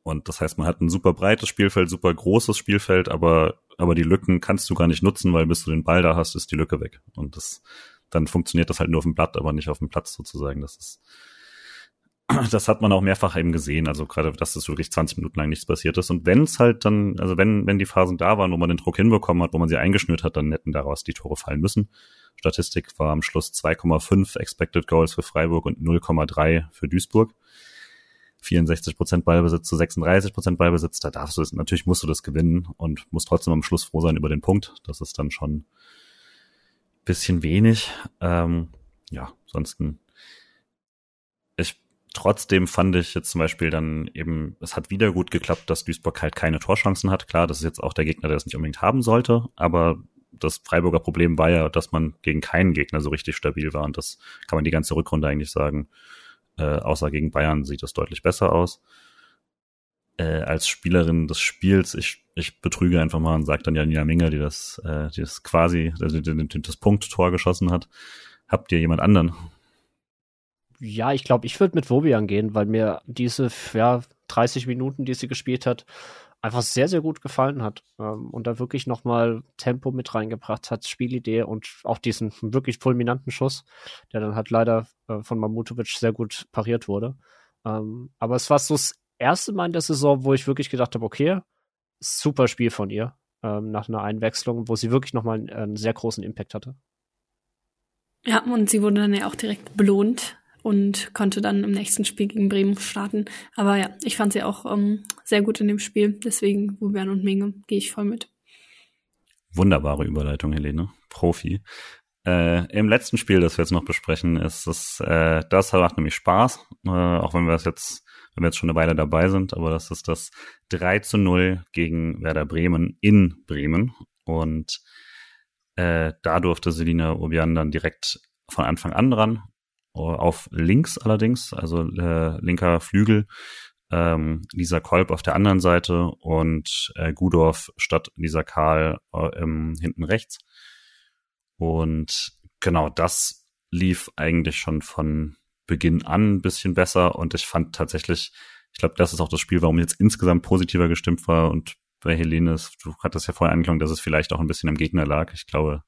Und das heißt, man hat ein super breites Spielfeld, super großes Spielfeld, aber, aber die Lücken kannst du gar nicht nutzen, weil bis du den Ball da hast, ist die Lücke weg. Und das, dann funktioniert das halt nur auf dem Blatt, aber nicht auf dem Platz sozusagen. Das ist, das hat man auch mehrfach eben gesehen, also gerade, dass es wirklich 20 Minuten lang nichts passiert ist. Und wenn es halt dann, also wenn, wenn die Phasen da waren, wo man den Druck hinbekommen hat, wo man sie eingeschnürt hat, dann hätten daraus die Tore fallen müssen. Statistik war am Schluss 2,5 Expected Goals für Freiburg und 0,3 für Duisburg. 64 Prozent Ballbesitz zu 36 Prozent Ballbesitz, da darfst du es, natürlich musst du das gewinnen und musst trotzdem am Schluss froh sein über den Punkt. Das ist dann schon bisschen wenig. Ähm, ja, ansonsten ich trotzdem fand ich jetzt zum Beispiel dann eben, es hat wieder gut geklappt, dass Duisburg halt keine Torchancen hat. Klar, das ist jetzt auch der Gegner, der es nicht unbedingt haben sollte, aber das Freiburger Problem war ja, dass man gegen keinen Gegner so richtig stabil war und das kann man die ganze Rückrunde eigentlich sagen. Äh, außer gegen Bayern sieht das deutlich besser aus. Äh, als Spielerin des Spiels, ich, ich betrüge einfach mal und sage dann ja Nina Minge, die das, äh, die das quasi, also die, das Punkttor geschossen hat. Habt ihr jemand anderen? Ja, ich glaube, ich würde mit Wobian gehen, weil mir diese ja, 30 Minuten, die sie gespielt hat, einfach sehr, sehr gut gefallen hat ähm, und da wirklich nochmal Tempo mit reingebracht hat, Spielidee und auch diesen wirklich fulminanten Schuss, der dann halt leider äh, von Mamutovic sehr gut pariert wurde. Ähm, aber es war so das erste Mal in der Saison, wo ich wirklich gedacht habe, okay, super Spiel von ihr ähm, nach einer Einwechslung, wo sie wirklich nochmal einen, einen sehr großen Impact hatte. Ja, und sie wurde dann ja auch direkt belohnt und konnte dann im nächsten Spiel gegen Bremen starten. Aber ja, ich fand sie auch ähm, sehr gut in dem Spiel. Deswegen Wubian und Menge gehe ich voll mit. Wunderbare Überleitung, Helene. Profi. Äh, Im letzten Spiel, das wir jetzt noch besprechen, ist es, äh, das macht nämlich Spaß, äh, auch wenn wir es jetzt, wenn wir jetzt schon eine Weile dabei sind, aber das ist das 3 zu 0 gegen Werder Bremen in Bremen. Und äh, da durfte Selina Obian dann direkt von Anfang an dran auf links allerdings, also äh, linker Flügel, ähm, Lisa Kolb auf der anderen Seite und äh, Gudorf statt Lisa Karl äh, ähm, hinten rechts. Und genau das lief eigentlich schon von Beginn an ein bisschen besser und ich fand tatsächlich, ich glaube, das ist auch das Spiel, warum ich jetzt insgesamt positiver gestimmt war und bei Helene, du hattest ja vorher angeklungen, dass es vielleicht auch ein bisschen am Gegner lag. Ich glaube,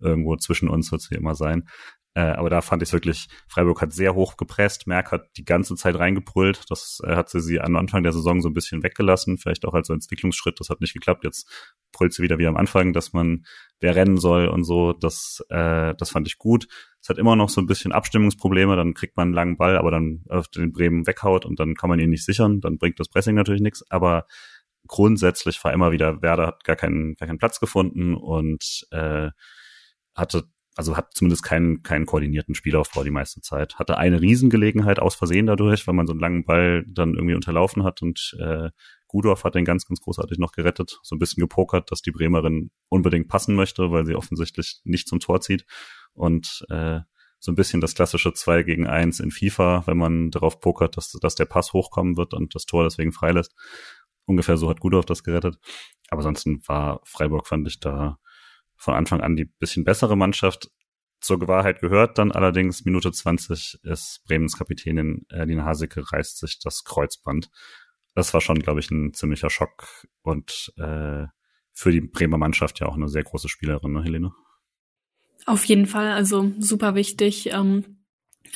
irgendwo zwischen uns wird es hier immer sein. Äh, aber da fand ich wirklich, Freiburg hat sehr hoch gepresst, Merck hat die ganze Zeit reingebrüllt. Das äh, hat sie sie am Anfang der Saison so ein bisschen weggelassen, vielleicht auch als Entwicklungsschritt. Das hat nicht geklappt. Jetzt brüllt sie wieder wie am Anfang, dass man wer rennen soll und so. Das, äh, das fand ich gut. Es hat immer noch so ein bisschen Abstimmungsprobleme. Dann kriegt man einen langen Ball, aber dann auf den Bremen weghaut und dann kann man ihn nicht sichern. Dann bringt das Pressing natürlich nichts. Aber grundsätzlich war immer wieder, Werder hat gar keinen, gar keinen Platz gefunden und äh, hatte also hat zumindest keinen, keinen koordinierten Spielaufbau die meiste Zeit. Hatte eine Riesengelegenheit aus Versehen dadurch, weil man so einen langen Ball dann irgendwie unterlaufen hat und äh, Gudorf hat den ganz, ganz großartig noch gerettet, so ein bisschen gepokert, dass die Bremerin unbedingt passen möchte, weil sie offensichtlich nicht zum Tor zieht und äh, so ein bisschen das klassische 2 gegen 1 in FIFA, wenn man darauf pokert, dass, dass der Pass hochkommen wird und das Tor deswegen freilässt. Ungefähr so hat Gudorf das gerettet. Aber ansonsten war Freiburg, fand ich, da von Anfang an die bisschen bessere Mannschaft. Zur Wahrheit gehört dann allerdings, Minute 20 ist Bremens Kapitänin Erlina Haseke reißt sich das Kreuzband. Das war schon, glaube ich, ein ziemlicher Schock und äh, für die Bremer Mannschaft ja auch eine sehr große Spielerin, ne, Helene? Auf jeden Fall, also super wichtig. Ähm,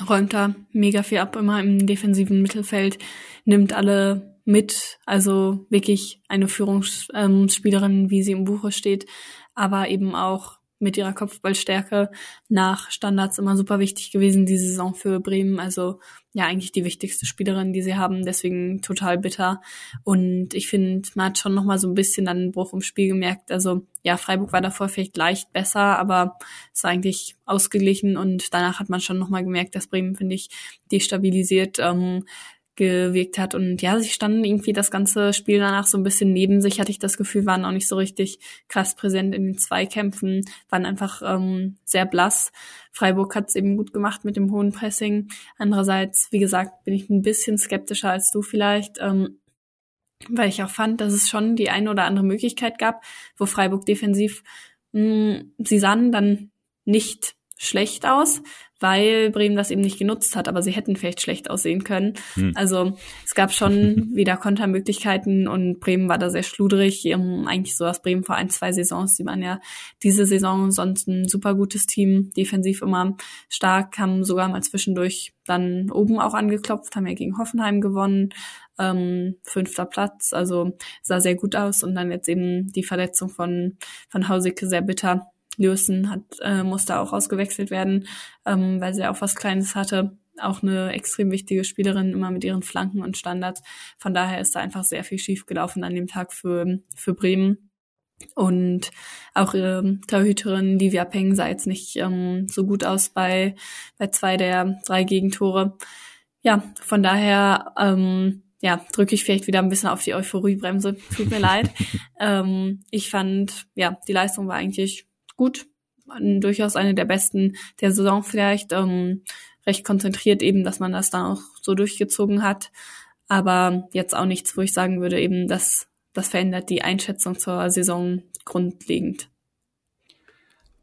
räumt da mega viel ab, immer im defensiven Mittelfeld, nimmt alle mit, also wirklich eine Führungsspielerin, wie sie im Buche steht, aber eben auch mit ihrer Kopfballstärke nach Standards immer super wichtig gewesen, die Saison für Bremen. Also ja, eigentlich die wichtigste Spielerin, die sie haben, deswegen total bitter. Und ich finde, man hat schon nochmal so ein bisschen dann einen Bruch im Spiel gemerkt. Also ja, Freiburg war davor vielleicht leicht besser, aber es war eigentlich ausgeglichen und danach hat man schon nochmal gemerkt, dass Bremen, finde ich, destabilisiert. Ähm, gewirkt hat. Und ja, sie standen irgendwie das ganze Spiel danach so ein bisschen neben sich, hatte ich das Gefühl, waren auch nicht so richtig krass präsent in den Zweikämpfen, waren einfach ähm, sehr blass. Freiburg hat es eben gut gemacht mit dem hohen Pressing. Andererseits, wie gesagt, bin ich ein bisschen skeptischer als du vielleicht. Ähm, weil ich auch fand, dass es schon die eine oder andere Möglichkeit gab, wo Freiburg defensiv, mh, hm, sie sahen dann nicht schlecht aus, weil Bremen das eben nicht genutzt hat, aber sie hätten vielleicht schlecht aussehen können. Hm. Also es gab schon wieder Kontermöglichkeiten und Bremen war da sehr schludrig. Eigentlich so aus Bremen vor ein, zwei Saisons. Die waren ja diese Saison sonst ein super gutes Team, defensiv immer stark, haben sogar mal zwischendurch dann oben auch angeklopft, haben ja gegen Hoffenheim gewonnen. Ähm, fünfter Platz, also sah sehr gut aus und dann jetzt eben die Verletzung von, von Hausicke sehr bitter Lewison hat, äh, musste auch ausgewechselt werden, ähm, weil sie auch was Kleines hatte. Auch eine extrem wichtige Spielerin, immer mit ihren Flanken und Standards. Von daher ist da einfach sehr viel schief gelaufen an dem Tag für, für Bremen. Und auch ihre Torhüterin Livia Peng sah jetzt nicht ähm, so gut aus bei, bei zwei der drei Gegentore. Ja, von daher ähm, ja, drücke ich vielleicht wieder ein bisschen auf die Euphoriebremse. Tut mir leid. Ähm, ich fand, ja, die Leistung war eigentlich gut, durchaus eine der besten der Saison vielleicht, ähm, recht konzentriert eben, dass man das dann auch so durchgezogen hat. Aber jetzt auch nichts, wo ich sagen würde, eben, dass das verändert die Einschätzung zur Saison grundlegend.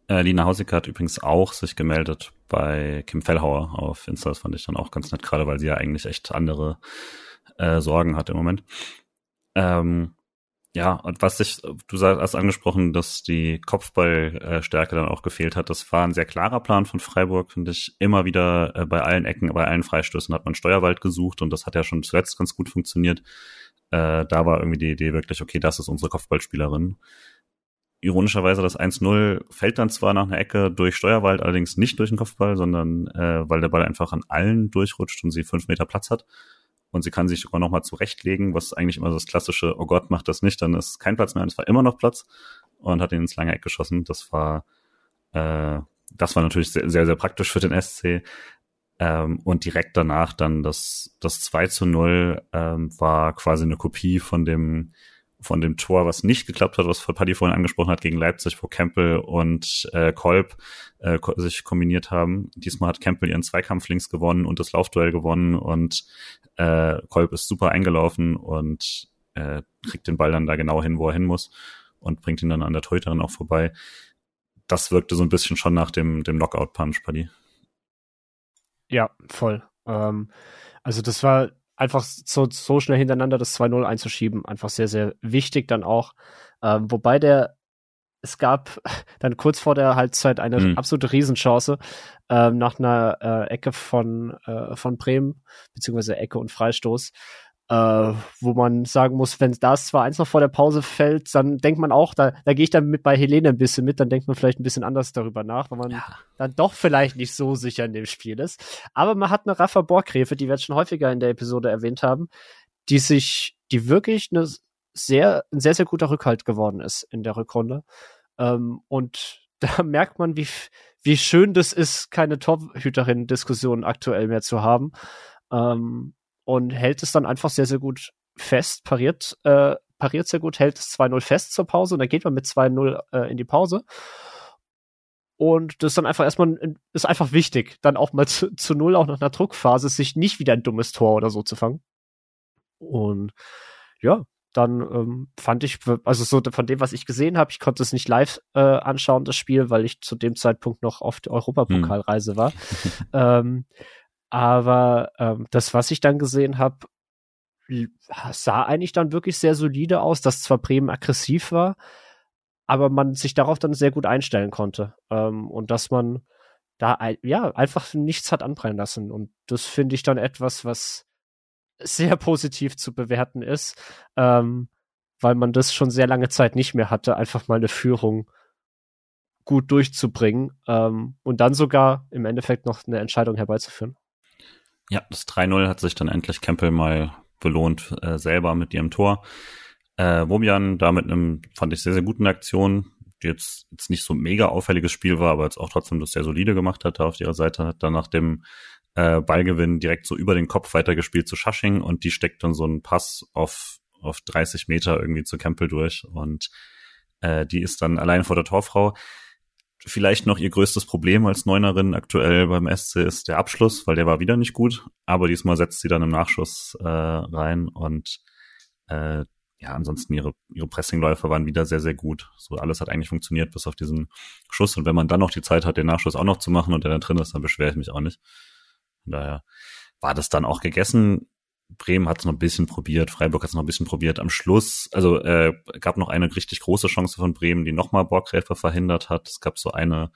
Äh, Lina Hausig hat übrigens auch sich gemeldet bei Kim Fellhauer auf Insta. Das fand ich dann auch ganz nett, gerade weil sie ja eigentlich echt andere äh, Sorgen hat im Moment. Ähm, ja, und was ich, du hast angesprochen, dass die Kopfballstärke dann auch gefehlt hat. Das war ein sehr klarer Plan von Freiburg, finde ich. Immer wieder äh, bei allen Ecken, bei allen Freistößen hat man Steuerwald gesucht und das hat ja schon zuletzt ganz gut funktioniert. Äh, da war irgendwie die Idee wirklich, okay, das ist unsere Kopfballspielerin. Ironischerweise das 1-0 fällt dann zwar nach einer Ecke durch Steuerwald, allerdings nicht durch den Kopfball, sondern äh, weil der Ball einfach an allen durchrutscht und sie fünf Meter Platz hat und sie kann sich sogar nochmal zurechtlegen, was eigentlich immer das klassische, oh Gott, macht das nicht, dann ist kein Platz mehr und es war immer noch Platz und hat ihn ins lange Eck geschossen. Das war, äh, das war natürlich sehr, sehr, sehr praktisch für den SC. Ähm, und direkt danach dann das, das 2 zu 0 ähm, war quasi eine Kopie von dem von dem Tor, was nicht geklappt hat, was Paddy vorhin angesprochen hat, gegen Leipzig, wo Campbell und äh, Kolb äh, sich kombiniert haben. Diesmal hat Campbell ihren Zweikampf links gewonnen und das Laufduell gewonnen und äh, Kolb ist super eingelaufen und äh, kriegt den Ball dann da genau hin, wo er hin muss und bringt ihn dann an der Torhüterin auch vorbei. Das wirkte so ein bisschen schon nach dem, dem Knockout-Punch, Paddy. Ja, voll. Ähm, also das war einfach so, so schnell hintereinander das 2-0 einzuschieben, einfach sehr, sehr wichtig dann auch. Ähm, wobei der es gab dann kurz vor der Halbzeit eine mhm. absolute Riesenchance ähm, nach einer äh, Ecke von, äh, von Bremen, beziehungsweise Ecke und Freistoß, äh, wo man sagen muss, wenn das zwar eins noch vor der Pause fällt, dann denkt man auch, da, da gehe ich dann mit bei Helene ein bisschen mit, dann denkt man vielleicht ein bisschen anders darüber nach, weil man ja. dann doch vielleicht nicht so sicher in dem Spiel ist. Aber man hat eine Rafa Borgräfe, die wir jetzt schon häufiger in der Episode erwähnt haben, die sich, die wirklich eine sehr, ein sehr, sehr guter Rückhalt geworden ist in der Rückrunde. Ähm, und da merkt man, wie, wie schön das ist, keine Torhüterin-Diskussion aktuell mehr zu haben. Ähm, und hält es dann einfach sehr, sehr gut fest, pariert, äh, pariert sehr gut, hält es 2-0 fest zur Pause und dann geht man mit 2-0 äh, in die Pause. Und das ist dann einfach erstmal, ist einfach wichtig, dann auch mal zu, zu Null, auch nach einer Druckphase, sich nicht wieder ein dummes Tor oder so zu fangen. Und ja, dann ähm, fand ich, also so von dem, was ich gesehen habe, ich konnte es nicht live äh, anschauen, das Spiel, weil ich zu dem Zeitpunkt noch auf der Europapokalreise hm. war. ähm, aber ähm, das, was ich dann gesehen habe, sah eigentlich dann wirklich sehr solide aus, dass zwar Bremen aggressiv war, aber man sich darauf dann sehr gut einstellen konnte. Ähm, und dass man da ja einfach nichts hat anbrennen lassen. Und das finde ich dann etwas, was sehr positiv zu bewerten ist, ähm, weil man das schon sehr lange Zeit nicht mehr hatte, einfach mal eine Führung gut durchzubringen ähm, und dann sogar im Endeffekt noch eine Entscheidung herbeizuführen. Ja, das 3-0 hat sich dann endlich Campbell mal belohnt, äh, selber mit ihrem Tor. Äh, Wobian da mit einem, fand ich, sehr, sehr guten Aktion, die jetzt, jetzt nicht so mega auffälliges Spiel war, aber jetzt auch trotzdem das sehr solide gemacht hat da auf ihrer Seite, hat dann nach dem äh, Ballgewinn direkt so über den Kopf weitergespielt zu Shushing und die steckt dann so einen Pass auf, auf 30 Meter irgendwie zu Campbell durch und äh, die ist dann allein vor der Torfrau. Vielleicht noch ihr größtes Problem als Neunerin aktuell beim SC ist der Abschluss, weil der war wieder nicht gut, aber diesmal setzt sie dann im Nachschuss äh, rein und äh, ja, ansonsten ihre, ihre Pressingläufe waren wieder sehr, sehr gut. So alles hat eigentlich funktioniert bis auf diesen Schuss. Und wenn man dann noch die Zeit hat, den Nachschuss auch noch zu machen und der dann drin ist, dann beschwere ich mich auch nicht. Von daher war das dann auch gegessen. Bremen hat es noch ein bisschen probiert, Freiburg hat es noch ein bisschen probiert. Am Schluss, also äh, gab noch eine richtig große Chance von Bremen, die nochmal Borgräfer verhindert hat. Es gab so eine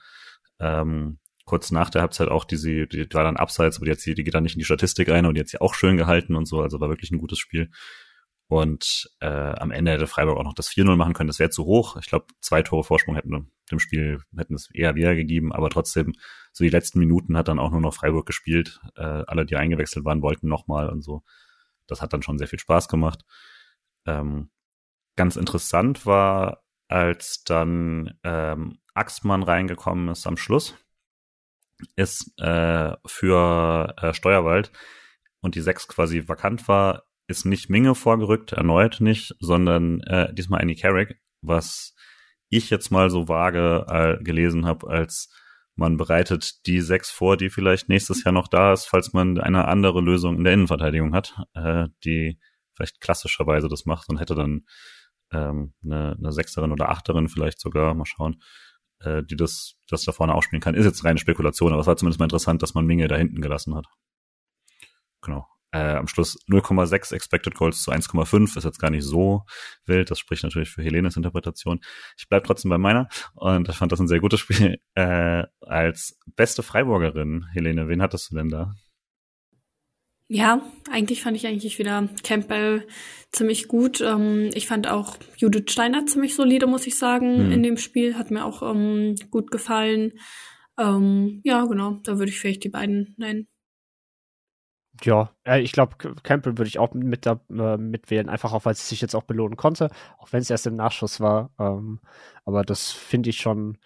ähm, kurz nach der Halbzeit auch, die sie, die, war dann abseits, aber die, hat sie, die geht dann nicht in die Statistik ein und die hat sie auch schön gehalten und so, also war wirklich ein gutes Spiel. Und äh, am Ende hätte Freiburg auch noch das 4-0 machen können. Das wäre zu hoch. Ich glaube, zwei Tore Vorsprung hätten dem Spiel hätten es eher wieder gegeben, aber trotzdem, so die letzten Minuten hat dann auch nur noch Freiburg gespielt. Äh, alle, die eingewechselt waren, wollten nochmal und so. Das hat dann schon sehr viel Spaß gemacht. Ähm, ganz interessant war, als dann ähm, Axmann reingekommen ist am Schluss, ist äh, für äh, Steuerwald und die sechs quasi vakant war, ist nicht Minge vorgerückt, erneut nicht, sondern äh, diesmal Annie Carrick, was ich jetzt mal so vage äh, gelesen habe, als man bereitet die sechs vor, die vielleicht nächstes Jahr noch da ist, falls man eine andere Lösung in der Innenverteidigung hat, äh, die vielleicht klassischerweise das macht und hätte dann ähm, eine, eine Sechserin oder Achterin vielleicht sogar, mal schauen, äh, die das, das da vorne ausspielen kann. Ist jetzt reine Spekulation, aber es war zumindest mal interessant, dass man Minge da hinten gelassen hat. Genau äh, am Schluss 0,6 Expected Goals zu 1,5 ist jetzt gar nicht so wild. Das spricht natürlich für Helenes Interpretation. Ich bleib trotzdem bei meiner und ich fand das ein sehr gutes Spiel. Äh, als beste Freiburgerin, Helene, wen hattest du denn da? Ja, eigentlich fand ich eigentlich wieder Campbell ziemlich gut. Ähm, ich fand auch Judith Steiner ziemlich solide, muss ich sagen, hm. in dem Spiel. Hat mir auch ähm, gut gefallen. Ähm, ja, genau, da würde ich vielleicht die beiden nennen. Ja, äh, ich glaube, Campbell würde ich auch mit da, äh, mitwählen, einfach auch, weil sie sich jetzt auch belohnen konnte, auch wenn es erst im Nachschuss war. Ähm, aber das finde ich schon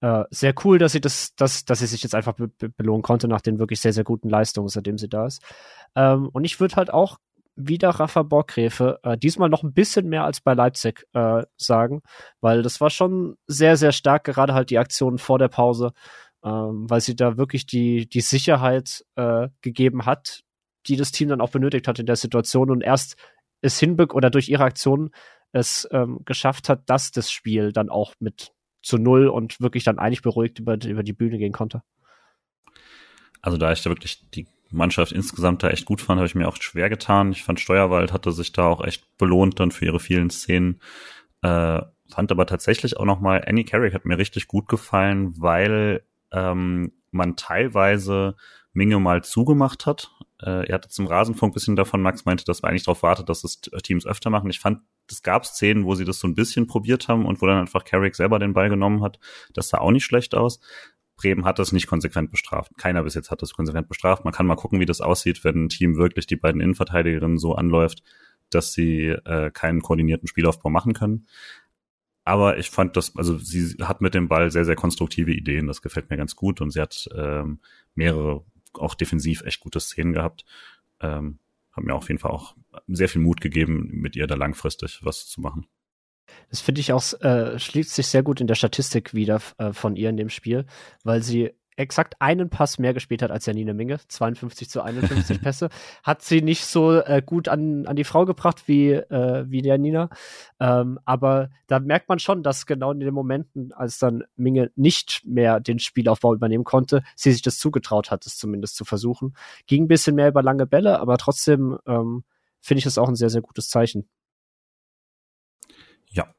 äh, sehr cool, dass sie das, dass, dass sie sich jetzt einfach be belohnen konnte nach den wirklich sehr, sehr guten Leistungen, seitdem sie da ist. Ähm, und ich würde halt auch wieder Rafa Borgräfe, äh, diesmal noch ein bisschen mehr als bei Leipzig äh, sagen, weil das war schon sehr, sehr stark, gerade halt die Aktionen vor der Pause, ähm, weil sie da wirklich die, die Sicherheit äh, gegeben hat, die das Team dann auch benötigt hat in der Situation und erst es hinbekommt oder durch ihre Aktion es ähm, geschafft hat, dass das Spiel dann auch mit zu null und wirklich dann eigentlich beruhigt über, über die Bühne gehen konnte. Also da ich da wirklich die Mannschaft insgesamt da echt gut fand, habe ich mir auch schwer getan. Ich fand Steuerwald hatte sich da auch echt belohnt dann für ihre vielen Szenen. Äh, fand aber tatsächlich auch noch mal Annie Carrick hat mir richtig gut gefallen, weil ähm, man teilweise Minge mal zugemacht hat. Äh, er hatte zum Rasenfunk bisschen davon, Max meinte, dass man eigentlich darauf wartet, dass es Teams öfter machen. Ich fand, es gab Szenen, wo sie das so ein bisschen probiert haben und wo dann einfach Carrick selber den Ball genommen hat. Das sah auch nicht schlecht aus. Bremen hat das nicht konsequent bestraft. Keiner bis jetzt hat das konsequent bestraft. Man kann mal gucken, wie das aussieht, wenn ein Team wirklich die beiden Innenverteidigerinnen so anläuft, dass sie äh, keinen koordinierten Spielaufbau machen können. Aber ich fand das, also sie hat mit dem Ball sehr, sehr konstruktive Ideen. Das gefällt mir ganz gut und sie hat ähm, mehrere, auch defensiv echt gute Szenen gehabt. Ähm, hat mir auf jeden Fall auch sehr viel Mut gegeben, mit ihr da langfristig was zu machen. Das finde ich auch, äh, schließt sich sehr gut in der Statistik wieder äh, von ihr in dem Spiel, weil sie exakt einen Pass mehr gespielt hat als Janine Minge, 52 zu 51 Pässe, hat sie nicht so äh, gut an, an die Frau gebracht wie, äh, wie der Nina. Ähm, aber da merkt man schon, dass genau in den Momenten, als dann Minge nicht mehr den Spielaufbau übernehmen konnte, sie sich das zugetraut hat, es zumindest zu versuchen. Ging ein bisschen mehr über lange Bälle, aber trotzdem ähm, finde ich das auch ein sehr, sehr gutes Zeichen. Ja.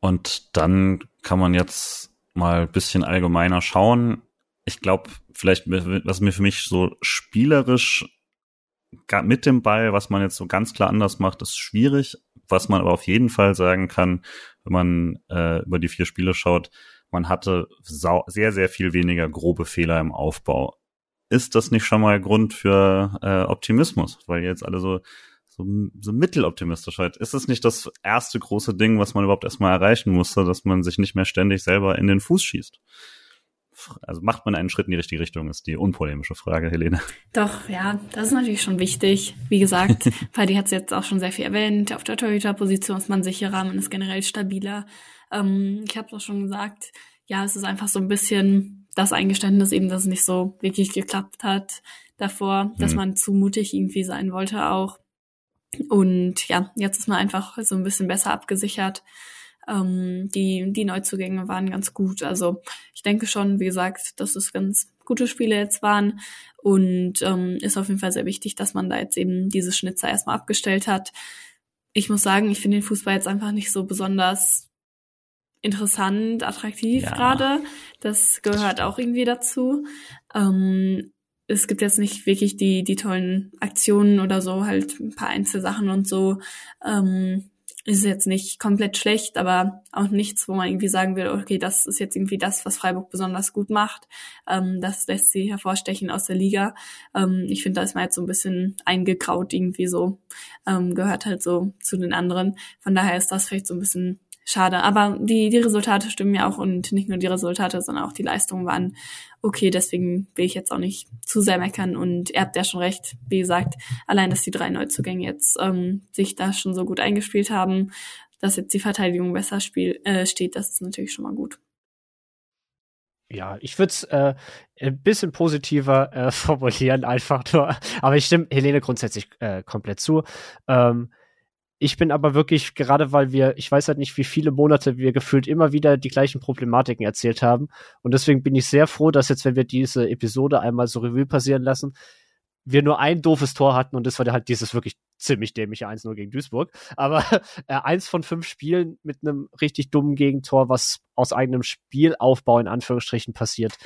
Und dann kann man jetzt mal ein bisschen allgemeiner schauen. Ich glaube, vielleicht, was mir für mich so spielerisch mit dem Ball, was man jetzt so ganz klar anders macht, ist schwierig. Was man aber auf jeden Fall sagen kann, wenn man äh, über die vier Spiele schaut, man hatte sehr, sehr viel weniger grobe Fehler im Aufbau. Ist das nicht schon mal Grund für äh, Optimismus? Weil jetzt alle so so, so mitteloptimistisch halt. Ist es nicht das erste große Ding, was man überhaupt erstmal erreichen musste, dass man sich nicht mehr ständig selber in den Fuß schießt? Also macht man einen Schritt in die richtige Richtung, ist die unpolemische Frage, Helene. Doch, ja, das ist natürlich schon wichtig. Wie gesagt, Paddy hat es jetzt auch schon sehr viel erwähnt. Auf der Torhüter-Position ist man sicherer, man ist generell stabiler. Ähm, ich habe es auch schon gesagt, ja, es ist einfach so ein bisschen das Eingeständnis eben, dass es nicht so wirklich geklappt hat davor, dass mhm. man zu mutig irgendwie sein wollte auch. Und ja, jetzt ist man einfach so ein bisschen besser abgesichert. Ähm, die, die Neuzugänge waren ganz gut. Also ich denke schon, wie gesagt, dass es ganz gute Spiele jetzt waren. Und ähm, ist auf jeden Fall sehr wichtig, dass man da jetzt eben diese Schnitzer erstmal abgestellt hat. Ich muss sagen, ich finde den Fußball jetzt einfach nicht so besonders interessant, attraktiv ja. gerade. Das gehört auch irgendwie dazu. Ähm, es gibt jetzt nicht wirklich die, die tollen Aktionen oder so, halt ein paar Einzelsachen und so. Ähm, ist jetzt nicht komplett schlecht, aber auch nichts, wo man irgendwie sagen will, okay, das ist jetzt irgendwie das, was Freiburg besonders gut macht. Ähm, das lässt sie hervorstechen aus der Liga. Ähm, ich finde, da ist man jetzt so ein bisschen eingekraut irgendwie so, ähm, gehört halt so zu den anderen. Von daher ist das vielleicht so ein bisschen schade. Aber die, die Resultate stimmen ja auch und nicht nur die Resultate, sondern auch die Leistungen waren okay. Deswegen will ich jetzt auch nicht zu sehr meckern und er hat ja schon recht. Wie gesagt, allein, dass die drei Neuzugänge jetzt ähm, sich da schon so gut eingespielt haben, dass jetzt die Verteidigung besser spiel, äh, steht, das ist natürlich schon mal gut. Ja, ich würde es äh, ein bisschen positiver äh, formulieren, einfach nur. Aber ich stimme Helene grundsätzlich äh, komplett zu. Ähm, ich bin aber wirklich, gerade weil wir, ich weiß halt nicht, wie viele Monate wir gefühlt immer wieder die gleichen Problematiken erzählt haben. Und deswegen bin ich sehr froh, dass jetzt, wenn wir diese Episode einmal so Revue passieren lassen, wir nur ein doofes Tor hatten und das war halt dieses wirklich ziemlich dämliche 1-0 gegen Duisburg. Aber äh, eins von fünf Spielen mit einem richtig dummen Gegentor, was aus eigenem Spielaufbau in Anführungsstrichen passiert,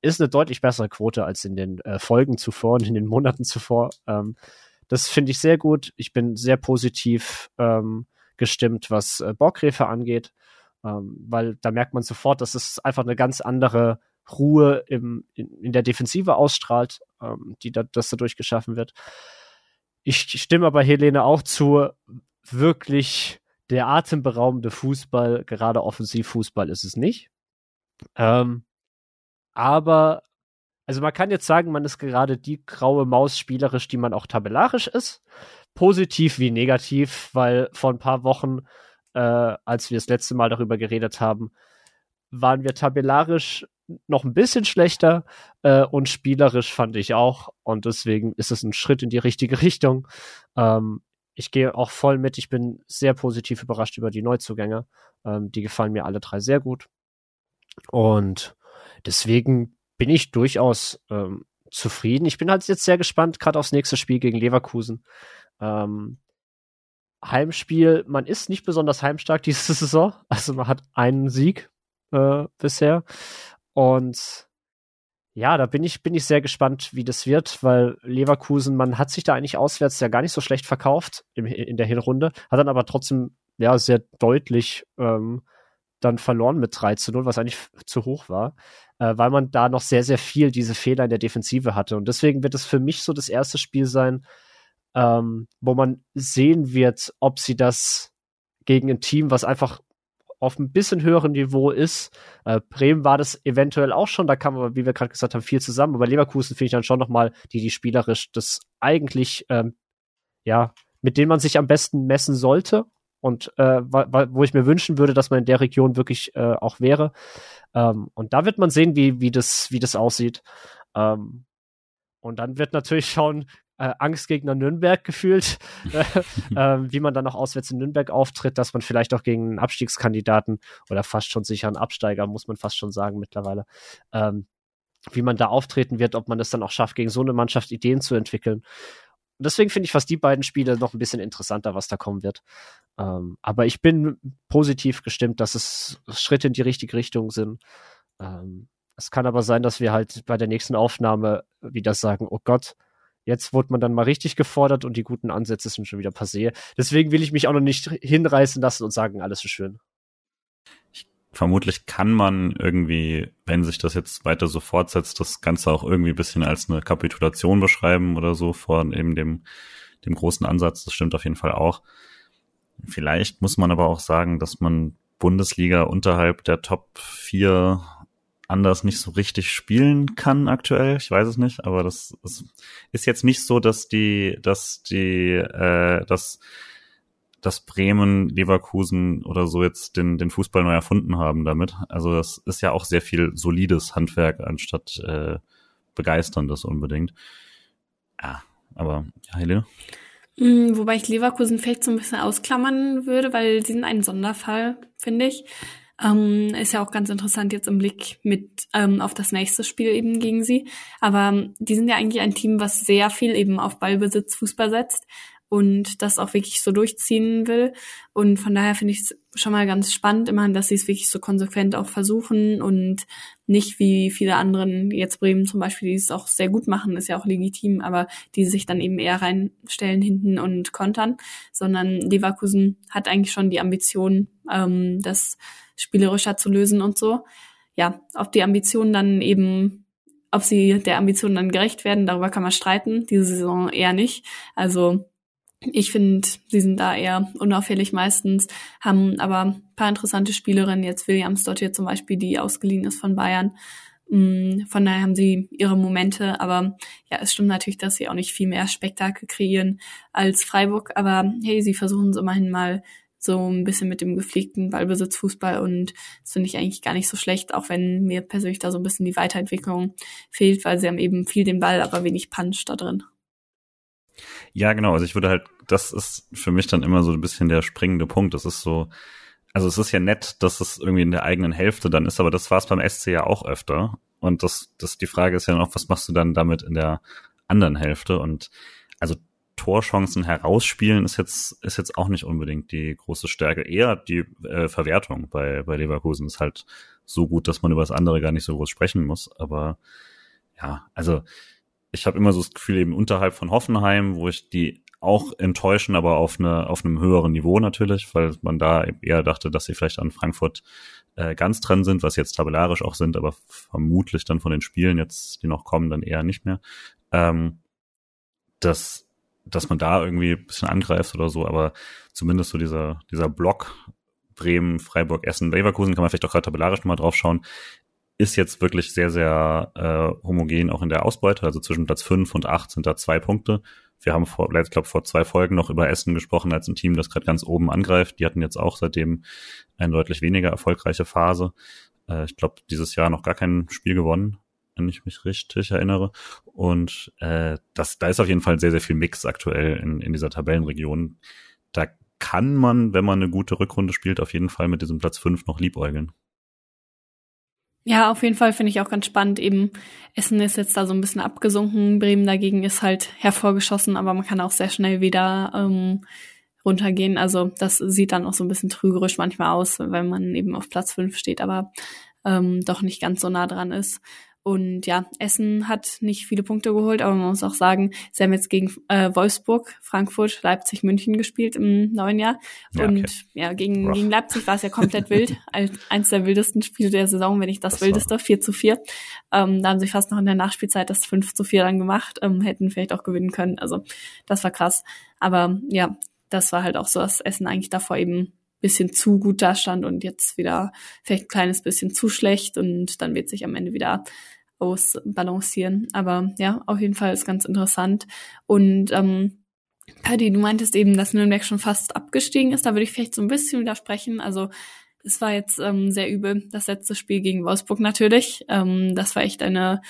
ist eine deutlich bessere Quote als in den äh, Folgen zuvor und in den Monaten zuvor. Ähm, das finde ich sehr gut. Ich bin sehr positiv ähm, gestimmt, was äh, Borgräfe angeht, ähm, weil da merkt man sofort, dass es einfach eine ganz andere Ruhe im, in, in der Defensive ausstrahlt, ähm, die da, das dadurch geschaffen wird. Ich stimme aber Helene auch zu, wirklich der atemberaubende Fußball, gerade Offensivfußball ist es nicht. Ähm, aber also man kann jetzt sagen, man ist gerade die graue Maus spielerisch, die man auch tabellarisch ist. Positiv wie negativ, weil vor ein paar Wochen, äh, als wir das letzte Mal darüber geredet haben, waren wir tabellarisch noch ein bisschen schlechter äh, und spielerisch fand ich auch. Und deswegen ist es ein Schritt in die richtige Richtung. Ähm, ich gehe auch voll mit. Ich bin sehr positiv überrascht über die Neuzugänge. Ähm, die gefallen mir alle drei sehr gut. Und deswegen bin ich durchaus ähm, zufrieden. Ich bin halt jetzt sehr gespannt, gerade aufs nächste Spiel gegen Leverkusen. Ähm, Heimspiel, man ist nicht besonders heimstark diese Saison. Also man hat einen Sieg äh, bisher. Und ja, da bin ich, bin ich sehr gespannt, wie das wird, weil Leverkusen, man hat sich da eigentlich auswärts ja gar nicht so schlecht verkauft im, in der Hinrunde, hat dann aber trotzdem ja sehr deutlich ähm, dann verloren mit 3 zu 0, was eigentlich zu hoch war, äh, weil man da noch sehr, sehr viel diese Fehler in der Defensive hatte. Und deswegen wird es für mich so das erste Spiel sein, ähm, wo man sehen wird, ob sie das gegen ein Team, was einfach auf ein bisschen höherem Niveau ist. Äh, Bremen war das eventuell auch schon, da kam aber, wie wir gerade gesagt haben, viel zusammen. Aber Leverkusen finde ich dann schon nochmal, die, die spielerisch das eigentlich, ähm, ja, mit denen man sich am besten messen sollte und äh, wo ich mir wünschen würde, dass man in der Region wirklich äh, auch wäre. Ähm, und da wird man sehen, wie, wie, das, wie das aussieht. Ähm, und dann wird natürlich schauen, äh, Angstgegner Nürnberg gefühlt, äh, wie man dann noch auswärts in Nürnberg auftritt, dass man vielleicht auch gegen einen Abstiegskandidaten oder fast schon sicheren Absteiger, muss man fast schon sagen mittlerweile, ähm, wie man da auftreten wird, ob man es dann auch schafft, gegen so eine Mannschaft Ideen zu entwickeln. Deswegen finde ich fast die beiden Spiele noch ein bisschen interessanter, was da kommen wird. Ähm, aber ich bin positiv gestimmt, dass es Schritte in die richtige Richtung sind. Ähm, es kann aber sein, dass wir halt bei der nächsten Aufnahme wieder sagen, oh Gott, jetzt wurde man dann mal richtig gefordert und die guten Ansätze sind schon wieder passé. Deswegen will ich mich auch noch nicht hinreißen lassen und sagen, alles ist schön vermutlich kann man irgendwie, wenn sich das jetzt weiter so fortsetzt, das Ganze auch irgendwie bisschen als eine Kapitulation beschreiben oder so vor eben dem, dem großen Ansatz. Das stimmt auf jeden Fall auch. Vielleicht muss man aber auch sagen, dass man Bundesliga unterhalb der Top 4 anders nicht so richtig spielen kann aktuell. Ich weiß es nicht, aber das, das ist jetzt nicht so, dass die, dass die, äh, dass dass Bremen, Leverkusen oder so jetzt den, den Fußball neu erfunden haben damit. Also das ist ja auch sehr viel solides Handwerk anstatt äh, begeisterndes unbedingt. Ja, aber ja, Helene? Mm, wobei ich Leverkusen vielleicht so ein bisschen ausklammern würde, weil sie sind ein Sonderfall, finde ich. Ähm, ist ja auch ganz interessant jetzt im Blick mit ähm, auf das nächste Spiel eben gegen sie. Aber ähm, die sind ja eigentlich ein Team, was sehr viel eben auf Ballbesitz Fußball setzt und das auch wirklich so durchziehen will. Und von daher finde ich es schon mal ganz spannend, immerhin, dass sie es wirklich so konsequent auch versuchen und nicht wie viele anderen, jetzt Bremen zum Beispiel, die es auch sehr gut machen, ist ja auch legitim, aber die sich dann eben eher reinstellen hinten und kontern, sondern Leverkusen hat eigentlich schon die Ambition, ähm, das spielerischer zu lösen und so. Ja, ob die Ambitionen dann eben ob sie der Ambition dann gerecht werden, darüber kann man streiten. Diese Saison eher nicht. Also ich finde, sie sind da eher unauffällig meistens, haben aber ein paar interessante Spielerinnen, jetzt Williams dort hier zum Beispiel, die ausgeliehen ist von Bayern. Mm, von daher haben sie ihre Momente, aber ja, es stimmt natürlich, dass sie auch nicht viel mehr Spektakel kreieren als Freiburg, aber hey, sie versuchen es immerhin mal so ein bisschen mit dem gepflegten Ballbesitzfußball und das finde ich eigentlich gar nicht so schlecht, auch wenn mir persönlich da so ein bisschen die Weiterentwicklung fehlt, weil sie haben eben viel den Ball, aber wenig Punch da drin. Ja, genau. Also ich würde halt, das ist für mich dann immer so ein bisschen der springende Punkt. Das ist so, also es ist ja nett, dass es irgendwie in der eigenen Hälfte dann ist, aber das war es beim SC ja auch öfter. Und das, das, die Frage ist ja noch, was machst du dann damit in der anderen Hälfte? Und also Torchancen herausspielen ist jetzt, ist jetzt auch nicht unbedingt die große Stärke. Eher die äh, Verwertung bei, bei Leverkusen ist halt so gut, dass man über das andere gar nicht so groß sprechen muss. Aber ja, also ich habe immer so das Gefühl, eben unterhalb von Hoffenheim, wo ich die auch enttäuschen, aber auf, eine, auf einem höheren Niveau natürlich, weil man da eher dachte, dass sie vielleicht an Frankfurt äh, ganz dran sind, was jetzt tabellarisch auch sind, aber vermutlich dann von den Spielen jetzt, die noch kommen, dann eher nicht mehr. Ähm, dass, dass man da irgendwie ein bisschen angreift oder so, aber zumindest so dieser, dieser Block Bremen, Freiburg, Essen, Leverkusen kann man vielleicht auch gerade tabellarisch nochmal drauf schauen ist jetzt wirklich sehr, sehr äh, homogen auch in der Ausbeute. Also zwischen Platz 5 und 8 sind da zwei Punkte. Wir haben vor, ich glaube, vor zwei Folgen noch über Essen gesprochen als ein Team, das gerade ganz oben angreift. Die hatten jetzt auch seitdem eine deutlich weniger erfolgreiche Phase. Äh, ich glaube, dieses Jahr noch gar kein Spiel gewonnen, wenn ich mich richtig erinnere. Und äh, das, da ist auf jeden Fall sehr, sehr viel Mix aktuell in, in dieser Tabellenregion. Da kann man, wenn man eine gute Rückrunde spielt, auf jeden Fall mit diesem Platz 5 noch liebäugeln. Ja, auf jeden Fall finde ich auch ganz spannend. Eben Essen ist jetzt da so ein bisschen abgesunken, Bremen dagegen ist halt hervorgeschossen, aber man kann auch sehr schnell wieder ähm, runtergehen. Also das sieht dann auch so ein bisschen trügerisch manchmal aus, wenn man eben auf Platz fünf steht, aber ähm, doch nicht ganz so nah dran ist. Und ja, Essen hat nicht viele Punkte geholt, aber man muss auch sagen, sie haben jetzt gegen äh, Wolfsburg, Frankfurt, Leipzig, München gespielt im neuen Jahr. Ja, und okay. ja, gegen, gegen Leipzig war es ja komplett wild. Eins der wildesten Spiele der Saison, wenn nicht das, das wildeste, 4 zu 4. Ähm, da haben sie fast noch in der Nachspielzeit das 5 zu 4 dann gemacht, ähm, hätten vielleicht auch gewinnen können. Also das war krass. Aber ja, das war halt auch so, dass Essen eigentlich davor eben bisschen zu gut dastand und jetzt wieder vielleicht ein kleines bisschen zu schlecht und dann wird sich am Ende wieder ausbalancieren. Aber ja, auf jeden Fall ist ganz interessant. Und ähm, Paddy, du meintest eben, dass Nürnberg schon fast abgestiegen ist. Da würde ich vielleicht so ein bisschen widersprechen. Also es war jetzt ähm, sehr übel, das letzte Spiel gegen Wolfsburg natürlich. Ähm, das war echt eine,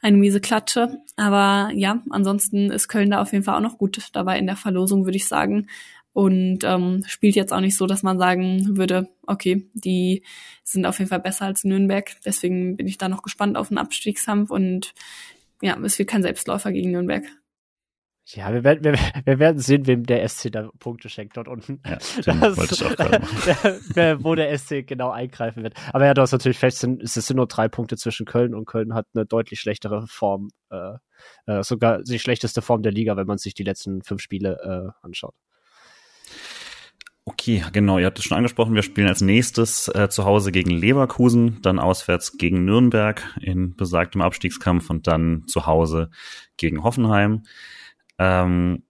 eine miese Klatsche. Aber ja, ansonsten ist Köln da auf jeden Fall auch noch gut dabei in der Verlosung, würde ich sagen und ähm, spielt jetzt auch nicht so, dass man sagen würde, okay, die sind auf jeden Fall besser als Nürnberg. Deswegen bin ich da noch gespannt auf den Abstiegskampf und ja, es wird kein Selbstläufer gegen Nürnberg. Ja, wir werden, wir, wir werden sehen, wem der SC da Punkte schenkt dort unten. Ja, das, wollte ich auch der, wo der SC genau eingreifen wird. Aber ja, du hast natürlich fest, es sind nur drei Punkte zwischen Köln und Köln hat eine deutlich schlechtere Form, äh, äh, sogar die schlechteste Form der Liga, wenn man sich die letzten fünf Spiele äh, anschaut. Okay, genau, ihr habt es schon angesprochen. Wir spielen als nächstes äh, zu Hause gegen Leverkusen, dann auswärts gegen Nürnberg in besagtem Abstiegskampf und dann zu Hause gegen Hoffenheim. Ähm,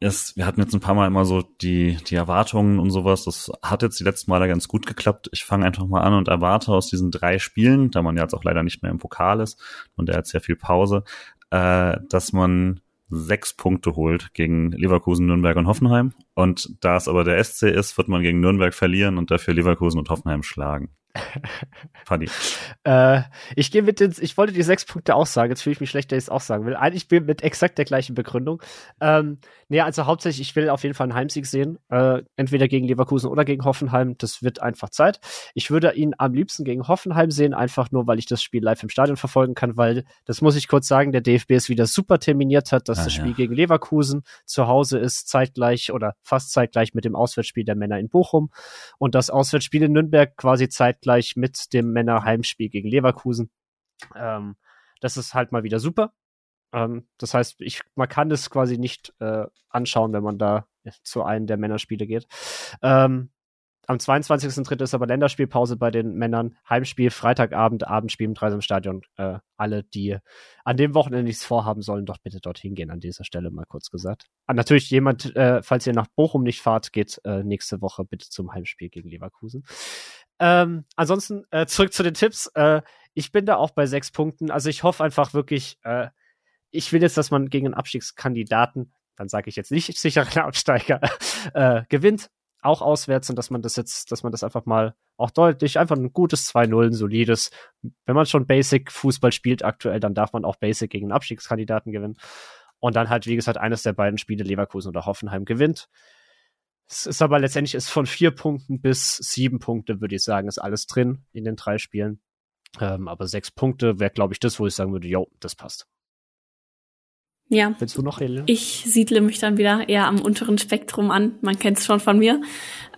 ist, wir hatten jetzt ein paar Mal immer so die, die Erwartungen und sowas. Das hat jetzt die letzten Male ganz gut geklappt. Ich fange einfach mal an und erwarte aus diesen drei Spielen, da man ja jetzt auch leider nicht mehr im Pokal ist und er hat sehr viel Pause, äh, dass man sechs Punkte holt gegen Leverkusen, Nürnberg und Hoffenheim. Und da es aber der SC ist, wird man gegen Nürnberg verlieren und dafür Leverkusen und Hoffenheim schlagen. Paddy. äh, ich gehe mit den, ich wollte die sechs Punkte auch sagen, jetzt fühle ich mich schlecht, dass ich es auch sagen will. Eigentlich bin ich mit exakt der gleichen Begründung. Ähm, nee, also hauptsächlich, ich will auf jeden Fall einen Heimsieg sehen. Äh, entweder gegen Leverkusen oder gegen Hoffenheim. Das wird einfach Zeit. Ich würde ihn am liebsten gegen Hoffenheim sehen, einfach nur, weil ich das Spiel live im Stadion verfolgen kann, weil, das muss ich kurz sagen, der DFB es wieder super terminiert hat, dass ah, das Spiel ja. gegen Leverkusen zu Hause ist, zeitgleich oder fast zeitgleich mit dem Auswärtsspiel der Männer in Bochum und das Auswärtsspiel in Nürnberg quasi zeitgleich mit dem Männerheimspiel gegen Leverkusen. Ähm, das ist halt mal wieder super. Ähm, das heißt, ich, man kann es quasi nicht äh, anschauen, wenn man da zu einem der Männerspiele geht. Ähm, am 22.3. ist aber Länderspielpause bei den Männern. Heimspiel, Freitagabend, Abendspiel im Dreisamstadion. Äh, alle, die an dem Wochenende nichts vorhaben sollen, doch bitte dorthin gehen, an dieser Stelle mal kurz gesagt. Und natürlich jemand, äh, falls ihr nach Bochum nicht fahrt, geht äh, nächste Woche bitte zum Heimspiel gegen Leverkusen. Ähm, ansonsten äh, zurück zu den Tipps. Äh, ich bin da auch bei sechs Punkten. Also ich hoffe einfach wirklich, äh, ich will jetzt, dass man gegen einen Abstiegskandidaten, dann sage ich jetzt nicht sicherer Absteiger, äh, gewinnt, auch auswärts und dass man das jetzt, dass man das einfach mal auch deutlich, einfach ein gutes 2-0, ein solides. Wenn man schon Basic Fußball spielt aktuell, dann darf man auch Basic gegen einen Abstiegskandidaten gewinnen. Und dann halt, wie gesagt, eines der beiden Spiele, Leverkusen oder Hoffenheim, gewinnt. Es ist aber letztendlich ist von vier Punkten bis sieben Punkte, würde ich sagen, ist alles drin in den drei Spielen. Ähm, aber sechs Punkte wäre, glaube ich, das, wo ich sagen würde, jo, das passt. Ja. Willst du noch, Helene? Ich siedle mich dann wieder eher am unteren Spektrum an. Man kennt es schon von mir.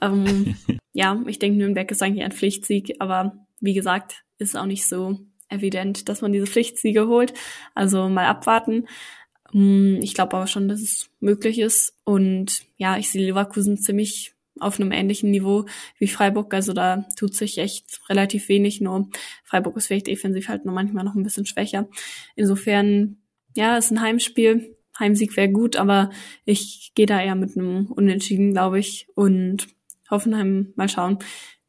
Ähm, ja, ich denke, Nürnberg ist eigentlich ein Pflichtsieg, aber wie gesagt, ist auch nicht so evident, dass man diese Pflichtsiege holt. Also mal abwarten. Mm, ich glaube aber schon, dass es möglich ist. Und ja, ich sehe Leverkusen ziemlich auf einem ähnlichen Niveau wie Freiburg. Also da tut sich echt relativ wenig. Nur Freiburg ist vielleicht defensiv halt nur manchmal noch ein bisschen schwächer. Insofern, ja, ist ein Heimspiel. Heimsieg wäre gut, aber ich gehe da eher mit einem Unentschieden, glaube ich. Und Hoffenheim mal schauen.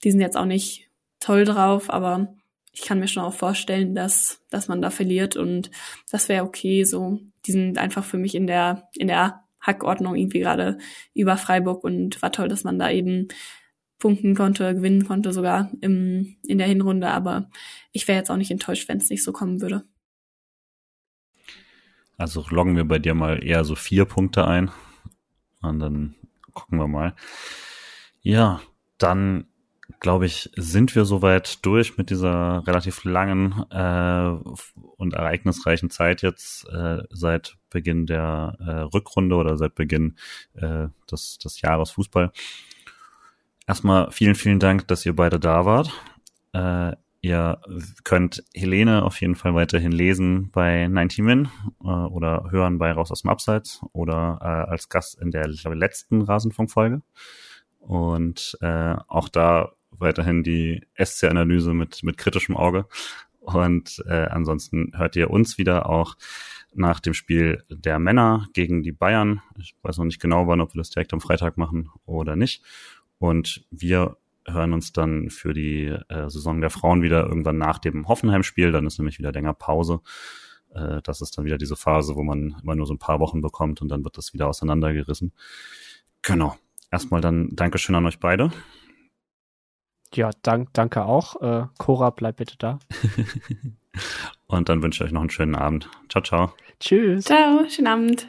Die sind jetzt auch nicht toll drauf, aber ich kann mir schon auch vorstellen, dass, dass man da verliert und das wäre okay. So, die sind einfach für mich in der, in der Hackordnung irgendwie gerade über Freiburg und war toll, dass man da eben punkten konnte, gewinnen konnte sogar im, in der Hinrunde, aber ich wäre jetzt auch nicht enttäuscht, wenn es nicht so kommen würde. Also loggen wir bei dir mal eher so vier Punkte ein und dann gucken wir mal. Ja, dann glaube ich, sind wir soweit durch mit dieser relativ langen äh, und ereignisreichen Zeit jetzt äh, seit Beginn der äh, Rückrunde oder seit Beginn äh, des, des Jahres Fußball. Erstmal vielen, vielen Dank, dass ihr beide da wart. Äh, ihr könnt Helene auf jeden Fall weiterhin lesen bei 90 Min äh, oder hören bei Raus aus dem Abseits oder äh, als Gast in der letzten Rasenfunkfolge. Und äh, auch da weiterhin die SC-Analyse mit, mit kritischem Auge. Und äh, ansonsten hört ihr uns wieder auch nach dem Spiel der Männer gegen die Bayern. Ich weiß noch nicht genau, wann, ob wir das direkt am Freitag machen oder nicht. Und wir hören uns dann für die äh, Saison der Frauen wieder irgendwann nach dem Hoffenheim-Spiel. Dann ist nämlich wieder länger Pause. Äh, das ist dann wieder diese Phase, wo man immer nur so ein paar Wochen bekommt und dann wird das wieder auseinandergerissen. Genau. Erstmal dann Dankeschön an euch beide. Ja, dank, danke auch. Äh, Cora, bleib bitte da. Und dann wünsche ich euch noch einen schönen Abend. Ciao, ciao. Tschüss. Ciao, schönen Abend.